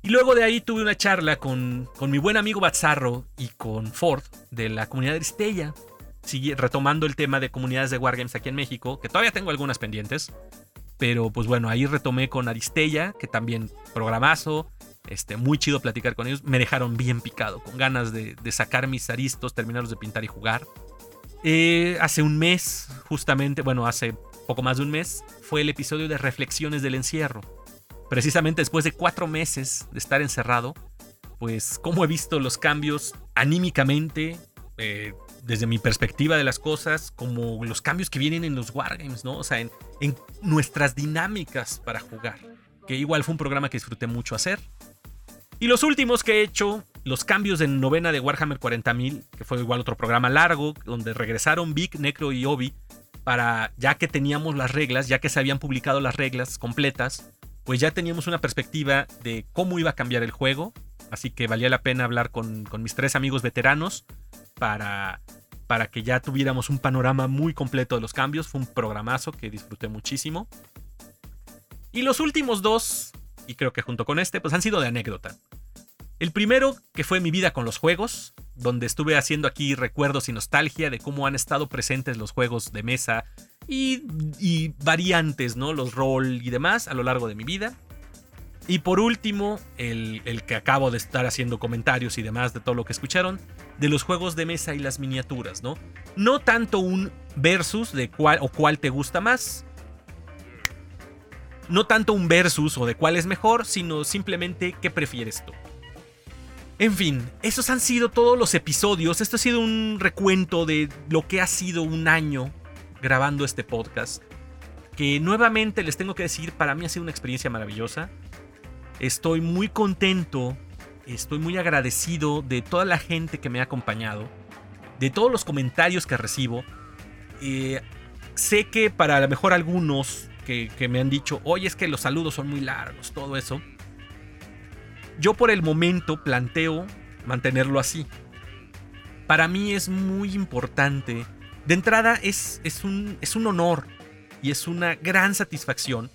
Y luego de ahí tuve una charla con, con mi buen amigo Bazzarro y con Ford de la comunidad de Aristella sigue retomando el tema de comunidades de Wargames aquí en México, que todavía tengo algunas pendientes. Pero pues bueno, ahí retomé con Aristella, que también programazo. Este, muy chido platicar con ellos. Me dejaron bien picado, con ganas de, sacar mis aristos, terminarlos de pintar y jugar. Eh, hace un mes, justamente, bueno, hace poco más de un mes, fue el episodio de Reflexiones del Encierro. Precisamente después de cuatro meses de estar encerrado, pues cómo he visto los cambios anímicamente, eh, desde mi perspectiva de las cosas, como los cambios que vienen en los Wargames, ¿no? O sea, en, nuestras dinámicas para jugar. Que igual fue un programa que disfruté mucho hacer. Y los últimos que he hecho, los cambios en novena de Warhammer 40.000, que fue igual otro programa largo, donde regresaron Vic, Necro y Obi, para, ya que teníamos las reglas, ya que se habían publicado las reglas completas, pues ya teníamos una perspectiva de cómo iba a cambiar el juego. Así que valía la pena hablar con, mis tres amigos veteranos para, para que ya tuviéramos un panorama muy completo de los cambios. Fue un programazo que disfruté muchísimo. Y los últimos dos, y creo que junto con este, pues han sido de anécdota. El primero, que fue mi vida con los juegos, donde estuve haciendo aquí recuerdos y nostalgia de cómo han estado presentes los juegos de mesa y, y variantes, ¿no? Los rol y demás a lo largo de mi vida. Y por último, el, que acabo de estar haciendo comentarios y demás de todo lo que escucharon, de los juegos de mesa y las miniaturas, ¿no? No tanto un versus de cuál o cuál te gusta más. No tanto un versus o de cuál es mejor, sino simplemente qué prefieres tú. En fin, esos han sido todos los episodios. Esto ha sido un recuento de lo que ha sido un año grabando este podcast. Que nuevamente les tengo que decir, para mí ha sido una experiencia maravillosa. Estoy muy contento, estoy muy agradecido de toda la gente que me ha acompañado, de todos los comentarios que recibo. Eh, sé que para lo mejor algunos que, que me han dicho, oye, es que los saludos son muy largos, todo eso. Yo por el momento planteo mantenerlo así. Para mí es muy importante. De entrada es, es, un, es un honor y es una gran satisfacción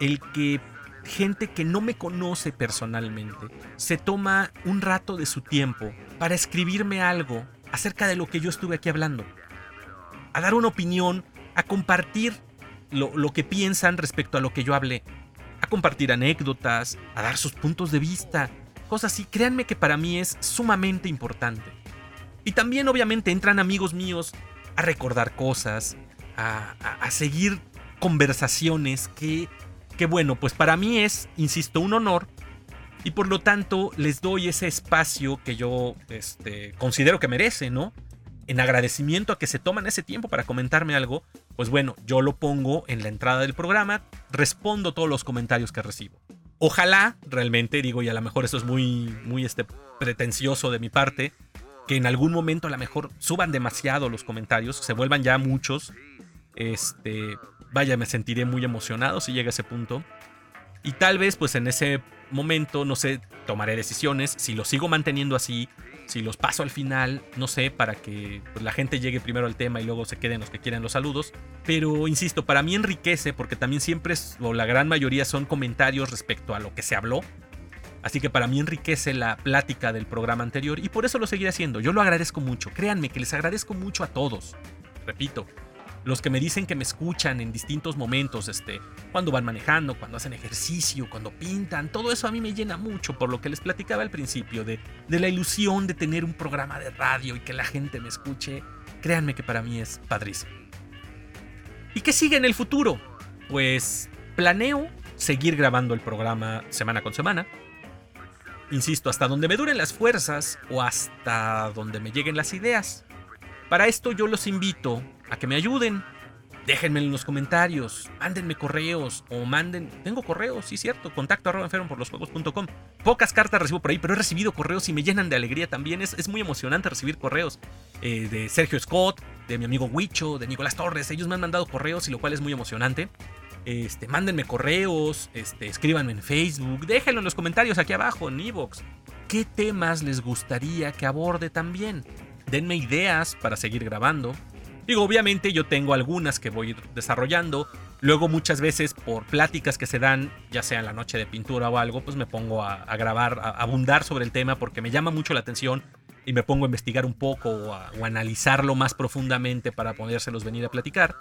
el que gente que no me conoce personalmente se toma un rato de su tiempo para escribirme algo acerca de lo que yo estuve aquí hablando. A dar una opinión, a compartir lo, que piensan respecto a lo que yo hablé. A compartir anécdotas, a dar sus puntos de vista, cosas así. Créanme que para mí es sumamente importante. Y también obviamente entran amigos míos a recordar cosas, a, a seguir conversaciones que que bueno, pues para mí es, insisto, un honor y por lo tanto les doy ese espacio que yo este, considero que merece, ¿no? En agradecimiento a que se toman ese tiempo para comentarme algo, pues bueno, yo lo pongo en la entrada del programa, respondo todos los comentarios que recibo. Ojalá, realmente, digo, y a lo mejor eso es muy, muy este, pretencioso de mi parte, que en algún momento a lo mejor suban demasiado los comentarios, se vuelvan ya muchos, este, vaya, me sentiré muy emocionado si llega a ese punto. Y tal vez, pues en ese momento, no sé, tomaré decisiones. Si los sigo manteniendo así, si los paso al final, no sé, para que pues, la gente llegue primero al tema y luego se queden los que quieran los saludos. Pero insisto, para mí enriquece porque también siempre, o la gran mayoría son comentarios respecto a lo que se habló. Así que para mí enriquece la plática del programa anterior y por eso lo seguiré haciendo. Yo lo agradezco mucho. Créanme que les agradezco mucho a todos. Repito, los que me dicen que me escuchan en distintos momentos, este, cuando van manejando, cuando hacen ejercicio, cuando pintan, todo eso a mí me llena mucho por lo que les platicaba al principio de, de la ilusión de tener un programa de radio y que la gente me escuche. Créanme que para mí es padrísimo. ¿Y qué sigue en el futuro? Pues planeo seguir grabando el programa semana con semana. Insisto, hasta donde me duren las fuerzas o hasta donde me lleguen las ideas. Para esto yo los invito a que me ayuden, déjenme en los comentarios, mándenme correos o manden. Tengo correos, sí, cierto, contacto arroba enfermo por los. Pocas cartas recibo por ahí, pero he recibido correos y me llenan de alegría también. Es, es muy emocionante recibir correos eh, de Sergio Scott, de mi amigo Huicho, de Nicolás Torres. Ellos me han mandado correos y lo cual es muy emocionante. Este, mándenme correos, este, escríbanme en Facebook, déjenlo en los comentarios aquí abajo, en Evox. ¿Qué temas les gustaría que aborde también? Denme ideas para seguir grabando. Digo, obviamente yo tengo algunas que voy desarrollando. Luego muchas veces por pláticas que se dan, ya sea en la noche de pintura o algo, pues me pongo a, grabar, a, abundar sobre el tema porque me llama mucho la atención y me pongo a investigar un poco o a, analizarlo más profundamente para podérselos venir a platicar.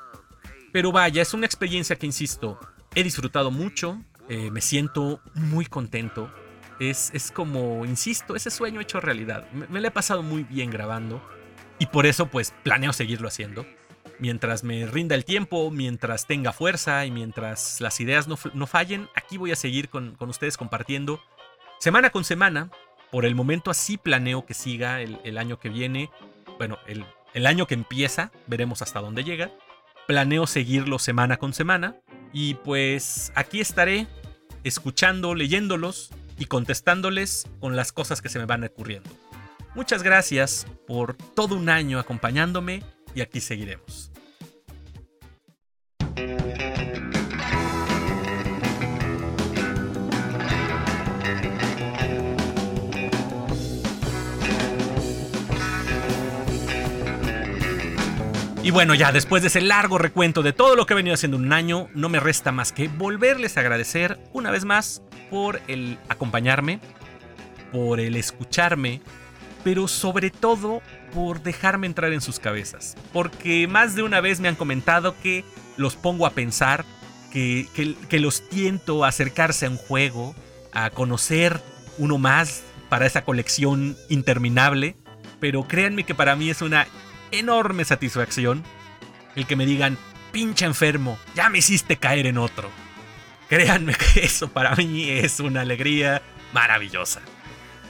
Pero vaya, es una experiencia que, insisto, he disfrutado mucho, eh, me siento muy contento. Es, es, como, insisto, ese sueño hecho realidad. Me, me lo he pasado muy bien grabando. Y por eso pues planeo seguirlo haciendo. Mientras me rinda el tiempo, mientras tenga fuerza y mientras las ideas no, no fallen, aquí voy a seguir con, con, ustedes compartiendo semana con semana. Por el momento así planeo que siga el, el año que viene. Bueno, el, el año que empieza, veremos hasta dónde llega. Planeo seguirlo semana con semana. Y pues aquí estaré escuchando, leyéndolos y contestándoles con las cosas que se me van ocurriendo. Muchas gracias por todo un año acompañándome y aquí seguiremos. Y bueno, ya después de ese largo recuento de todo lo que he venido haciendo en un año, no me resta más que volverles a agradecer una vez más por el acompañarme, por el escucharme, pero sobre todo por dejarme entrar en sus cabezas. Porque más de una vez me han comentado que los pongo a pensar, que, que, los tiento a acercarse a un juego, a conocer uno más para esa colección interminable. Pero créanme que para mí es una enorme satisfacción el que me digan, pinche enfermo, ya me hiciste caer en otro. Créanme que eso para mí es una alegría maravillosa.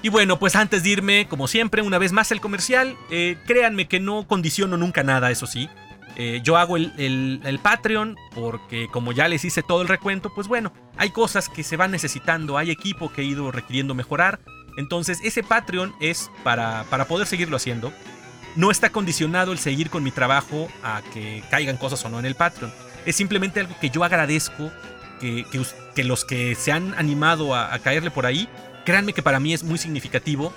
Y bueno, pues antes de irme, como siempre, una vez más el comercial, eh, créanme que no condiciono nunca nada, eso sí. Eh, yo hago el, el, Patreon porque como ya les hice todo el recuento, pues bueno, hay cosas que se van necesitando, hay equipo que he ido requiriendo mejorar. Entonces ese Patreon es para, para poder seguirlo haciendo. No está condicionado el seguir con mi trabajo a que caigan cosas o no en el Patreon. Es simplemente algo que yo agradezco que, que, los que se han animado a caerle por ahí créanme que para mí es muy significativo.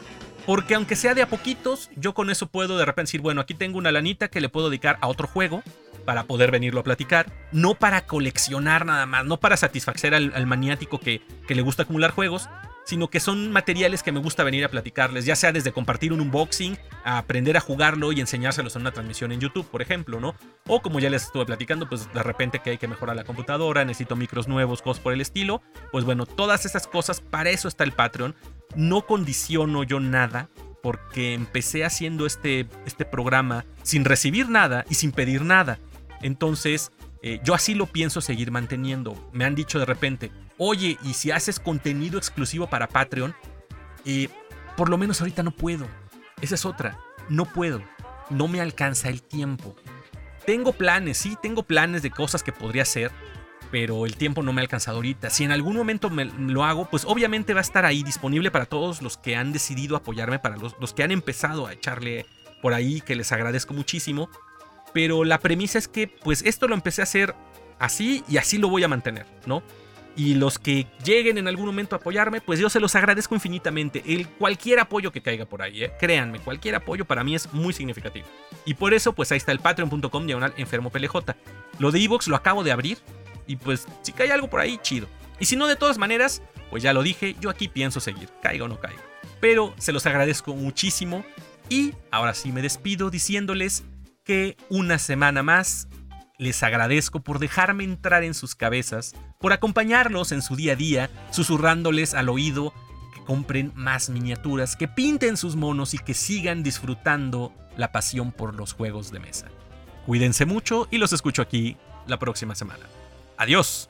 Porque aunque sea de a poquitos, yo con eso puedo de repente decir, bueno, aquí tengo una lanita que le puedo dedicar a otro juego para poder venirlo a platicar. No para coleccionar nada más, no para satisfacer al, maniático que, que le gusta acumular juegos, sino que son materiales que me gusta venir a platicarles, ya sea desde compartir un unboxing, a aprender a jugarlo y enseñárselos en una transmisión en YouTube, por ejemplo, ¿no? O como ya les estuve platicando, pues de repente que hay que mejorar la computadora, necesito micros nuevos, cosas por el estilo. Pues bueno, todas esas cosas, para eso está el Patreon. No condiciono yo nada, porque empecé haciendo este, este programa sin recibir nada y sin pedir nada. Entonces, eh, yo así lo pienso seguir manteniendo. Me han dicho de repente, oye, y si haces contenido exclusivo para Patreon, eh, por lo menos ahorita no puedo. Esa es otra. No puedo. No me alcanza el tiempo. Tengo planes, sí, tengo planes de cosas que podría hacer, pero el tiempo no me ha alcanzado ahorita. Si en algún momento me lo hago, pues obviamente va a estar ahí disponible para todos los que han decidido apoyarme, para los, los que han empezado a echarle por ahí, que les agradezco muchísimo. Pero la premisa es que pues esto lo empecé a hacer así y así lo voy a mantener, ¿no? Y los que lleguen en algún momento a apoyarme, pues yo se los agradezco infinitamente. El cualquier apoyo que caiga por ahí, ¿eh? créanme, cualquier apoyo para mí es muy significativo. Y por eso, pues ahí está el patreon.com diagonal enfermo PLJ. Lo de Evox lo acabo de abrir y pues si cae algo por ahí, chido. Y si no, de todas maneras, pues ya lo dije, yo aquí pienso seguir, caiga o no caiga. Pero se los agradezco muchísimo y ahora sí me despido diciéndoles que una semana más les agradezco por dejarme entrar en sus cabezas, por acompañarlos en su día a día, susurrándoles al oído que compren más miniaturas, que pinten sus monos y que sigan disfrutando la pasión por los juegos de mesa. Cuídense mucho y los escucho aquí la próxima semana. Adiós.